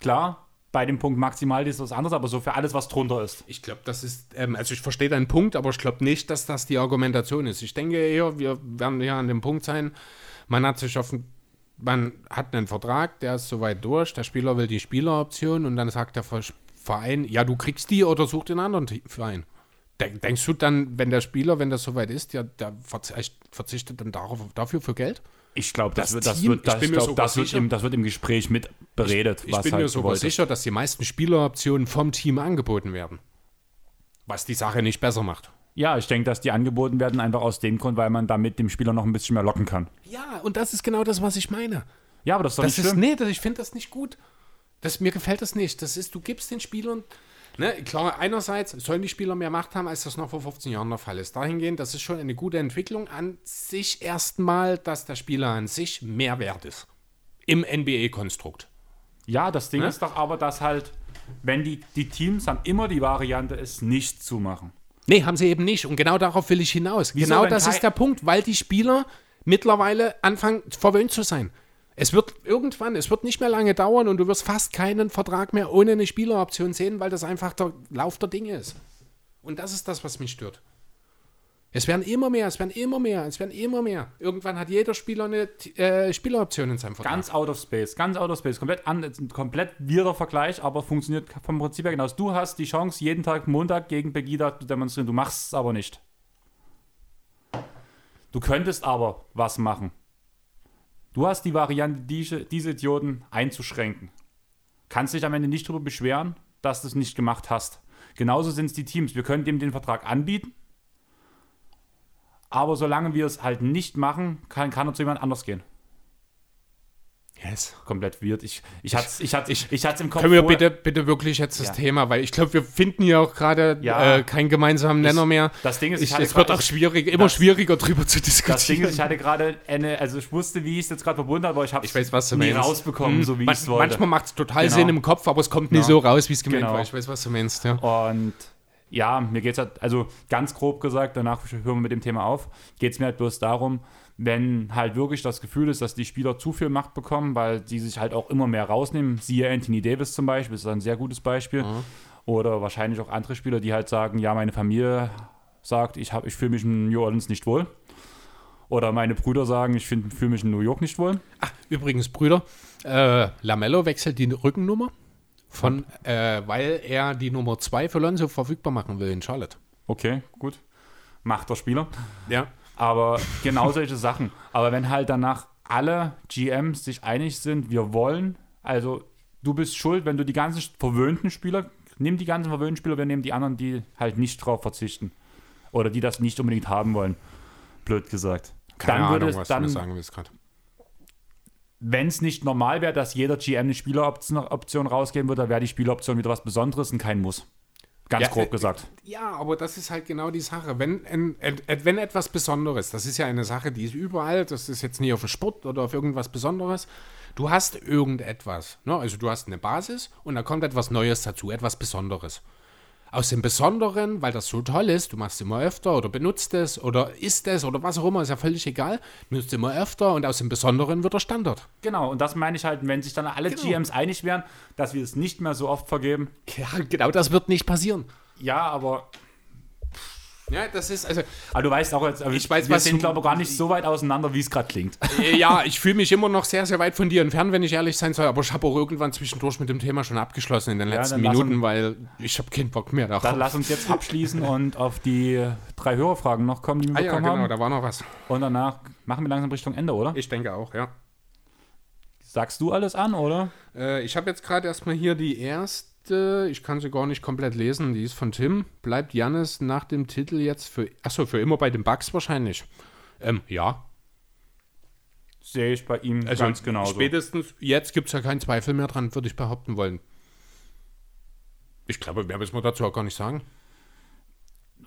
Klar, bei dem Punkt maximal ist das anders, aber so für alles, was drunter ist. Ich glaube, das ist, ähm, also ich verstehe deinen Punkt, aber ich glaube nicht, dass das die Argumentation ist. Ich denke eher, wir werden ja an dem Punkt sein, man hat sich auf man hat einen Vertrag, der ist soweit durch, der Spieler will die Spieleroption und dann sagt der Verein, ja, du kriegst die oder such den anderen Verein. Denkst du dann, wenn der Spieler, wenn das soweit ist, ja, der verzichtet dann darauf, dafür für Geld? Ich glaube, das, das, das, wird, das, glaub, das, wird im, das wird im Gespräch mit beredet. Ich, ich bin halt mir sogar sicher, dass die meisten Spieleroptionen vom Team angeboten werden. Was die Sache nicht besser macht. Ja, ich denke, dass die angeboten werden einfach aus dem Grund, weil man damit dem Spieler noch ein bisschen mehr locken kann. Ja, und das ist genau das, was ich meine. Ja, aber das ist doch das nicht ist, Nee, das, ich finde das nicht gut. Das, mir gefällt das nicht. Das ist, du gibst den Spielern Ne, klar, einerseits sollen die Spieler mehr Macht haben, als das noch vor 15 Jahren der Fall ist. Dahingehend, das ist schon eine gute Entwicklung an sich erstmal, dass der Spieler an sich mehr wert ist. Im NBA-Konstrukt. Ja, das Ding ne? ist doch aber, dass halt, wenn die, die Teams haben immer die Variante, es nicht zu machen. Nee, haben sie eben nicht. Und genau darauf will ich hinaus. Wieso, genau das ist der Punkt, weil die Spieler mittlerweile anfangen, verwöhnt zu sein. Es wird irgendwann, es wird nicht mehr lange dauern und du wirst fast keinen Vertrag mehr ohne eine Spieleroption sehen, weil das einfach der Lauf der Dinge ist. Und das ist das, was mich stört. Es werden immer mehr, es werden immer mehr, es werden immer mehr. Irgendwann hat jeder Spieler eine äh, Spieleroption in seinem Vertrag. Ganz out of space, ganz out of space. Komplett, an, komplett wirrer Vergleich, aber funktioniert vom Prinzip her genauso. Du hast die Chance, jeden Tag Montag gegen Pegida zu demonstrieren. Du machst es aber nicht. Du könntest aber was machen. Du hast die Variante, diese, diese Idioten einzuschränken. Kannst dich am Ende nicht darüber beschweren, dass du es nicht gemacht hast. Genauso sind es die Teams. Wir können dem den Vertrag anbieten, aber solange wir es halt nicht machen, kann, kann er zu jemand anders gehen. Yes. Komplett weird. Ich, ich hatte es ich hatte, ich, ich im Kopf. Können wir bitte, bitte wirklich jetzt das ja. Thema, weil ich glaube, wir finden hier auch gerade ja. äh, keinen gemeinsamen Nenner ich, mehr. Das Ding ist, ich, es wird auch schwierig, immer das, schwieriger drüber zu diskutieren. Das Ding ist, ich hatte gerade eine, also ich wusste, wie ich es jetzt gerade verbunden habe, aber ich habe es nie meinst. rausbekommen, mhm. so wie ich es wollte. Manchmal macht es total genau. Sinn im Kopf, aber es kommt nie genau. so raus, wie es gemeint genau. war. Ich weiß, was du meinst. Ja. Und ja, mir geht es halt, also ganz grob gesagt, danach hören wir mit dem Thema auf, geht es mir halt bloß darum, wenn halt wirklich das Gefühl ist, dass die Spieler zu viel Macht bekommen, weil sie sich halt auch immer mehr rausnehmen. Siehe Anthony Davis zum Beispiel, ist ein sehr gutes Beispiel. Mhm. Oder wahrscheinlich auch andere Spieler, die halt sagen, ja, meine Familie sagt, ich, ich fühle mich in New Orleans nicht wohl. Oder meine Brüder sagen, ich fühle mich in New York nicht wohl. Ach, übrigens, Brüder, äh, Lamello wechselt die Rückennummer, von, äh, weil er die Nummer 2 für Lonzo verfügbar machen will in Charlotte. Okay, gut. Macht der Spieler. Ja. Aber genau solche Sachen. Aber wenn halt danach alle GMs sich einig sind, wir wollen, also du bist schuld, wenn du die ganzen verwöhnten Spieler, nimm die ganzen verwöhnten Spieler, wir nehmen die anderen, die halt nicht drauf verzichten. Oder die das nicht unbedingt haben wollen. Blöd gesagt. Keine dann Ahnung, es, was dann, du sagen willst gerade. Wenn es nicht normal wäre, dass jeder GM eine Spieleroption rausgeben würde, dann wäre die Spieleroption wieder was Besonderes und kein Muss. Ganz ja, grob äh, gesagt. Ja, aber das ist halt genau die Sache. Wenn, wenn etwas Besonderes, das ist ja eine Sache, die ist überall, das ist jetzt nie auf den Sport oder auf irgendwas Besonderes. Du hast irgendetwas. Ne? Also du hast eine Basis und da kommt etwas Neues dazu, etwas Besonderes aus dem Besonderen, weil das so toll ist, du machst es immer öfter oder benutzt es oder isst es oder was auch immer, ist ja völlig egal, benutzt es immer öfter und aus dem Besonderen wird der Standard. Genau, und das meine ich halt, wenn sich dann alle genau. GMs einig wären, dass wir es nicht mehr so oft vergeben. Ja, genau das wird nicht passieren. Ja, aber ja, das ist, also. Aber du weißt auch jetzt, ich weiß, wir sind, glaube ich, gar nicht so weit auseinander, wie es gerade klingt. Äh, ja, ich fühle mich immer noch sehr, sehr weit von dir entfernt, wenn ich ehrlich sein soll, aber ich habe auch irgendwann zwischendurch mit dem Thema schon abgeschlossen in den ja, letzten Minuten, uns, weil ich habe keinen Bock mehr darauf. Dann lass uns jetzt abschließen und auf die drei Hörerfragen noch kommen, die wir ah, bekommen ja, genau, haben. da war noch was. Und danach machen wir langsam Richtung Ende, oder? Ich denke auch, ja. Sagst du alles an, oder? Äh, ich habe jetzt gerade erstmal hier die erste letzte, ich kann sie gar nicht komplett lesen, die ist von Tim. Bleibt Jannis nach dem Titel jetzt für, achso, für immer bei den Bugs wahrscheinlich? Ähm, ja. Sehe ich bei ihm also ganz genau. Spätestens jetzt gibt es ja keinen Zweifel mehr dran, würde ich behaupten wollen. Ich glaube, mehr müssen wir dazu auch gar nicht sagen.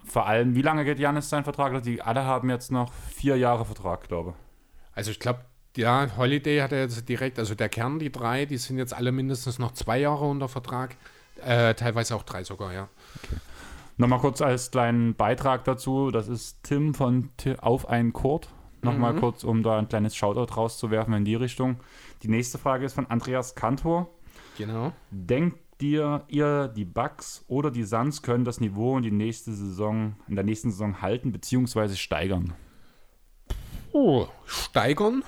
Vor allem, wie lange geht Janis sein Vertrag? Die alle haben jetzt noch vier Jahre Vertrag, glaube ich. Also ich glaube, ja, Holiday hat er jetzt direkt, also der Kern, die drei, die sind jetzt alle mindestens noch zwei Jahre unter Vertrag. Äh, teilweise auch drei sogar, ja. Okay. Nochmal kurz als kleinen Beitrag dazu, das ist Tim von T Auf einen Kurt. Nochmal mhm. kurz, um da ein kleines Shoutout rauszuwerfen in die Richtung. Die nächste Frage ist von Andreas Kantor. Genau. Denkt dir, ihr, die Bucks oder die Suns können das Niveau in, die nächste Saison, in der nächsten Saison halten bzw. steigern? Oh, steigern?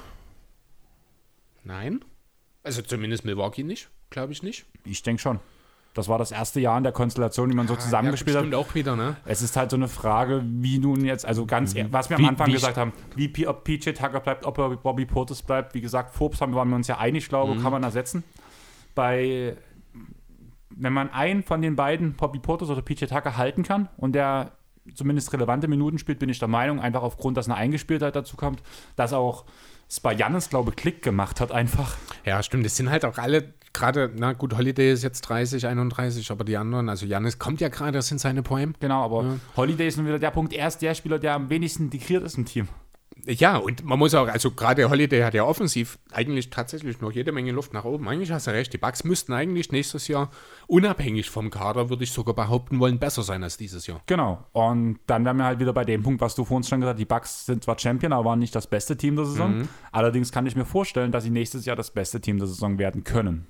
Nein. Also zumindest Milwaukee nicht, glaube ich nicht. Ich denke schon. Das war das erste Jahr in der Konstellation, die man so zusammengespielt ja, hat. Stimmt auch wieder, ne? Es ist halt so eine Frage, wie nun jetzt, also ganz, ehr- was wir am Wie- Anfang wie gesagt haben, wie P- ob PJ Tucker bleibt, ob er Bobby Portis bleibt. Wie gesagt, Forbes haben, waren wir uns ja einig, glaube Mhm. kann man ersetzen. Bei, wenn man einen von den beiden, Bobby Portis oder PJ Tucker, halten kann und der zumindest relevante Minuten spielt, bin ich der Meinung, einfach aufgrund, dass eine Eingespieltheit dazu kommt, dass auch es bei Jannis, glaube ich, Klick gemacht hat einfach. Ja, stimmt. Das sind halt auch alle gerade, na gut, Holiday ist jetzt 30, 31, aber die anderen, also Janis kommt ja gerade, das sind seine Poem. Genau, aber Holiday ist nun wieder der Punkt, er ist der Spieler, der am wenigsten integriert ist im Team. Ja, und man muss auch, also gerade Holiday hat ja offensiv eigentlich tatsächlich noch jede Menge Luft nach oben. Eigentlich hast du recht, die Bucks müssten eigentlich nächstes Jahr unabhängig vom Kader, würde ich sogar behaupten wollen, besser sein als dieses Jahr. Genau. Und dann wären wir halt wieder bei dem Punkt, was du vorhin schon gesagt hast, die Bucks sind zwar Champion, aber waren nicht das beste Team der Saison. Allerdings kann ich mir vorstellen, dass sie nächstes Jahr das beste Team der Saison werden können.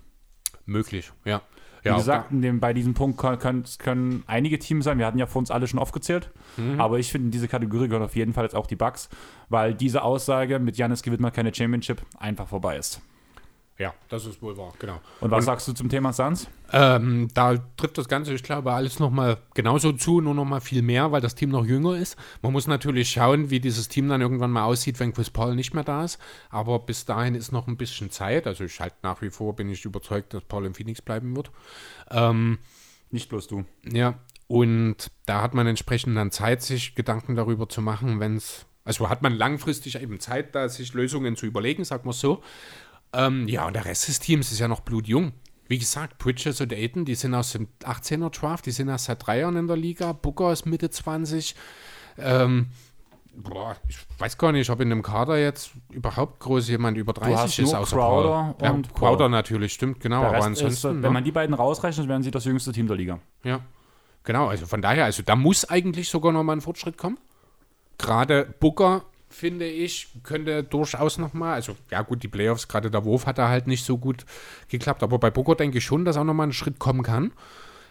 Möglich, ja. Wie ja, gesagt, dem, bei diesem Punkt können, können, einige Teams sein. Wir hatten ja vor uns alle schon aufgezählt. Aber ich finde, in diese Kategorie gehören auf jeden Fall jetzt auch die Bucks, weil diese Aussage, mit Janis gewinnt man keine Championship, einfach vorbei ist. Ja, das ist wohl wahr, genau. Und was sagst du zum Thema Suns? Ähm, da trifft das Ganze, ich glaube, alles nochmal genauso zu, nur nochmal viel mehr, weil das Team noch jünger ist. Man muss natürlich schauen, wie dieses Team dann irgendwann mal aussieht, wenn Chris Paul nicht mehr da ist. Aber bis dahin ist noch ein bisschen Zeit. Also ich halt nach wie vor bin ich überzeugt, dass Paul in Phoenix bleiben wird. Ähm, Nicht bloß du. ja, und da hat man entsprechend dann Zeit, sich Gedanken darüber zu machen, wenn es, also hat man langfristig eben Zeit, da sich Lösungen zu überlegen, sagen wir es so. Ähm, ja, und der Rest des Teams ist ja noch blutjung. Wie gesagt, Bridges und Aiden, die sind aus dem 18er Draft, die sind erst seit drei Jahren in der Liga. Booker ist Mitte 20. Ähm, boah, ich weiß gar nicht, ob in dem Kader jetzt überhaupt groß jemand über 30 hast ist, nur außer Crowder Paul. Ja, und Crowder Paul. natürlich, stimmt, genau. Der aber Rest ist, ansonsten. wenn ne? man die beiden rausrechnet, wären sie das jüngste Team der Liga. Ja, genau. Also von daher, also da muss eigentlich sogar noch mal ein Fortschritt kommen. Gerade Booker, finde ich, könnte durchaus noch mal, also ja gut, die Playoffs, gerade der Wurf hat da halt nicht so gut geklappt, aber bei Booker denke ich schon, dass auch noch mal ein Schritt kommen kann.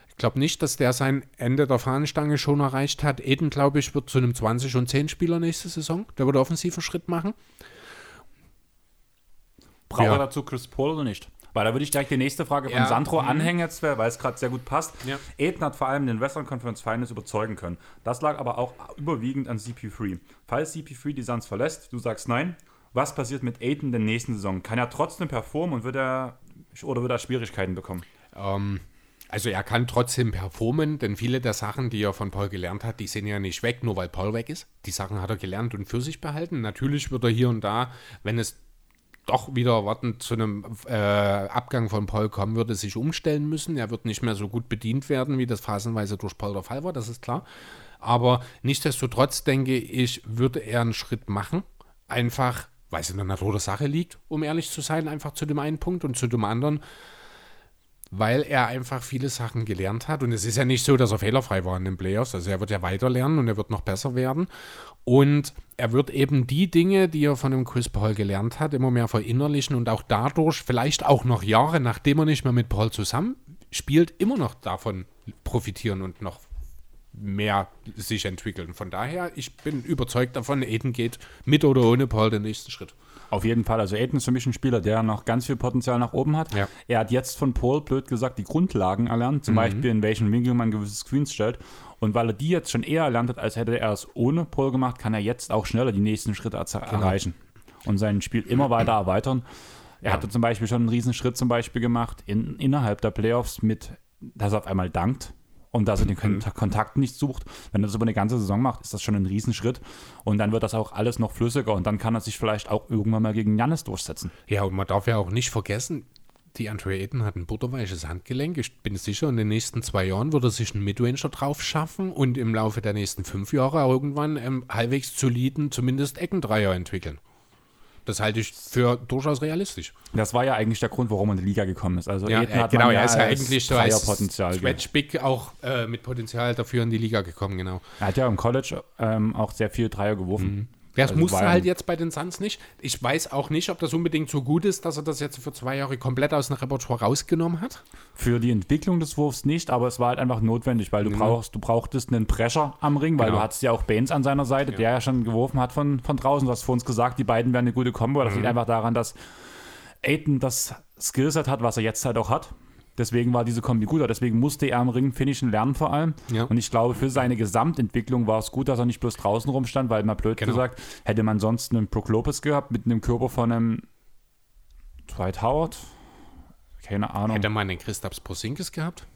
Ich glaube nicht, dass der sein Ende der Fahnenstange schon erreicht hat. Eden, glaube ich, wird zu einem 20 und 10 Spieler nächste Saison. Der wird offensiven Schritt machen. Braucht Ja. er dazu Chris Paul oder nicht? Weil da würde ich direkt die nächste Frage von Ja, Sandro mhm. anhängen jetzt, weil es gerade sehr gut passt. Ja. Aiden hat vor allem den Western Conference Finals überzeugen können. Das lag aber auch überwiegend an CP3. Falls CP3 die Suns verlässt, du sagst nein, was passiert mit Aiden in der nächsten Saison? Kann er trotzdem performen und wird er oder wird er Schwierigkeiten bekommen? Ähm, also er kann trotzdem performen, denn viele der Sachen, die er von Paul gelernt hat, die sind ja nicht weg, nur weil Paul weg ist. Die Sachen hat er gelernt und für sich behalten. Natürlich wird er hier und da, wenn es doch wieder erwartend zu einem äh, Abgang von Paul kommen würde, sich umstellen müssen. Er wird nicht mehr so gut bedient werden, wie das phasenweise durch Paul der Fall war, das ist klar. Aber nichtsdestotrotz denke ich, würde er einen Schritt machen. Einfach, weil es in der Natur der Sache liegt, um ehrlich zu sein, einfach zu dem einen Punkt und zu dem anderen, weil er einfach viele Sachen gelernt hat. Und es ist ja nicht so, dass er fehlerfrei war in den Playoffs. Also er wird ja weiter lernen und er wird noch besser werden. Und er wird eben die Dinge, die er von dem Chris Paul gelernt hat, immer mehr verinnerlichen und auch dadurch, vielleicht auch noch Jahre, nachdem er nicht mehr mit Paul zusammen spielt, immer noch davon profitieren und noch mehr sich entwickeln. Von daher, ich bin überzeugt davon, Aiden geht mit oder ohne Paul den nächsten Schritt. Auf jeden Fall. Also Aiden ist für mich ein Spieler, der noch ganz viel Potenzial nach oben hat. Ja. Er hat jetzt von Paul, blöd gesagt, die Grundlagen erlernt. Zum Beispiel, in welchen Winkel man gewisse Screens stellt. Und weil er die jetzt schon eher erlernt hat, als hätte er es ohne Paul gemacht, kann er jetzt auch schneller die nächsten Schritte erze- erreichen. Und sein Spiel immer weiter erweitern. Er hatte zum Beispiel schon einen Riesenschritt zum Beispiel gemacht in, innerhalb der Playoffs mit, dass er auf einmal dankt und dass er den Kon Kontakt nicht sucht. Wenn er das über eine ganze Saison macht, ist das schon ein Riesenschritt. Und dann wird das auch alles noch flüssiger und dann kann er sich vielleicht auch irgendwann mal gegen Janis durchsetzen. Ja, und man darf ja auch nicht vergessen, die Andre Ayton hat ein butterweiches Handgelenk. Ich bin sicher, in den nächsten zwei Jahren wird er sich einen Midranger drauf schaffen und im Laufe der nächsten fünf Jahre irgendwann ähm, halbwegs soliden, zumindest Eckendreier entwickeln. Das halte ich für durchaus realistisch. Das war ja eigentlich der Grund, warum er in die Liga gekommen ist. Also Ja, Aiden äh, hat genau, er ist ja eigentlich so als Big auch äh, mit Potenzial dafür in die Liga gekommen, genau. Er hat ja im College ähm, auch sehr viel Dreier geworfen. Das Also musste ja- halt jetzt bei den Suns nicht. Ich weiß auch nicht, ob das unbedingt so gut ist, dass er das jetzt für zwei Jahre komplett aus dem Repertoire rausgenommen hat. Für die Entwicklung des Wurfs nicht, aber es war halt einfach notwendig, weil du brauchst, du brauchtest einen Pressure am Ring, weil Genau. du hattest ja auch Baines an seiner Seite, der ja schon geworfen hat von, von draußen. Du hast vor uns gesagt, die beiden wären eine gute Kombo. Das liegt einfach daran, dass Aiden das Skillset hat, was er jetzt halt auch hat. Deswegen war diese Kombi gut, aber deswegen musste er im Ring finishen lernen vor allem. Ja. Und ich glaube, für seine Gesamtentwicklung war es gut, dass er nicht bloß draußen rumstand, weil mal blöd Genau. gesagt, hätte man sonst einen Brook Lopez gehabt mit einem Körper von einem Dwight Howard. Keine Ahnung. Hätte man den Christaps Porzingis gehabt?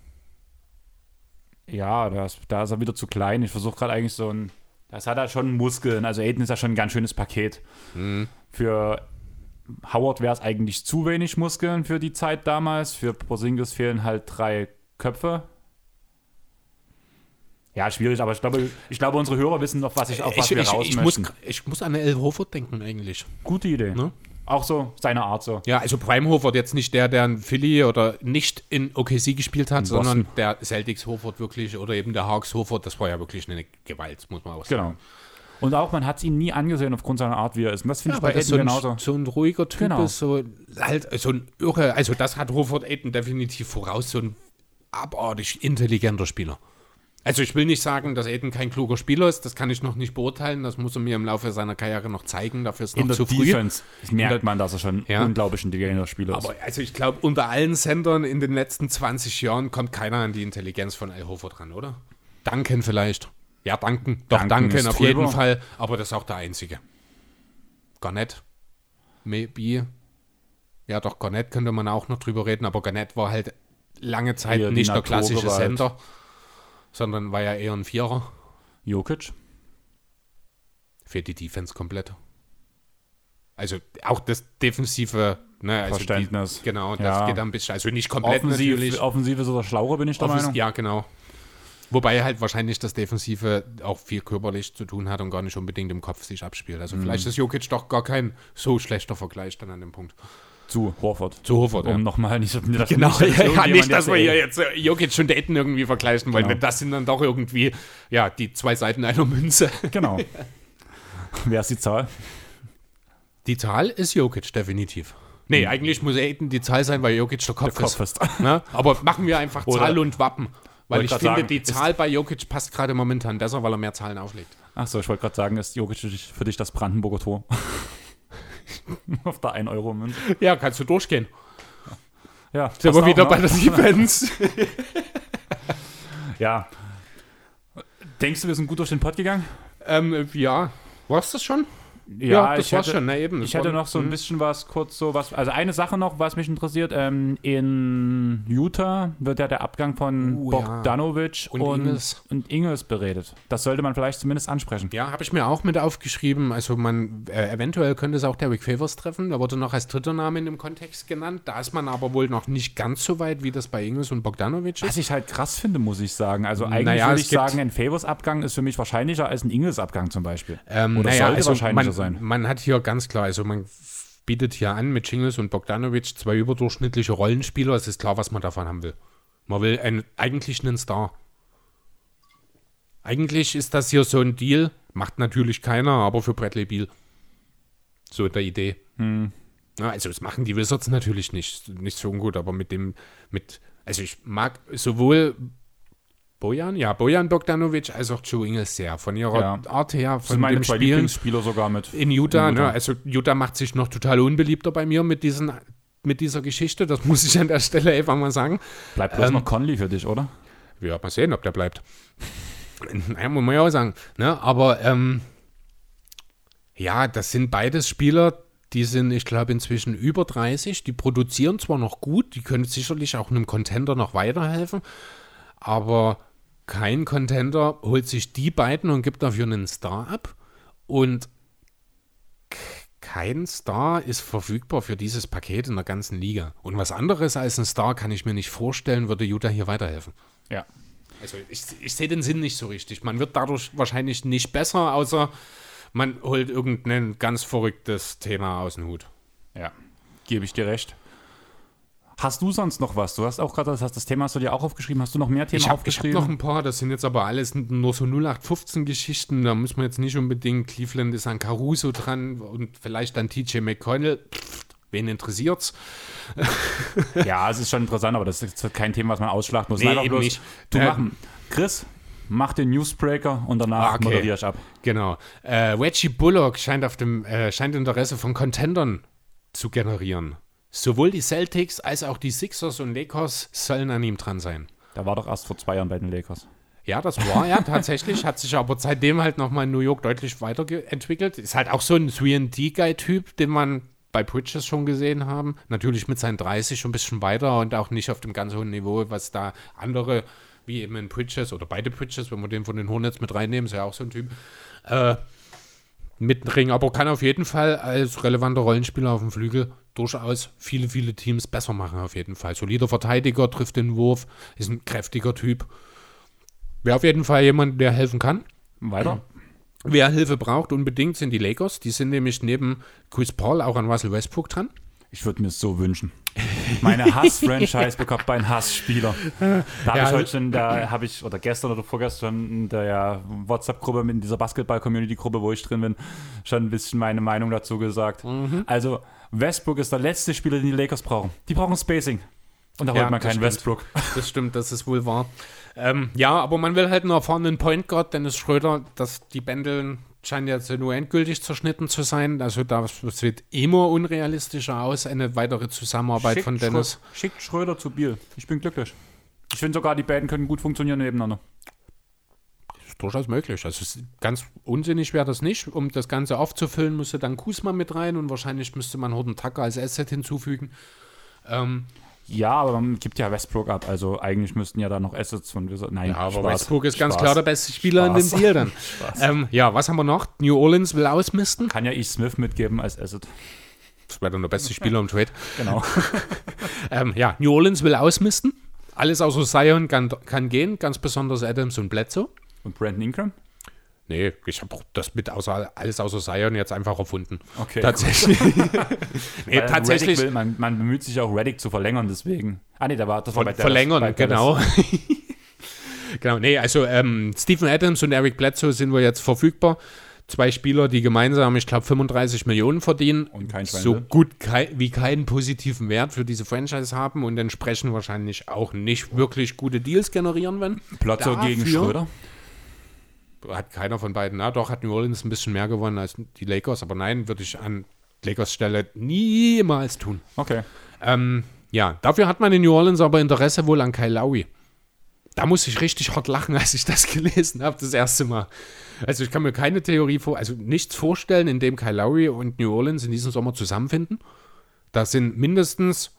Ja, da ist, da ist er wieder zu klein. Ich versuche gerade eigentlich so ein. Das hat er schon Muskeln. Also Aiden ist ja schon ein ganz schönes Paket. Mhm. Für Howard wäre es eigentlich zu wenig Muskeln für die Zeit damals. Für Porzingis fehlen halt drei Köpfe. Ja, schwierig, aber ich glaube, ich glaube unsere Hörer wissen noch, was ich, auf was ich, wir ich, raus ich, muss, ich muss an El Hofert denken eigentlich. Gute Idee. Ne? Auch so seine Art so. Ja, also Prime Hofert jetzt nicht der, der in Philly oder nicht in OKC gespielt hat, sondern der Celtics Hofert wirklich oder eben der Hawks Hofert, das war ja wirklich eine Gewalt, muss man auch sagen. Genau. Und auch, man hat es ihm nie angesehen aufgrund seiner Art, wie er ist. Und das finde Ja, ich bei das Aiden so ein, genauso. so ein ruhiger Typ Genau. ist, so halt so ein irre, also das hat Hofert Aiden definitiv voraus, so ein abartig intelligenter Spieler. Also ich will nicht sagen, dass Aiden kein kluger Spieler ist, das kann ich noch nicht beurteilen, das muss er mir im Laufe seiner Karriere noch zeigen, dafür ist noch In der zu früh. Defense merkt man, dass er schon Ja. unglaublich intelligenter Spieler ist. Aber also ich glaube, unter allen Sendern in den letzten 20 Jahren kommt keiner an die Intelligenz von Al Hofer dran, oder? Danken vielleicht. Ja, danken. Doch, danken ist auf drüber. jeden Fall. Aber das ist auch der einzige. Garnett. Maybe. Ja, doch, Garnett könnte man auch noch drüber reden, aber Garnett war halt lange Zeit die nicht der klassische. Sender, sondern war ja eher ein Vierer Jokic? für die Defense komplett. Also auch das defensive ne, also Verständnis. Die, genau, das Ja. geht ein bisschen, also nicht komplett natürlich. Offensiv, offensiv ist er schlauer, bin ich der Offens- Meinung. Ja, genau. Wobei halt wahrscheinlich das Defensive auch viel körperlich zu tun hat und gar nicht unbedingt im Kopf sich abspielt. Also Mhm. vielleicht ist Jokic doch gar kein so schlechter Vergleich dann an dem Punkt. Zu Horford. Zu Horford, Um ja. nochmal nicht, dass- Genau, nicht, dass ja, nicht, dass wir hier jetzt äh, Jokic und Dayton irgendwie vergleichen wollen. Genau. Das sind dann doch irgendwie, ja, die zwei Seiten einer Münze. Genau. Wer ist die Zahl? Die Zahl ist Jokic, definitiv. Nee, eigentlich muss Aiden die Zahl sein, weil Jokic der Kopf, Der Kopf ist. ist. Ne? Aber machen wir einfach Zahl und Wappen. Weil ich finde, sagen, die Zahl bei Jokic passt gerade momentan besser, weil er mehr Zahlen auflegt. Achso, ich wollte gerade sagen, ist Jokic für dich das Brandenburger Tor? Auf der 1 Euro Münze. Ja, kannst du durchgehen. Ja, Sind wir wieder auch, bei ne? der Defense. Ja. Denkst du, wir sind gut durch den Pott gegangen? ähm, ja. War's das schon? Ja, das ich war's hätte- schon. Na eben. Ich das hätte war- noch so ein Mhm. bisschen was kurz so was. Also eine Sache noch, was mich interessiert. Ähm, in Utah wird ja der Abgang von Uh, ja. Bogdanovic Und und, Ingles. und Ingles beredet. Das sollte man vielleicht zumindest ansprechen. Ja, habe ich mir auch mit aufgeschrieben. Also man äh, eventuell könnte es auch Derrick Favors treffen. Der wurde noch als dritter Name in dem Kontext genannt. Da ist man aber wohl noch nicht ganz so weit, wie das bei Ingles und Bogdanovic Was ist. ich halt krass finde, muss ich sagen. Also eigentlich Naja, würde ich sagen, ein Favors-Abgang ist für mich wahrscheinlicher als ein Ingles-Abgang zum Beispiel. Ähm, Oder naja, sollte also wahrscheinlicher man, sein. Man hat hier ganz klar, also man bietet hier an mit Jingles und Bogdanovic zwei überdurchschnittliche Rollenspieler. Es ist klar, was man davon haben will. Man will einen, eigentlich einen Star. Eigentlich ist das hier so ein Deal, macht natürlich keiner, aber für Bradley Beal. So der Idee. Hm. Ja, also das machen die Wizards natürlich nicht, nicht so ungut, aber mit dem, mit, also ich mag sowohl Bojan, ja, Bojan Bogdanovic als auch Joe Ingles sehr. Von ihrer Ja. Art her, Das sind von meine dem zwei Spielen Lieblingsspieler sogar mit. in Utah, in Utah. Ne? Also Utah macht sich noch total unbeliebter bei mir mit, diesen, mit dieser Geschichte. Das muss ich an der Stelle einfach mal sagen. Bleibt bloß Ähm, noch Conley für dich, oder? Ja, mal sehen, ob der bleibt. naja, muss man ja auch sagen. Ne? Aber ähm, ja, das sind beides Spieler, die sind, ich glaube, inzwischen über 30. Die produzieren zwar noch gut, die können sicherlich auch einem Contender noch weiterhelfen, aber kein Contender holt sich die beiden und gibt dafür einen Star ab. Und kein Star ist verfügbar für dieses Paket in der ganzen Liga. Und was anderes als ein Star kann ich mir nicht vorstellen, würde Utah hier weiterhelfen. Ja. Also ich, ich sehe den Sinn nicht so richtig. Man wird dadurch wahrscheinlich nicht besser, außer man holt irgendein ganz verrücktes Thema aus dem Hut. Ja, gebe ich dir recht. Hast du sonst noch was? Du hast auch gerade das, das Thema hast du dir auch aufgeschrieben. Hast du noch mehr Themen Ich habe hab aufgeschrieben? noch ein paar, das sind jetzt aber alles nur so 0815-Geschichten. Da muss man jetzt nicht unbedingt, Cleveland ist an Caruso dran und vielleicht an TJ McConnell. Wen interessiert's? ja, es ist schon interessant, aber das ist kein Thema, was man ausschlachten muss. Nee, Einfach eben bloß, nicht. Du Äh, machen. Chris, mach den Newsbreaker und danach Ah, okay. moderiere ich ab. Genau. Äh, Reggie Bullock scheint, auf dem, äh, scheint Interesse von Contendern zu generieren. Sowohl die Celtics als auch die Sixers und Lakers sollen an ihm dran sein. Der war doch erst vor zwei Jahren bei den Lakers. Ja, das war er tatsächlich, hat sich aber seitdem halt nochmal in New York deutlich weiterentwickelt. Ist halt auch so ein 3D-Guy-Typ, den man bei Bridges schon gesehen haben. Natürlich mit seinen 30 schon ein bisschen weiter und auch nicht auf dem ganz hohen Niveau, was da andere, wie eben in Bridges oder beide Bridges, wenn wir den von den Hornets mit reinnehmen, ist ja auch so ein Typ, äh, mitbringen. Aber kann auf jeden Fall als relevanter Rollenspieler auf dem Flügel durchaus viele, viele Teams besser machen, auf jeden Fall. Solider Verteidiger, trifft den Wurf, ist ein kräftiger Typ. Wäre auf jeden Fall jemand, der helfen kann. Weiter. Wer Hilfe braucht, unbedingt sind die Lakers. Die sind nämlich neben Chris Paul auch an Russell Westbrook dran. Ich würde mir es so wünschen. Meine Hass-Franchise bekommt bei einem Hassspieler. Da habe Ja, ich heute schon, da habe ich, oder gestern oder vorgestern in der WhatsApp-Gruppe, in dieser Basketball-Community-Gruppe, wo ich drin bin, schon ein bisschen meine Meinung dazu gesagt. Mhm. Also, Westbrook ist der letzte Spieler, den die Lakers brauchen. Die brauchen Spacing. Und da Ja, holt man keinen stimmt. Westbrook. Das stimmt, das ist wohl wahr. Ähm, ja, aber man will halt einen erfahrenen Point Guard, Dennis Schröder, dass die Bändeln scheinen jetzt nur endgültig zerschnitten zu sein. Also das sieht immer unrealistischer aus, eine weitere Zusammenarbeit von Dennis. Schrö schickt Schröder zu Biel. Ich bin glücklich. Ich finde sogar, die beiden können gut funktionieren nebeneinander. Ist durchaus möglich. Also ganz unsinnig wäre das nicht. Um das Ganze aufzufüllen, müsste dann Kusma mit rein und wahrscheinlich müsste man Horton Tucker als Asset hinzufügen. Ähm, Ja, aber man gibt ja Westbrook ab. Also eigentlich müssten ja da noch Assets von dieser. Nein, Ja, aber Spaß. Westbrook ist ganz Spaß. klar der beste Spieler in dem Spaß. Deal dann. Spaß. ähm, ja, was haben wir noch? New Orleans will ausmisten. Kann ja E. Smith mitgeben als Asset. Das wäre dann der beste Spieler im Trade. Genau. Ähm, ja, New Orleans will ausmisten. Alles außer Zion kann, kann gehen, ganz besonders Adams und Bledsoe. Und Brandon Ingram? Nee, ich habe das mit außer, alles außer Zion jetzt einfach erfunden. Okay. Tatsächlich. nee, Weil tatsächlich. Will, man, man bemüht sich auch Reddick zu verlängern, deswegen. Ah, nee, da war, das war bei verlängern, bei genau. genau, nee, also ähm, Stephen Adams und Eric Bledsoe sind wir jetzt verfügbar. Zwei Spieler, die gemeinsam, ich glaube, 35 Millionen verdienen. Und kein so Schweinel. gut kei wie keinen positiven Wert für diese Franchise haben und entsprechend wahrscheinlich auch nicht wirklich gute Deals generieren werden. Plotzer Dafür- gegen Schröder. Hat keiner von beiden. Na, doch, hat New Orleans ein bisschen mehr gewonnen als die Lakers, aber nein, würde ich an Lakers Stelle niemals tun. Okay. Ähm, ja, dafür hat man in New Orleans aber Interesse wohl an Kyle Lowry. Da muss ich richtig hart lachen, als ich das gelesen habe, das erste Mal. Also ich kann mir keine Theorie vor, also nichts vorstellen, in dem Kyle Lowry und New Orleans in diesem Sommer zusammenfinden. Da sind mindestens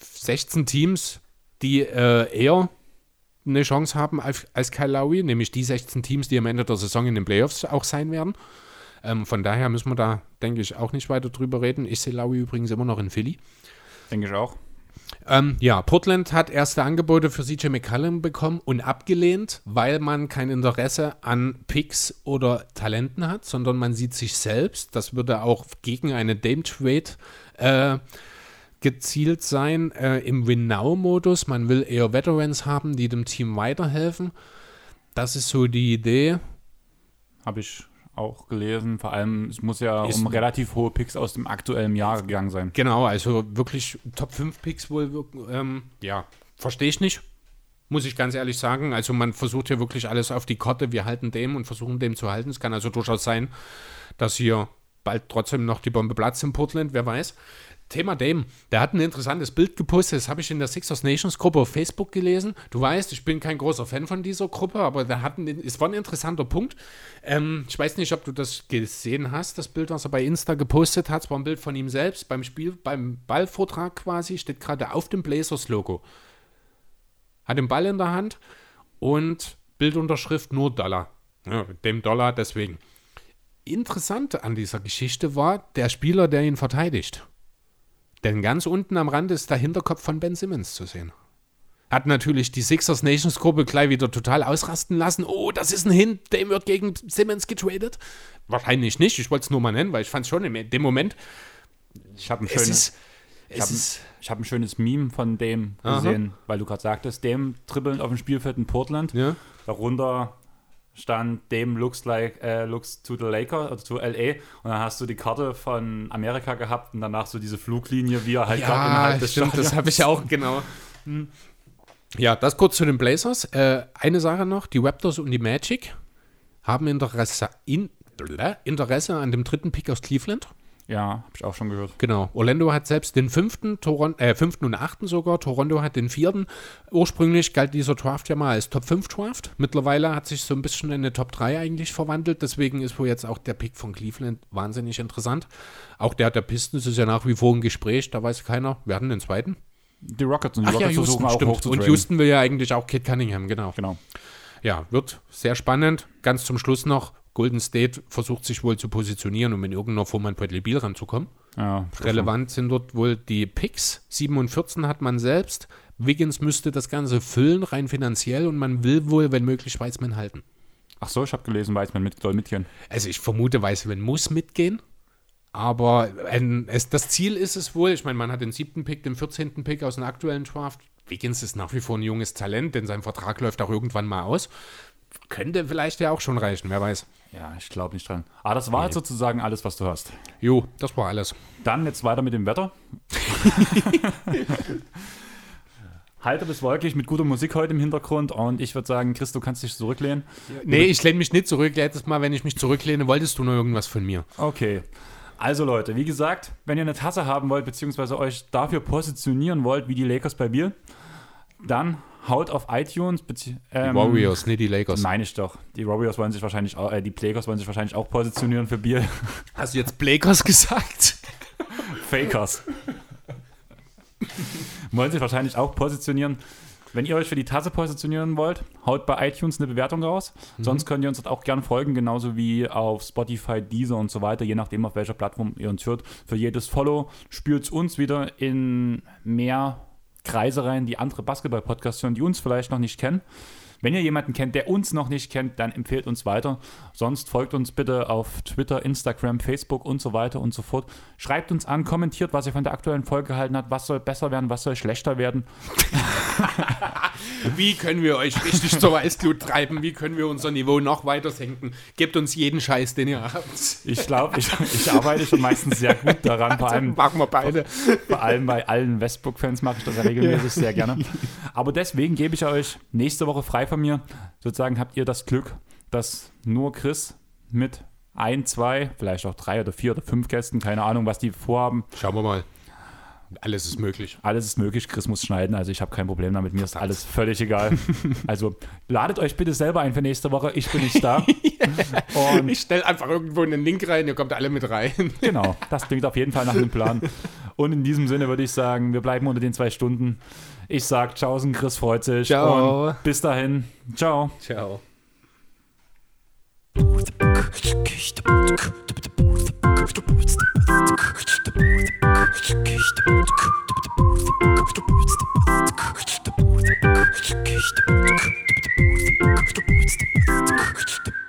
16 Teams, die äh, eher eine Chance haben als, Lowry, nämlich die 16 Teams, die am Ende der Saison in den Playoffs auch sein werden. Ähm, von daher müssen wir da, denke ich, auch nicht weiter drüber reden. Ich sehe Lowry übrigens immer noch in Philly. Denke ich auch. Ähm, ja, Portland hat erste Angebote für CJ McCallum bekommen und abgelehnt, weil man kein Interesse an Picks oder Talenten hat, sondern man sieht sich selbst. Das würde auch gegen eine Dame Trade äh, gezielt sein äh, im Win-Now-Modus. Man will eher Veterans haben, die dem Team weiterhelfen. Das ist so die Idee. Habe ich auch gelesen. Vor allem, es muss ja Ist- um relativ hohe Picks aus dem aktuellen Jahr gegangen sein. Genau, also wirklich Top 5 Picks wohl, ähm, ja, verstehe ich nicht. Muss ich ganz ehrlich sagen. Also man versucht hier wirklich alles auf die Kotte. Wir halten dem und versuchen dem zu halten. Es kann also durchaus sein, dass hier bald trotzdem noch die Bombe platzt in Portland, wer weiß. Thema Dame, der hat ein interessantes Bild gepostet, das habe ich in der Sixers Nations Gruppe auf Facebook gelesen. Du weißt, ich bin kein großer Fan von dieser Gruppe, aber der hat ein, es war ein interessanter Punkt. Ähm, ich weiß nicht, ob du das gesehen hast, das Bild, was er bei Insta gepostet hat. Es war ein Bild von ihm selbst beim Spiel, beim Ballvortrag quasi, steht gerade auf dem Blazers-Logo. Hat den Ball in der Hand und Bildunterschrift nur Dollar. Ja, dem Dollar deswegen. Interessant an dieser Geschichte war der Spieler, der ihn verteidigt. Denn ganz unten am Rand ist der Hinterkopf von Ben Simmons zu sehen. Hat natürlich die Sixers Nations Gruppe gleich wieder total ausrasten lassen. Oh, das ist ein Hint, dem wird gegen Simmons getradet. Wahrscheinlich nicht, ich wollte es nur mal nennen, weil ich fand es schon in dem Moment, Ich habe ein es schönes, ist, ich habe ich hab ein schönes Meme von dem Aha. gesehen, weil du gerade sagtest, dem dribbeln auf dem Spielfeld in Portland. ja, Darunter stand dem looks like äh, looks to the Laker oder to LA und dann hast du die Karte von Amerika gehabt und danach so diese Fluglinie, wie er halt gerade Ja, innerhalb des stimmt, das Stadions- habe ich auch, genau. Hm. Ja, das kurz zu den Blazers. Äh, eine Sache noch, die Raptors und die Magic haben Interesse, in, Interesse an dem dritten Pick aus Cleveland. Ja, habe ich auch schon gehört. Genau. Orlando hat selbst den fünften, Toron äh, fünften und achten sogar. Toronto hat den vierten. Ursprünglich galt dieser Draft ja mal als Top 5 Draft. Mittlerweile hat sich so ein bisschen in eine Top 3 eigentlich verwandelt. Deswegen ist wohl jetzt auch der Pick von Cleveland wahnsinnig interessant. Auch der der Pistons ist ja nach wie vor ein Gespräch. Da weiß keiner. Wir hatten den zweiten. Die Rockets und die Ach ja, Rockets Houston, versuchen auch stimmt. hochzutraden. Und Houston will ja eigentlich auch Kit Cunningham, genau. Genau. Ja, wird sehr spannend. Ganz zum Schluss noch, Golden State versucht sich wohl zu positionieren, um in irgendeiner Form an Bradley Beal ranzukommen. Ja, Relevant sind dort wohl die Picks. 7 und 14 hat man selbst. Wiggins müsste das Ganze füllen, rein finanziell, und man will wohl, wenn möglich, Weizmann halten. Ach so, ich habe gelesen, Weizmann mit, soll mitgehen. Also ich vermute, Weizmann muss mitgehen. Aber ein, es, das Ziel ist es wohl, ich meine, man hat den siebten Pick, den 14. Pick aus dem aktuellen Draft. Wiggins ist nach wie vor ein junges Talent, denn sein Vertrag läuft auch irgendwann mal aus. Könnte vielleicht ja auch schon reichen, wer weiß. Ja, ich glaube nicht dran. Aber das war jetzt sozusagen alles, was du hast. Jo, das war alles. Dann jetzt weiter mit dem Wetter. Halter bis wolkig mit guter Musik heute im Hintergrund und ich würde sagen, Chris, du kannst dich zurücklehnen. Nee, ich lehne mich nicht zurück. Letztes Mal, wenn ich mich zurücklehne, wolltest du nur irgendwas von mir. Okay. Also Leute, wie gesagt, wenn ihr eine Tasse haben wollt, beziehungsweise euch dafür positionieren wollt, wie die Lakers bei Bier, dann haut auf iTunes. Ähm, Warriors, nicht die Lakers. Meine ich doch. Die Warriors wollen sich wahrscheinlich auch, äh, die Lakers wollen sich wahrscheinlich auch positionieren für Bier. Hast du jetzt Blakers gesagt? Fakers. wollen sich wahrscheinlich auch positionieren. Wenn ihr euch für die Tasse positionieren wollt, haut bei iTunes eine Bewertung raus. Sonst könnt ihr uns dort auch gern folgen, genauso wie auf Spotify, Deezer und so weiter, je nachdem, auf welcher Plattform ihr uns hört. Für jedes Follow spürt uns wieder in mehr Kreise rein, die andere Basketball-Podcasts hören, die uns vielleicht noch nicht kennen. Wenn ihr jemanden kennt, der uns noch nicht kennt, dann empfehlt uns weiter. Sonst folgt uns bitte auf Twitter, Instagram, Facebook und so weiter und so fort. Schreibt uns an, kommentiert, was ihr von der aktuellen Folge gehalten habt, was soll besser werden, was soll schlechter werden. Wie können wir euch richtig zur Weißglut treiben? Wie können wir unser Niveau noch weiter senken? Gebt uns jeden Scheiß, den ihr habt. Ich glaube, ich, ich arbeite schon meistens sehr gut daran, vor allem, Machen wir beide. vor allem bei allen Westbrook-Fans mache ich das ja regelmäßig sehr gerne. Aber deswegen gebe ich euch nächste Woche frei von mir. Sozusagen habt ihr das Glück, dass nur Chris mit ein, zwei, vielleicht auch drei oder vier oder fünf Gästen, keine Ahnung, was die vorhaben. Schauen wir mal. Alles ist möglich. Alles ist möglich, Chris muss schneiden, also ich habe kein Problem damit, mir ist alles völlig egal. Also ladet euch bitte selber ein für nächste Woche, ich bin nicht da. Und Ich stelle einfach irgendwo einen Link rein, ihr kommt alle mit rein. Genau, das klingt auf jeden Fall nach einem Plan. Und in diesem Sinne würde ich sagen, wir bleiben unter den zwei Stunden. Ich sag Tschaußen, Chris freut sich. Ciao. Und bis dahin. Ciao. Ciao. Thank you.